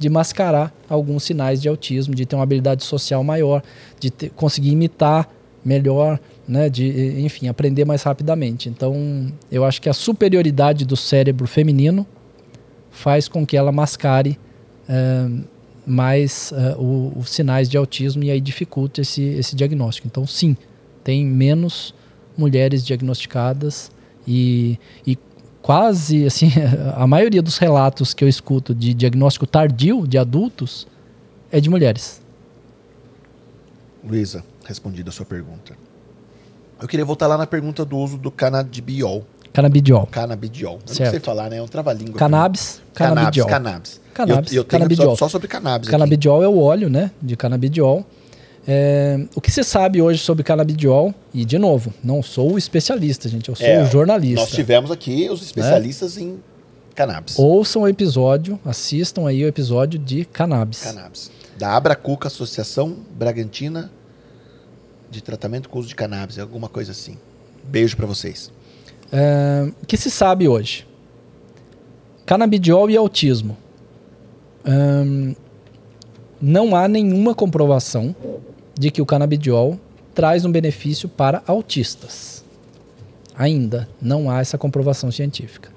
de mascarar alguns sinais de autismo, de ter uma habilidade social maior, de ter, conseguir imitar melhor, né, de, enfim, aprender mais rapidamente. Então, eu acho que a superioridade do cérebro feminino faz com que ela mascare eh, mais eh, os sinais de autismo e aí dificulta esse, esse diagnóstico. Então, sim, tem menos mulheres diagnosticadas e, e quase assim <laughs> a maioria dos relatos que eu escuto de diagnóstico tardio de adultos é de mulheres. Luísa, respondida a sua pergunta. Eu queria voltar lá na pergunta do uso do canabidiol. Canabidiol. Canabidiol. Eu não sei falar, né? É um trava-língua. Cannabis, Cannabis, canabidiol. cannabis. Cannabis, E eu, eu tenho canabidiol. só sobre cannabis aqui. Canabidiol é o óleo, né, de canabidiol. É, o que se sabe hoje sobre canabidiol? E de novo, não sou o especialista, gente, eu sou É, o jornalista. Nós tivemos aqui os especialistas em cannabis. Ouçam o episódio, assistam aí o episódio de cannabis. Cannabis. Da Abracuca, Associação Bragantina de Tratamento com Uso de Cannabis, alguma coisa assim. Beijo pra vocês. É, o que se sabe hoje? Canabidiol e autismo. Não há nenhuma comprovação de que o canabidiol traz um benefício para autistas. Ainda não há essa comprovação científica.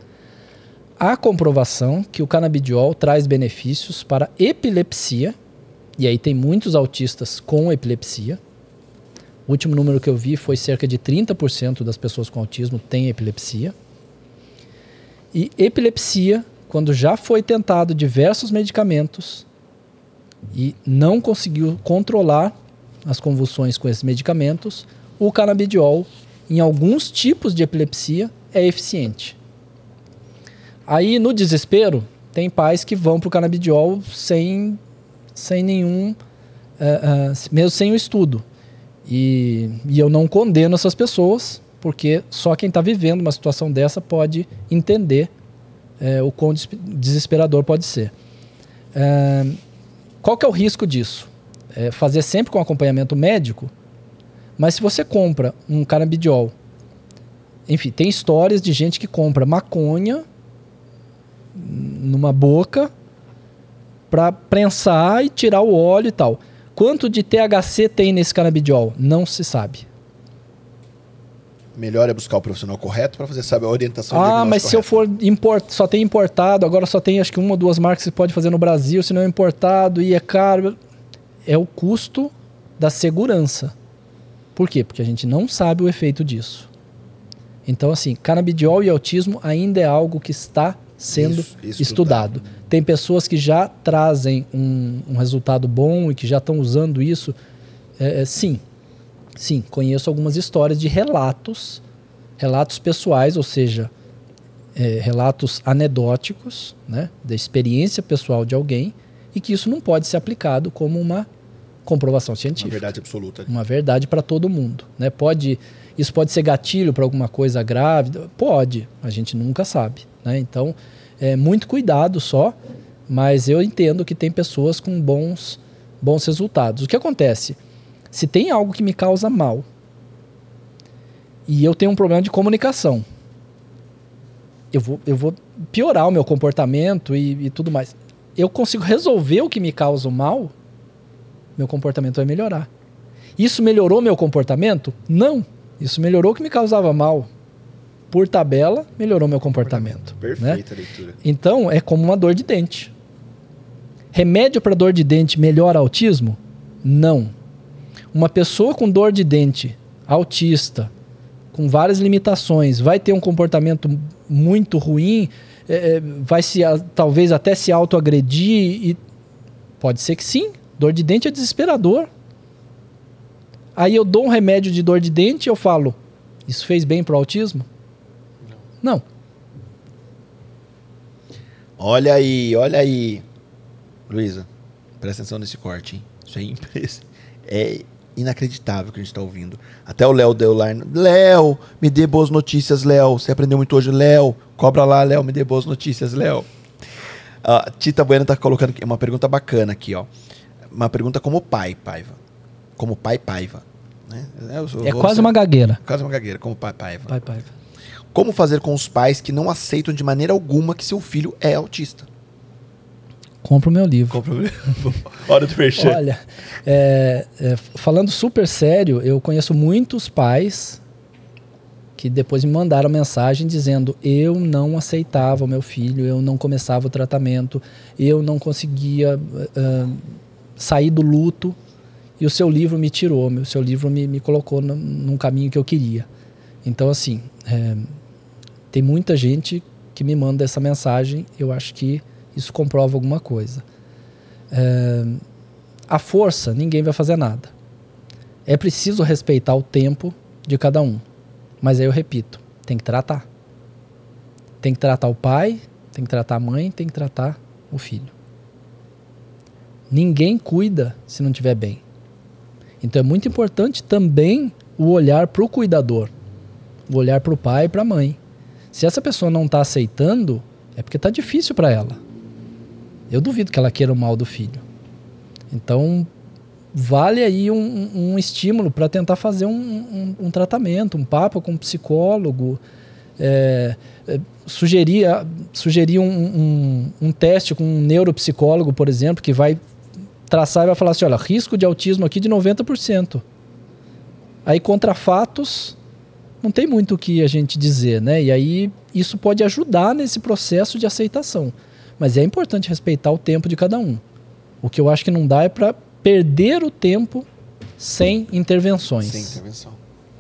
Há comprovação que o canabidiol traz benefícios para epilepsia, e aí tem muitos autistas com epilepsia. O último número que eu vi foi cerca de 30% das pessoas com autismo têm epilepsia. E epilepsia, quando já foi tentado diversos medicamentos e não conseguiu controlar as convulsões com esses medicamentos, o canabidiol, em alguns tipos de epilepsia, é eficiente. Aí, no desespero, tem pais que vão para o canabidiol sem, sem nenhum. eh, eh, mesmo sem o estudo. E, e eu não condeno essas pessoas, porque só quem está vivendo uma situação dessa pode entender eh, o quão des- desesperador pode ser. Qual que é o risco disso? É fazer sempre com acompanhamento médico, mas se você compra um canabidiol, enfim, tem histórias de gente que compra maconha numa boca para prensar e tirar o óleo e tal. Quanto de THC tem nesse canabidiol? Não se sabe. melhor é buscar o profissional correto para fazer, sabe, a orientação Ah, mas se eu correta. for import, só tem importado, agora só tem acho que uma ou duas marcas que você pode fazer no Brasil, se não é importado e é caro. É o custo da segurança. Por quê? Porque a gente não sabe o efeito disso. Então, assim, canabidiol e autismo ainda é algo que está sendo Isso, estudado. estudado. Tem pessoas que já trazem um, um resultado bom e que já estão usando isso. É, é, sim, sim, conheço algumas histórias de relatos, relatos pessoais, ou seja, é, relatos anedóticos, né, da experiência pessoal de alguém, e que isso não pode ser aplicado como uma comprovação Uma científica verdade absoluta. uma verdade para todo mundo, né? Pode isso pode ser gatilho para alguma coisa grávida, pode, a gente nunca sabe, né? Então, é muito cuidado só, mas eu entendo que tem pessoas com bons bons resultados. O que acontece? Se tem algo que me causa mal e eu tenho um problema de comunicação, eu vou, eu vou piorar o meu comportamento e, e tudo mais. Eu consigo resolver o que me causa o mal, meu comportamento vai melhorar. Isso melhorou meu comportamento? Não. Isso melhorou o que me causava mal. Por tabela, melhorou meu comportamento. né? Perfeita a leitura. Então, é como uma dor de dente. Remédio para dor de dente melhora autismo? Não. Uma pessoa com dor de dente, autista, com várias limitações, vai ter um comportamento muito ruim, é, é, vai se talvez até se autoagredir e pode ser que sim. Dor de dente é desesperador. Aí eu dou um remédio de dor de dente e eu falo, isso fez bem pro autismo? Não. Olha aí, olha aí. Luísa, presta atenção nesse corte, hein? Isso é, impre- é inacreditável que a gente está ouvindo. Até o Léo deu lá. Léo, me dê boas notícias, Léo. Você aprendeu muito hoje, Léo. Cobra lá, Léo, me dê boas notícias, Léo. A Tita Bueno tá colocando uma pergunta bacana aqui, ó. Uma pergunta como pai, Paiva. Como pai, Paiva. Né? Eu sou- É quase ser- uma gagueira. Quase uma gagueira, como pai, Paiva. Pai, pai. Como fazer com os pais que não aceitam de maneira alguma que seu filho é autista? Compra o meu livro. Compra <laughs> Hora do merchan. Olha, é, é, falando super sério, eu conheço muitos pais que depois me mandaram mensagem dizendo eu não aceitava o meu filho, eu não começava o tratamento, eu não conseguia ah, sair do luto e o seu livro me tirou, o seu livro me, me colocou num, num caminho que eu queria. Então, assim, é, tem muita gente que me manda essa mensagem, eu acho que isso comprova alguma coisa. É, a força, ninguém vai fazer nada. É preciso respeitar o tempo de cada um. Mas aí eu repito, tem que tratar. Tem que tratar o pai, tem que tratar a mãe, tem que tratar o filho. Ninguém cuida se não estiver bem. Então é muito importante também o olhar para o cuidador, o olhar para o pai e para a mãe. Se essa pessoa não está aceitando, é porque está difícil para ela. Eu duvido que ela queira o mal do filho. Então, vale aí um, um estímulo para tentar fazer um, um, um tratamento, um papo com um psicólogo. É, é, sugerir, sugerir um, um, teste com um neuropsicólogo, por exemplo, que vai traçar e vai falar assim: olha, risco de autismo aqui de 90%. Aí, contra fatos, não tem muito o que a gente dizer, né? E aí, isso pode ajudar nesse processo de aceitação. Mas é importante respeitar o tempo de cada um. O que eu acho que não dá é para perder o tempo sem intervenções. Sem intervenção.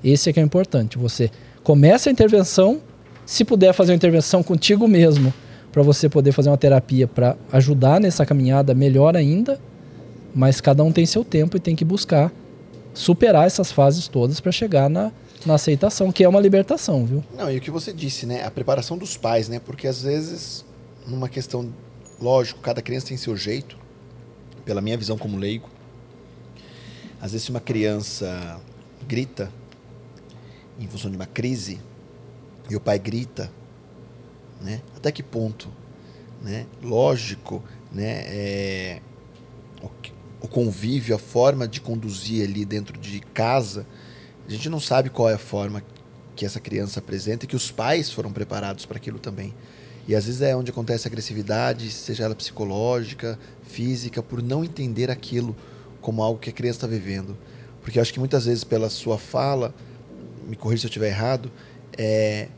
Esse é que é importante. Você começa a intervenção, se puder fazer uma intervenção contigo mesmo, para você poder fazer uma terapia para ajudar nessa caminhada, melhor ainda. Mas cada um tem seu tempo e tem que buscar superar essas fases todas para chegar na, na aceitação, que é uma libertação, viu? Não, e o que você disse, né? A preparação dos pais, né? Porque às vezes, numa questão, lógico, cada criança tem seu jeito, pela minha visão como leigo. Às vezes, se uma criança grita em função de uma crise e o pai grita, né? Até que ponto, né? Lógico, né? É, o, convívio, a forma de conduzir ali dentro de casa, a gente não sabe qual é a forma que essa criança apresenta e que os pais foram preparados para aquilo também. E às vezes é onde acontece a agressividade, seja ela psicológica, física, por não entender aquilo como algo que a criança está vivendo. Porque eu acho que muitas vezes, pela sua fala, me corrija se eu estiver errado, é,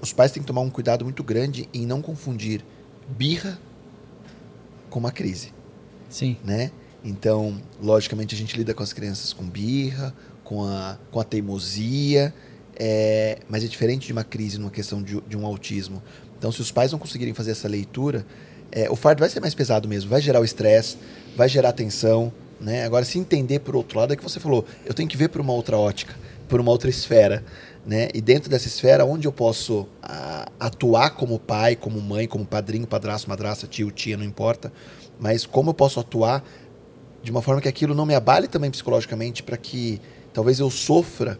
os pais têm que tomar um cuidado muito grande em não confundir birra com uma crise, Sim. né? Então, logicamente, a gente lida com as crianças com birra, com a, com a teimosia, é, mas é diferente de uma crise numa questão de, de um autismo. Então, se os pais não conseguirem fazer essa leitura, é, o fardo vai ser mais pesado mesmo, vai gerar o estresse, vai gerar tensão, né? Agora, se entender por outro lado, é que você falou, eu tenho que ver por uma outra ótica, por uma outra esfera, né? E dentro dessa esfera, onde eu posso a, atuar como pai, como mãe, como padrinho, padrasto, madrasta, tio, tia, não importa, mas como eu posso atuar de uma forma que aquilo não me abale também psicologicamente, para que talvez eu sofra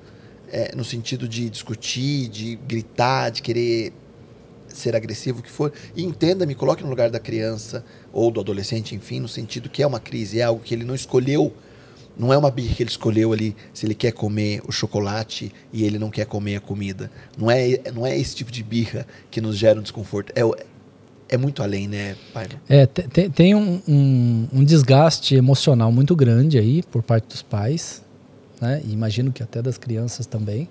é, no sentido de discutir, de gritar, de querer ser agressivo, que for, e entenda, me coloque no lugar da criança ou do adolescente, enfim, no sentido que é uma crise, é algo que ele não escolheu, não é uma birra que ele escolheu ali, se ele quer comer o chocolate e ele não quer comer a comida. Não é, não é esse tipo de birra que nos gera um desconforto. É, é muito além, né, pai? É, te- te- tem um, um- um desgaste emocional muito grande aí por parte dos pais, né? E imagino que até das crianças também,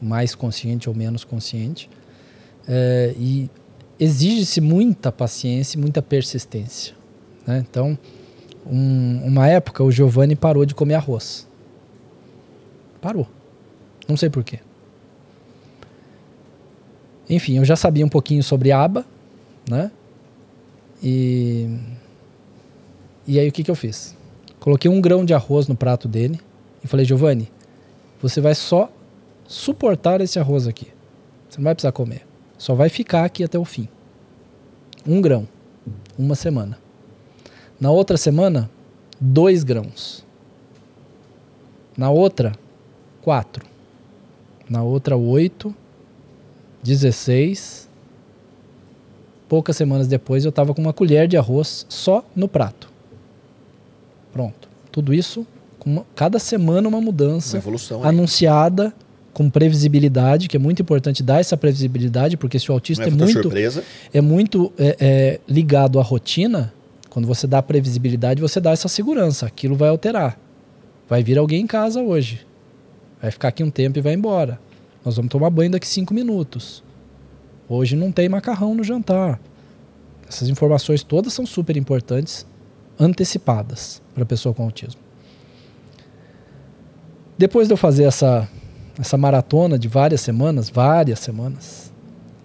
mais consciente ou menos consciente. É, e exige-se muita paciência e muita persistência. né? Então, um- uma época o Giovanni parou de comer arroz. Parou. Não sei porquê. Enfim, eu já sabia um pouquinho sobre aba, né? E, e aí o que, que eu fiz? Coloquei um grão de arroz no prato dele e falei, Giovanni, você vai só suportar esse arroz aqui. Você não vai precisar comer. Só vai ficar aqui até o fim. Um grão. Uma semana. Na outra semana, dois grãos. Na outra, quatro. Na outra, oito. Dezesseis. Poucas semanas depois eu estava com uma colher de arroz só no prato. Pronto. Tudo isso, com uma- cada semana uma Uma mudança evolução. aí. anunciada com previsibilidade, que é muito importante dar essa previsibilidade, porque se o autista é é muito, surpresa. é muito é, é, ligado à rotina, quando você dá previsibilidade, você dá essa segurança. Aquilo vai alterar. Vai vir alguém em casa hoje. Vai ficar aqui um tempo e vai embora. Nós vamos tomar banho daqui cinco minutos. Hoje não tem macarrão no jantar. Essas informações todas são super importantes, antecipadas para a pessoa com autismo. Depois de eu fazer essa, essa maratona de várias semanas, várias semanas,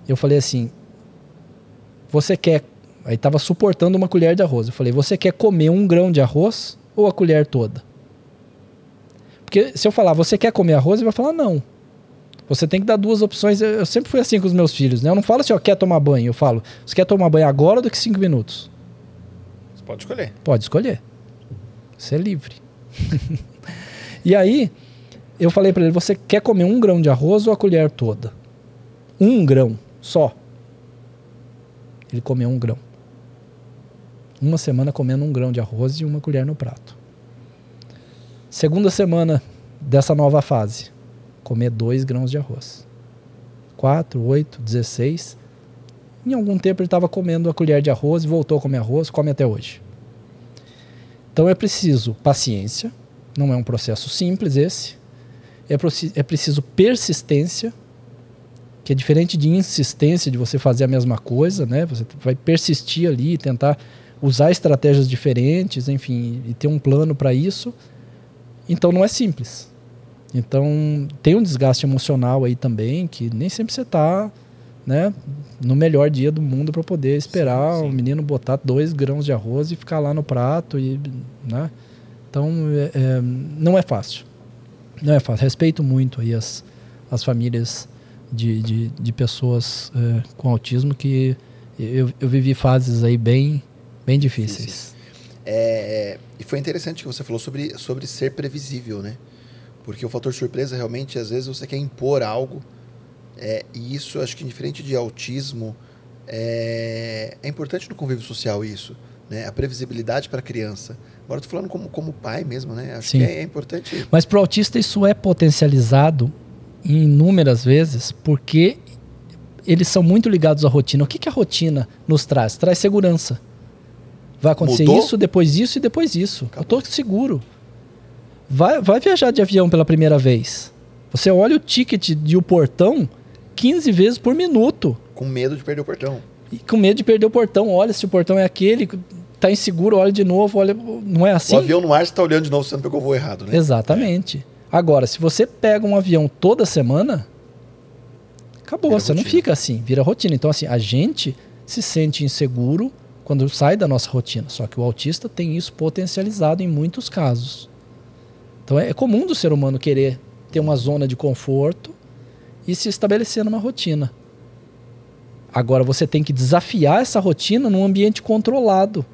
eu falei assim: você quer. Aí estava suportando uma colher de arroz. Eu falei: você quer comer um grão de arroz ou a colher toda? Porque se eu falar, você quer comer arroz, ele vai falar não. Você tem que dar duas opções. Eu, eu sempre fui assim com os meus filhos, né? Eu não falo assim, ó, quer tomar banho. Eu falo, você quer tomar banho agora ou daqui cinco minutos? Você pode escolher. Pode escolher. Você é livre. <laughs> e aí, eu falei para ele: você quer comer um grão de arroz ou a colher toda? Um grão só. Ele comeu um grão. Uma semana comendo um grão de arroz e uma colher no prato. Segunda semana dessa nova fase, comer dois grãos de arroz. Quatro, oito, dezesseis. Em algum tempo ele estava comendo a colher de arroz e voltou a comer arroz, come até hoje. Então é preciso paciência, não é um processo simples esse. É, é preciso persistência, que é diferente de insistência de você fazer a mesma coisa, né? Você vai persistir ali, tentar usar estratégias diferentes, enfim, e ter um plano para isso. Então não é simples. Então tem um desgaste emocional aí também, que nem sempre você está né, no melhor dia do mundo para poder esperar o menino botar dois grãos de arroz e ficar lá no prato e, né? Então é- é, não é fácil, não é fácil. Respeito muito aí as, as famílias de, de, de pessoas é, com autismo que eu, eu vivi fases aí bem bem difíceis. É, e foi interessante que você falou sobre, sobre ser previsível, né? Porque o fator surpresa realmente, às vezes, você quer impor algo. é, e isso, acho que diferente de autismo, é, é importante no convívio social isso. Né? A previsibilidade para a criança. Agora eu tô falando como, como pai mesmo, né? Acho Sim. que é, é importante. Mas para o autista isso é potencializado inúmeras vezes porque eles são muito ligados à rotina. O que, que a rotina nos traz? Traz segurança. Vai acontecer Mudou? isso, depois isso e depois isso. Acabou. Eu tô seguro. Vai, vai viajar de avião pela primeira vez. Você olha o ticket de o portão 15 vezes por minuto. Com medo de perder o portão. E com medo de perder o portão. Olha se o portão é aquele, tá inseguro, olha de novo, olha. Não é assim? O avião no ar, você tá olhando de novo, você não pegou o voo errado, né? Exatamente. Agora, se você pega um avião toda semana, acabou, Vira você não rotina. fica assim, vira rotina. Então, assim, a gente se sente inseguro quando sai da nossa rotina. Só que o autista tem isso potencializado em muitos casos. Então, é é comum do ser humano querer ter uma zona de conforto e se estabelecer numa rotina. Agora, você tem que desafiar essa rotina num ambiente controlado.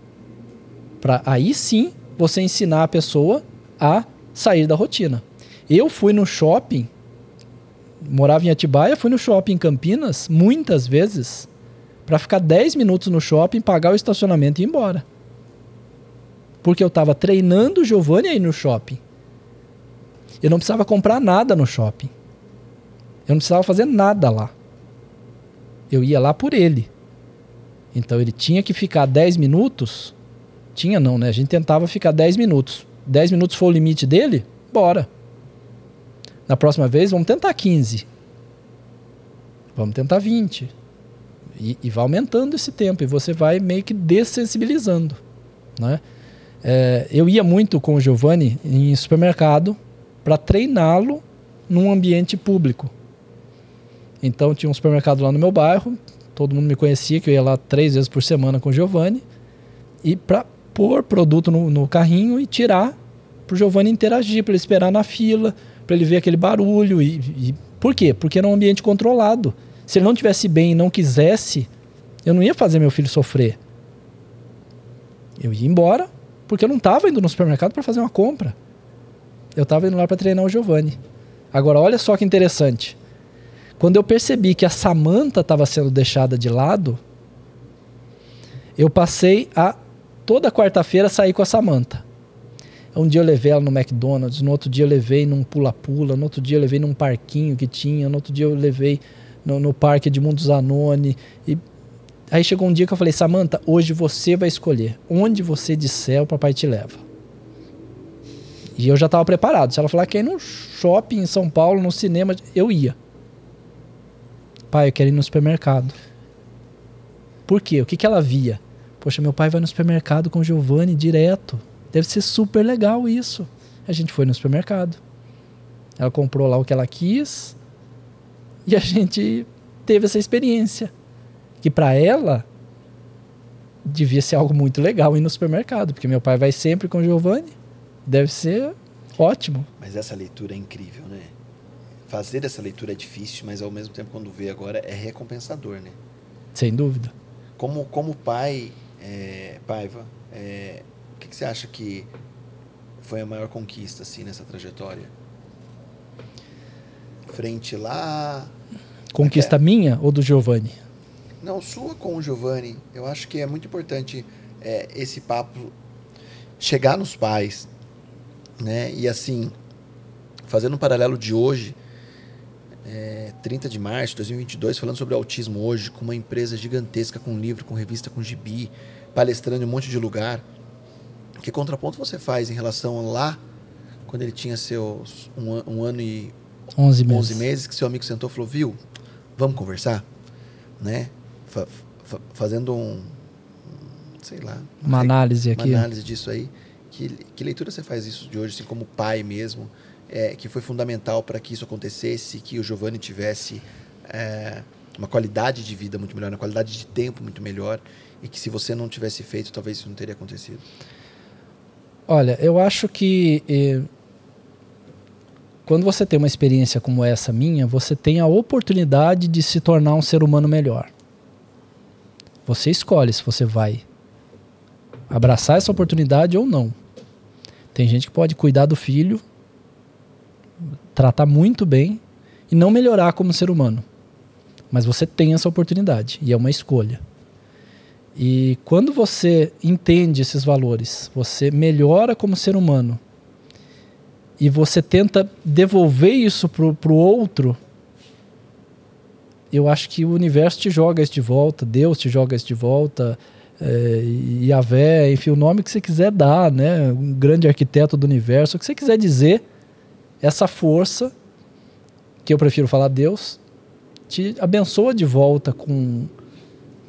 Para aí sim você ensinar a pessoa a sair da rotina. Eu fui no shopping, morava em Atibaia, fui no shopping em Campinas muitas vezes para ficar 10 minutos no shopping, pagar o estacionamento e ir embora. Porque eu estava treinando o Giovanni aí no shopping. Eu não precisava comprar nada no shopping. Eu não precisava fazer nada lá. Eu ia lá por ele. Então ele tinha que ficar 10 minutos. Tinha não, né? A gente tentava ficar 10 minutos. 10 minutos foi o limite dele? Bora. Na próxima vez, vamos tentar 15. Vamos tentar 20. E, e vai aumentando esse tempo. E você vai meio que dessensibilizando. Né? É, eu ia muito com o Giovanni em supermercado para treiná-lo num ambiente público. Então tinha um supermercado lá no meu bairro, todo mundo me conhecia, que eu ia lá três vezes por semana com o Giovanni, e para pôr produto no, no carrinho e tirar para o Giovanni interagir, para ele esperar na fila, para ele ver aquele barulho. E, e- por quê? Porque era um ambiente controlado. Se ele não tivesse bem e não quisesse, eu não ia fazer meu filho sofrer. Eu ia embora, porque eu não estava indo no supermercado para fazer uma compra. Eu estava indo lá para treinar o Giovanni. Agora, olha só que interessante. Quando eu percebi que a Samanta estava sendo deixada de lado, eu passei a toda quarta-feira sair com a Samanta. Um dia eu levei ela no McDonald's, no outro dia eu levei num pula-pula, no outro dia eu levei num parquinho que tinha, no outro dia eu levei no, no parque de Mundo Zanoni. E aí chegou um dia que eu falei, Samanta, hoje você vai escolher. Onde você disser, o papai te leva. E eu já estava preparado. Se ela falar que ir no shopping em São Paulo, no cinema, eu ia. Pai, eu quero ir no supermercado. Por quê? O que, que ela via? Poxa, meu pai vai no supermercado com o Giovanni direto. Deve ser super legal isso. A gente foi no supermercado. Ela comprou lá o que ela quis. E a <laughs> gente teve essa experiência. Que para ela devia ser algo muito legal ir no supermercado. Porque meu pai vai sempre com o Giovanni. Deve ser ótimo. Mas essa leitura é incrível, né? Fazer essa leitura é difícil, mas ao mesmo tempo, quando vê agora, é recompensador, né? Sem dúvida. Como, como pai, é, Paiva, é, o que, que você acha que foi a maior conquista, assim, nessa trajetória? Frente lá... Conquista minha ou do Giovanni? Não, sua com o Giovanni. Eu acho que é muito importante é, esse papo chegar nos pais, né? E assim, fazendo um paralelo de hoje, é, 30 de março de 2022, falando sobre autismo hoje, com uma empresa gigantesca, com livro, com revista, com gibi, palestrando em um monte de lugar. Que contraponto você faz em relação lá, quando ele tinha seus um, um ano e 11 meses. 11 meses, que seu amigo sentou e falou, viu, vamos conversar? Né? Fa- fa- fazendo um, sei lá... Uma análise uma aqui. análise disso aí. Que, que leitura você faz isso de hoje, assim, como pai mesmo, é, que foi fundamental para que isso acontecesse, que o Giovanni tivesse é, uma qualidade de vida muito melhor, uma qualidade de tempo muito melhor, e que se você não tivesse feito, talvez isso não teria acontecido. Olha, eu acho que eh, quando você tem uma experiência como essa minha, você tem a oportunidade de se tornar um ser humano melhor. Você escolhe se você vai abraçar essa oportunidade ou não. Tem gente que pode cuidar do filho, tratar muito bem e não melhorar como ser humano. Mas você tem essa oportunidade e é uma escolha. E quando você entende esses valores, você melhora como ser humano e você tenta devolver isso pro, pro outro, eu acho que o universo te joga isso de volta, Deus te joga isso de volta, é, Yahvé, enfim, o nome que você quiser dar, né? Um grande arquiteto do universo, o que você quiser dizer, essa força que eu prefiro falar Deus, te abençoa de volta com,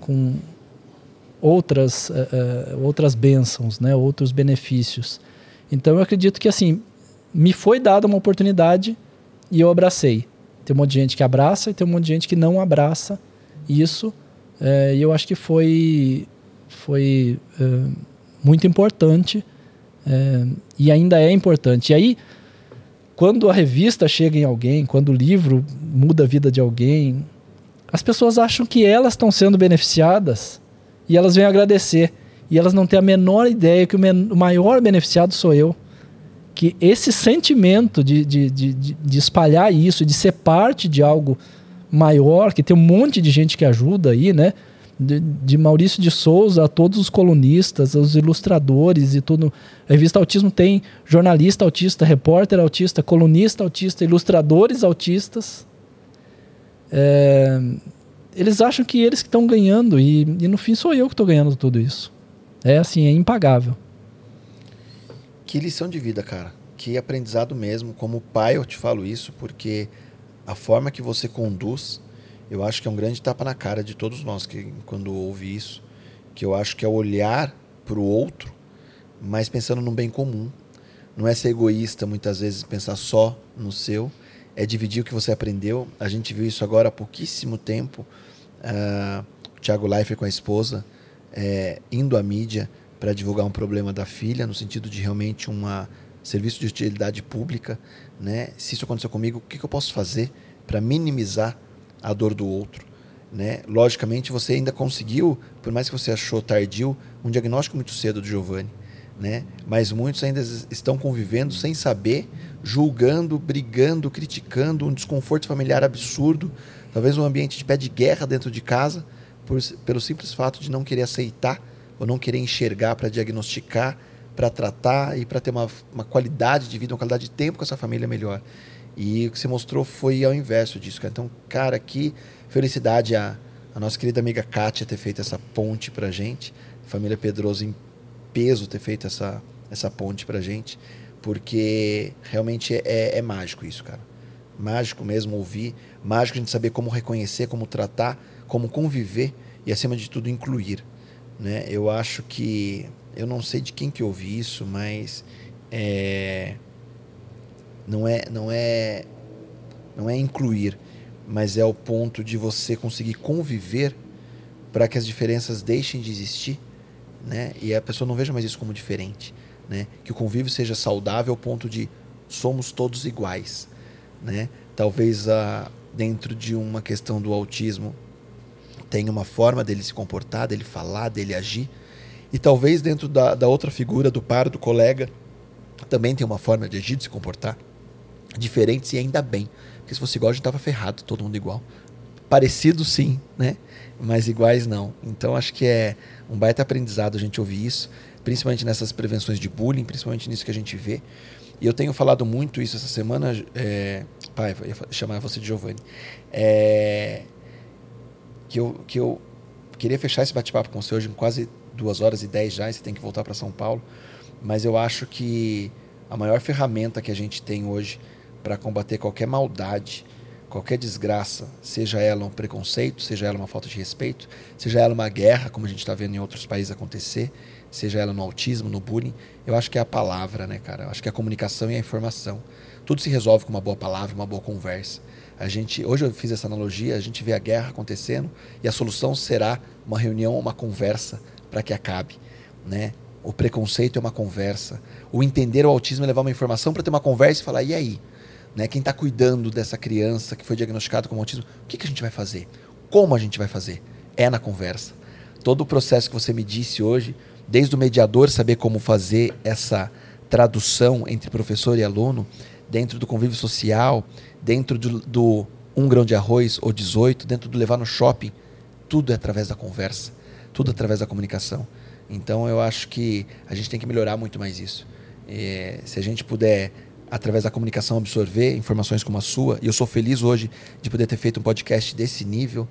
com outras, uh, uh, outras bênçãos, né? outros benefícios. Então eu acredito que assim, me foi dada uma oportunidade e eu abracei. Tem um monte de gente que abraça e tem um monte de gente que não abraça isso. É, e eu acho que foi, foi muito importante e ainda é importante. E aí, quando a revista chega em alguém, quando o livro muda a vida de alguém, as pessoas acham que elas estão sendo beneficiadas e elas vêm agradecer. E elas não têm a menor ideia que o, o maior beneficiado sou eu que esse sentimento de, de, de, de, espalhar isso, de ser parte de algo maior, que tem um monte de gente que ajuda aí, né? De, de Maurício de Souza a todos os colunistas, os ilustradores e tudo. A revista Autismo tem jornalista autista, repórter autista, colunista autista, ilustradores autistas. É, eles acham que eles que estão ganhando e, e no fim sou eu que estou ganhando tudo isso. É assim, é impagável. Que lição de vida, cara. Que aprendizado mesmo. Como pai, eu te falo isso porque a forma que você conduz, eu acho que é um grande tapa na cara de todos nós que quando ouve isso, que eu acho que é olhar para o outro, mas pensando no bem comum. Não é ser egoísta, muitas vezes pensar só no seu, é dividir o que você aprendeu. A gente viu isso agora há pouquíssimo tempo. Uh, o Thiago com a esposa é, indo à mídia para divulgar um problema da filha, no sentido de realmente um serviço de utilidade pública. Né? Se isso aconteceu comigo, o que, que eu posso fazer para minimizar a dor do outro? Né? Logicamente, você ainda conseguiu, por mais que você achou tardio, um diagnóstico muito cedo do Giovanni. Né? Mas muitos ainda estão convivendo sem saber, julgando, brigando, criticando, um desconforto familiar absurdo, talvez um ambiente de pé de guerra dentro de casa, por, pelo simples fato de não querer aceitar ou não querer enxergar para diagnosticar, para tratar e para ter uma, uma qualidade de vida, uma qualidade de tempo com essa família melhor. E o que você mostrou foi ao inverso disso. Cara. Então, cara, que felicidade a, a nossa querida amiga Kátia ter feito essa ponte para gente, família Pedroso em peso ter feito essa, essa ponte para gente, porque realmente é, é mágico isso, cara. Mágico mesmo ouvir, mágico a gente saber como reconhecer, como tratar, como conviver e, acima de tudo, incluir. Né? Eu acho que. Eu não sei de quem que ouvi isso, mas. É, não é não é não é incluir, mas é o ponto de você conseguir conviver para que as diferenças deixem de existir, né? E a pessoa não veja mais isso como diferente, né? Que o convívio seja saudável ao ponto de somos todos iguais, né? Talvez a dentro de uma questão do autismo tem uma forma dele se comportar, dele falar, dele agir. E talvez dentro da, da outra figura, do par, do colega, também tem uma forma de agir, de se comportar. Diferentes e ainda bem. Porque se fosse igual, a gente estava ferrado, todo mundo igual. Parecido sim, né? Mas iguais não. Então acho que é um baita aprendizado a gente ouvir isso, principalmente nessas prevenções de bullying, principalmente nisso que a gente vê. E eu tenho falado muito isso essa semana. É, pai, ia chamar você de Giovanni. É, que eu, que eu queria fechar esse bate-papo com você hoje em quase duas horas e dez já, e você tem que voltar para São Paulo. Mas eu acho que a maior ferramenta que a gente tem hoje para combater qualquer maldade, qualquer desgraça, seja ela um preconceito, seja ela uma falta de respeito, seja ela uma guerra, como a gente está vendo em outros países acontecer, seja ela no autismo, no bullying, eu acho que é a palavra, né, cara? Eu acho que é a comunicação e a informação. Tudo se resolve com uma boa palavra, uma boa conversa. A gente, hoje eu fiz essa analogia, a gente vê a guerra acontecendo e a solução será uma reunião, uma conversa para que acabe, né? O preconceito é uma conversa. O entender o autismo é levar uma informação para ter uma conversa e falar: e aí? Né? Quem está cuidando dessa criança que foi diagnosticado com autismo, o que, que a gente vai fazer? Como a gente vai fazer? É na conversa. Todo o processo que você me disse hoje, desde o mediador saber como fazer essa tradução entre professor e aluno, dentro do convívio social, dentro do, do um grão de arroz ou 18, dentro do levar no shopping, tudo é através da conversa, tudo é através da comunicação. Então eu acho que a gente tem que melhorar muito mais isso. É, se a gente puder, através da comunicação, absorver informações como a sua, e eu sou feliz hoje de poder ter feito um podcast desse nível,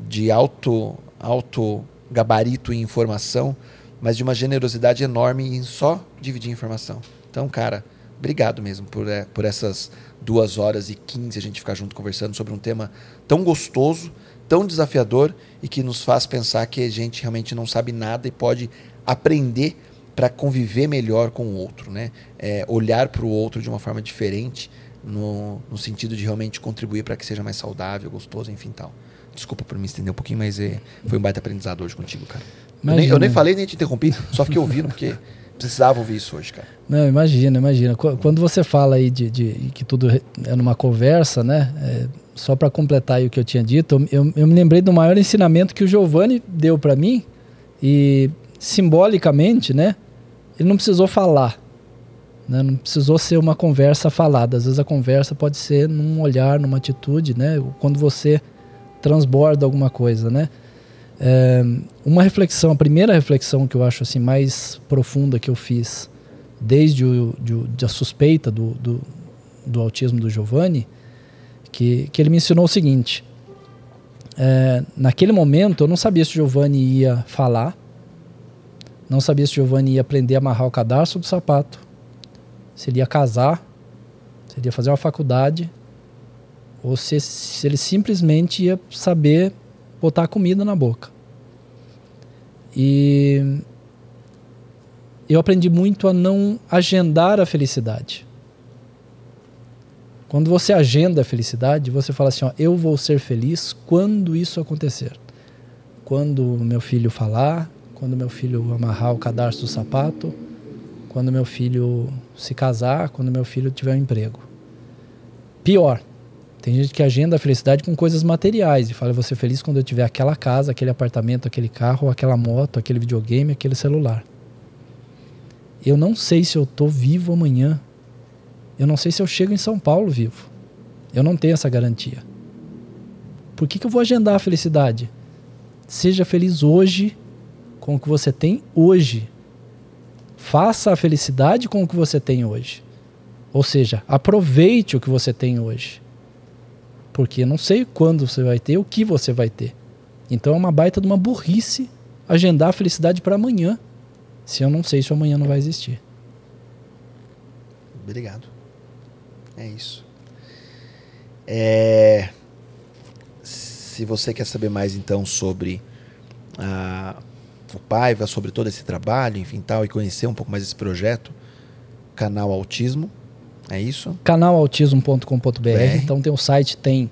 de alto, alto gabarito em informação, mas de uma generosidade enorme em só dividir informação. Então, cara, obrigado mesmo por, é, por essas duas horas e quinze a gente ficar junto conversando sobre um tema tão gostoso, tão desafiador e que nos faz pensar que a gente realmente não sabe nada e pode aprender para conviver melhor com o outro, né? É, olhar para o outro de uma forma diferente, no, no sentido de realmente contribuir para que seja mais saudável, gostoso, enfim tal. Desculpa por me estender um pouquinho, mas é, foi um baita aprendizado hoje contigo, cara. Eu nem, eu nem, falei nem te interrompi, só fiquei ouvindo porque precisava ouvir isso hoje, cara. Não, imagina, imagina. Quando você fala aí de, de que tudo é numa conversa, né? É, só para completar o que eu tinha dito, eu, eu me lembrei do maior ensinamento que o Giovanni deu para mim e simbolicamente, né? Ele não precisou falar, né? Não precisou ser uma conversa falada. Às vezes a conversa pode ser num olhar, numa atitude, né? Quando você transborda alguma coisa, né? É, uma reflexão, a primeira reflexão que eu acho assim mais profunda que eu fiz desde o, de, a suspeita do, do, do, autismo do Giovanni, que, que ele me ensinou o seguinte. É, naquele momento eu não sabia se o Giovanni ia falar, não sabia se Giovanni ia aprender a amarrar o cadarço do sapato, se ele ia casar, se ele ia fazer uma faculdade, ou se, se ele simplesmente ia saber botar comida na boca. E eu aprendi muito a não agendar a felicidade. Quando você agenda a felicidade, você fala assim: ó, eu vou ser feliz quando isso acontecer. Quando meu filho falar, quando meu filho amarrar o cadarço do sapato, quando meu filho se casar, quando meu filho tiver um emprego. Pior, tem gente que agenda a felicidade com coisas materiais e fala: eu vou ser feliz quando eu tiver aquela casa, aquele apartamento, aquele carro, aquela moto, aquele videogame, aquele celular. Eu não sei se eu tô vivo amanhã. Eu não sei se eu chego em São Paulo vivo. Eu não tenho essa garantia. Por que, que eu vou agendar a felicidade? Seja feliz hoje com o que você tem hoje. Faça a felicidade com o que você tem hoje. Ou seja, aproveite o que você tem hoje. Porque eu não sei quando você vai ter, o que você vai ter. Então é uma baita de uma burrice agendar a felicidade para amanhã, se eu não sei se amanhã não vai existir. Obrigado. É isso. É... Se você quer saber mais então sobre a, Paiva, sobre todo esse trabalho, enfim tal, e conhecer um pouco mais esse projeto, canal Autismo, é isso? Canalautismo.com.br. Então tem o site, tem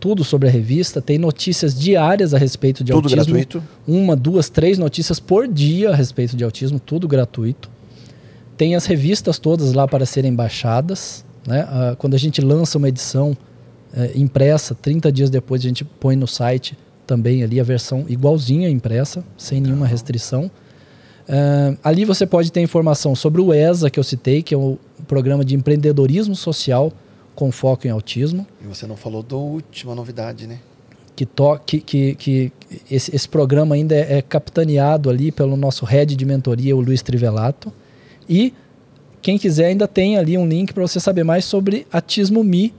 tudo sobre a revista, tem notícias diárias a respeito de tudo autismo. Tudo gratuito? Uma, duas, três notícias por dia a respeito de autismo, tudo gratuito. Tem as revistas todas lá para serem baixadas. Né? Ah, quando a gente lança uma edição é, impressa, 30 dias depois a gente põe no site também ali a versão igualzinha impressa, sem nenhuma restrição. Uh, ali você pode ter informação sobre o ESA que eu citei, que é o programa de empreendedorismo social com foco em autismo. E você não falou da última novidade, né? Que, to, que, que, que esse, esse, programa ainda é, é, capitaneado ali pelo nosso head de mentoria, o Luiz Trivelato. E quem quiser ainda tem ali um link para você saber mais sobre Atismo Me,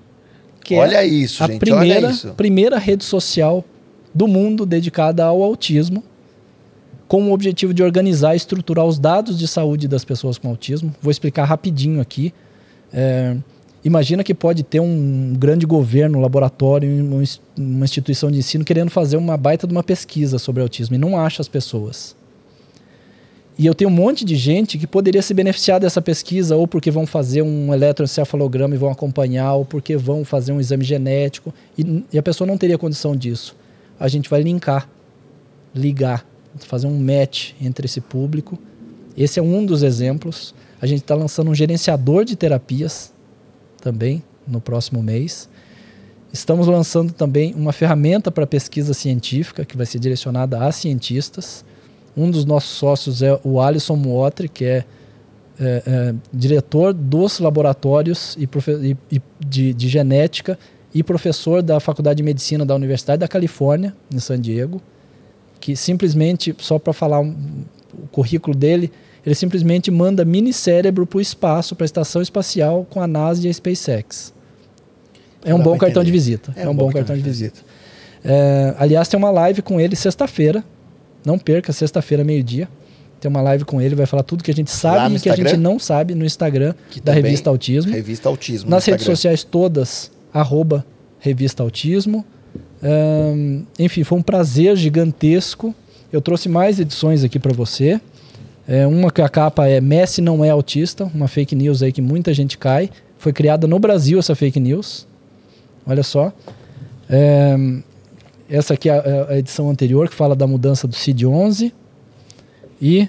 que olha é isso, a gente, primeira, primeira rede social do mundo dedicada ao autismo com o objetivo de organizar e estruturar os dados de saúde das pessoas com autismo. Vou explicar rapidinho aqui. É, imagina que pode ter um grande governo, laboratório, uma instituição de ensino querendo fazer uma baita de uma pesquisa sobre autismo e não acha as pessoas. E eu tenho um monte de gente que poderia se beneficiar dessa pesquisa, ou porque vão fazer um eletroencefalograma e vão acompanhar, ou porque vão fazer um exame genético, e, e a pessoa não teria condição disso. A gente vai linkar, ligar fazer um match entre esse público. Esse é um dos exemplos. A gente está lançando um gerenciador de terapias também no próximo mês. Estamos lançando também uma ferramenta para pesquisa científica que vai ser direcionada a cientistas. Um dos nossos sócios é o Alisson Muotri, que é, é, é diretor dos laboratórios e, e, e de, de genética e professor da Faculdade de Medicina da Universidade da Califórnia, em San Diego que simplesmente, só para falar um, o currículo dele, ele simplesmente manda mini cérebro para o espaço, para a estação espacial com a NASA e a SpaceX. É um bom cartão de visita. É, é um, bom, bom cartão, de visita. É, aliás, tem uma live com ele sexta-feira. Não perca, sexta-feira, meio-dia. ter uma live com ele, vai falar tudo que a gente sabe e que a gente não sabe no Instagram Que da revista Autismo. Revista Autismo. Nas redes sociais todas, arroba Revista Autismo. Ahn, enfim, foi um prazer gigantesco. Eu trouxe mais edições aqui para você. É, uma que a capa é Messi não é autista, uma fake news aí que muita gente cai. Foi criada no Brasil essa fake news. Olha só. É, essa aqui é a, a edição anterior que fala da mudança do CID-11. E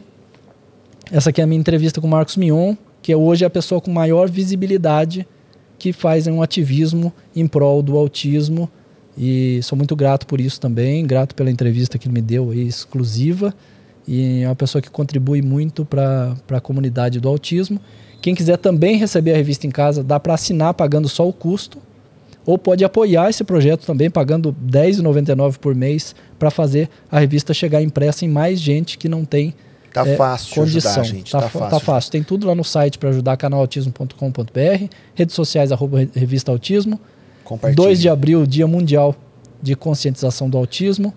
essa aqui é a minha entrevista com o Marcos Mion, que é hoje a pessoa com maior visibilidade que faz um ativismo em prol do autismo. E sou muito grato por isso também, grato pela entrevista que ele me deu exclusiva. E é uma pessoa que contribui muito para a comunidade do autismo. Quem quiser também receber a revista em casa, dá para assinar pagando só o custo. Ou pode apoiar esse projeto também, pagando R$ 10,99 por mês, para fazer a revista chegar impressa em mais gente que não tem Tá é, fácil condição. ajudar, gente. Tá, Tá, fácil. tá fácil. Tem tudo lá no site para ajudar, canalautismo.com.br, redes sociais, arroba Re- Revista Autismo. Compartilhe. 2 de abril, Dia Mundial de Conscientização do Autismo.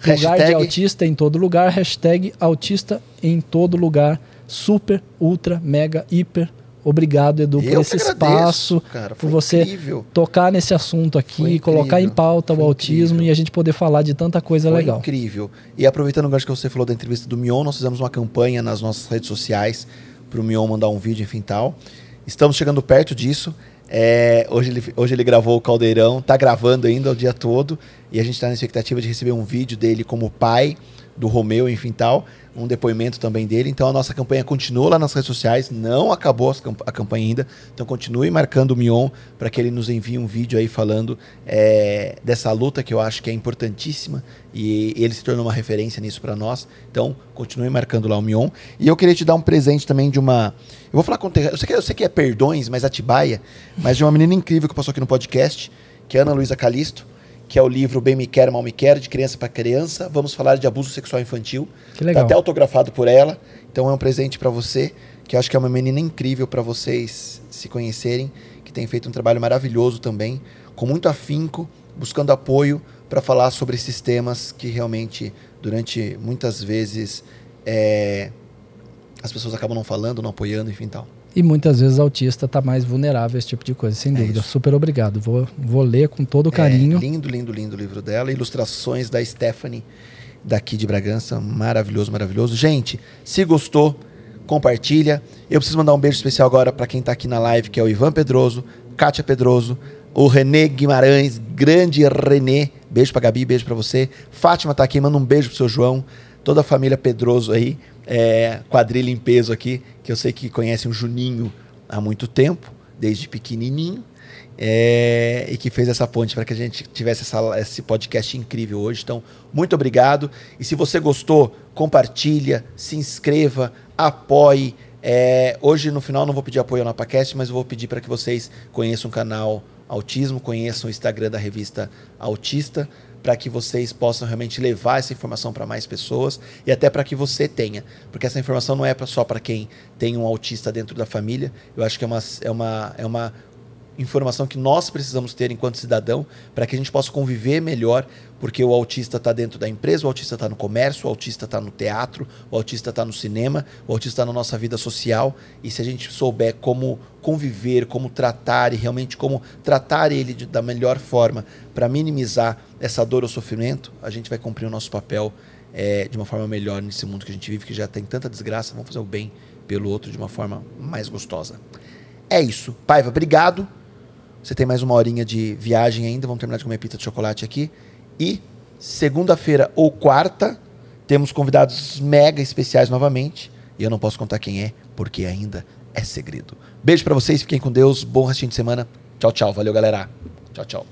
Lugar de Hashtag- autista em todo lugar, hashtag autista em todo lugar. Super, ultra, mega, hiper. Obrigado, Edu, por Eu esse que agradeço, espaço, cara, por você incrível. tocar nesse assunto aqui, colocar em pauta o foi autismo incrível. e a gente poder falar de tanta coisa Foi legal. incrível. E aproveitando o gancho que você falou da entrevista do Mion, nós fizemos uma campanha nas nossas redes sociais para o Mion mandar um vídeo, enfim tal. Estamos chegando perto disso. É, hoje, ele, hoje ele gravou o Caldeirão, tá gravando ainda o dia todo. E a gente está na expectativa de receber um vídeo dele como pai do Romeu, enfim tal. Um depoimento também dele. Então a nossa campanha continua lá nas redes sociais. Não acabou a campanha ainda. Então continue marcando o Mion para que ele nos envie um vídeo aí falando é, dessa luta que eu acho que é importantíssima. E ele se tornou uma referência nisso para nós. Então continue marcando lá o Mion. E eu queria te dar um presente também de uma. Eu vou falar com. Eu sei que, eu sei que é perdões, mas Atibaia. Mas de uma menina incrível que passou aqui no podcast, que é Ana Luísa Calisto que é o livro Bem Me Quer, Mal Me Quer, de criança para criança. Vamos falar de abuso sexual infantil. Que legal. Tá até autografado por ela. Então é um presente para você, que eu acho que é uma menina incrível para vocês se conhecerem, que tem feito um trabalho maravilhoso também, com muito afinco, buscando apoio para falar sobre esses temas que realmente, durante muitas vezes, é, as pessoas acabam não falando, não apoiando, enfim tal. E muitas vezes o autista está mais vulnerável a esse tipo de coisa, sem É dúvida. Super obrigado. Vou, vou ler com todo carinho. É, lindo, lindo, lindo o livro dela. Ilustrações da Stephanie, daqui de Bragança. Maravilhoso, maravilhoso. Gente, se gostou, compartilha. Eu preciso mandar um beijo especial agora para quem está aqui na live, que é o Ivan Pedroso, Kátia Pedroso, o Renê Guimarães, grande Renê. Beijo pra Gabi, beijo pra você. Fátima tá aqui, manda um beijo pro seu João. Toda a família Pedroso aí, é, quadrilha em peso aqui, que eu sei que conhecem o Juninho há muito tempo, desde pequenininho. é, e que fez essa ponte para que a gente tivesse essa- esse podcast incrível hoje. Então, muito obrigado. E se você gostou, compartilha, se inscreva, apoie. É, hoje, no final, não vou pedir apoio ao NapaCast, mas vou pedir para que vocês conheçam o canal Autismo, conheçam o Instagram da revista Autista, para que vocês possam realmente levar essa informação para mais pessoas e até para que você tenha. Porque essa informação não é só para quem tem um autista dentro da família. Eu acho que é uma, é uma, é uma informação que nós precisamos ter enquanto cidadão para que a gente possa conviver melhor, porque o autista está dentro da empresa, o autista está no comércio, o autista está no teatro, o autista está no cinema, o autista está na nossa vida social. E se a gente souber como conviver, como tratar e realmente como tratar ele de- da melhor forma para minimizar essa dor ou sofrimento, a gente vai cumprir o nosso papel eh, de uma forma melhor nesse mundo que a gente vive, que já tem tanta desgraça. Vamos fazer o bem pelo outro de uma forma mais gostosa. É isso. Paiva, obrigado. Você tem mais uma horinha de viagem ainda. Vamos terminar de comer pizza de chocolate aqui. E segunda-feira ou quarta, temos convidados mega especiais novamente. E eu não posso contar quem é, porque ainda é segredo. Beijo pra vocês, fiquem com Deus. Bom restinho de semana. Tchau, tchau. Valeu, galera. Tchau, tchau.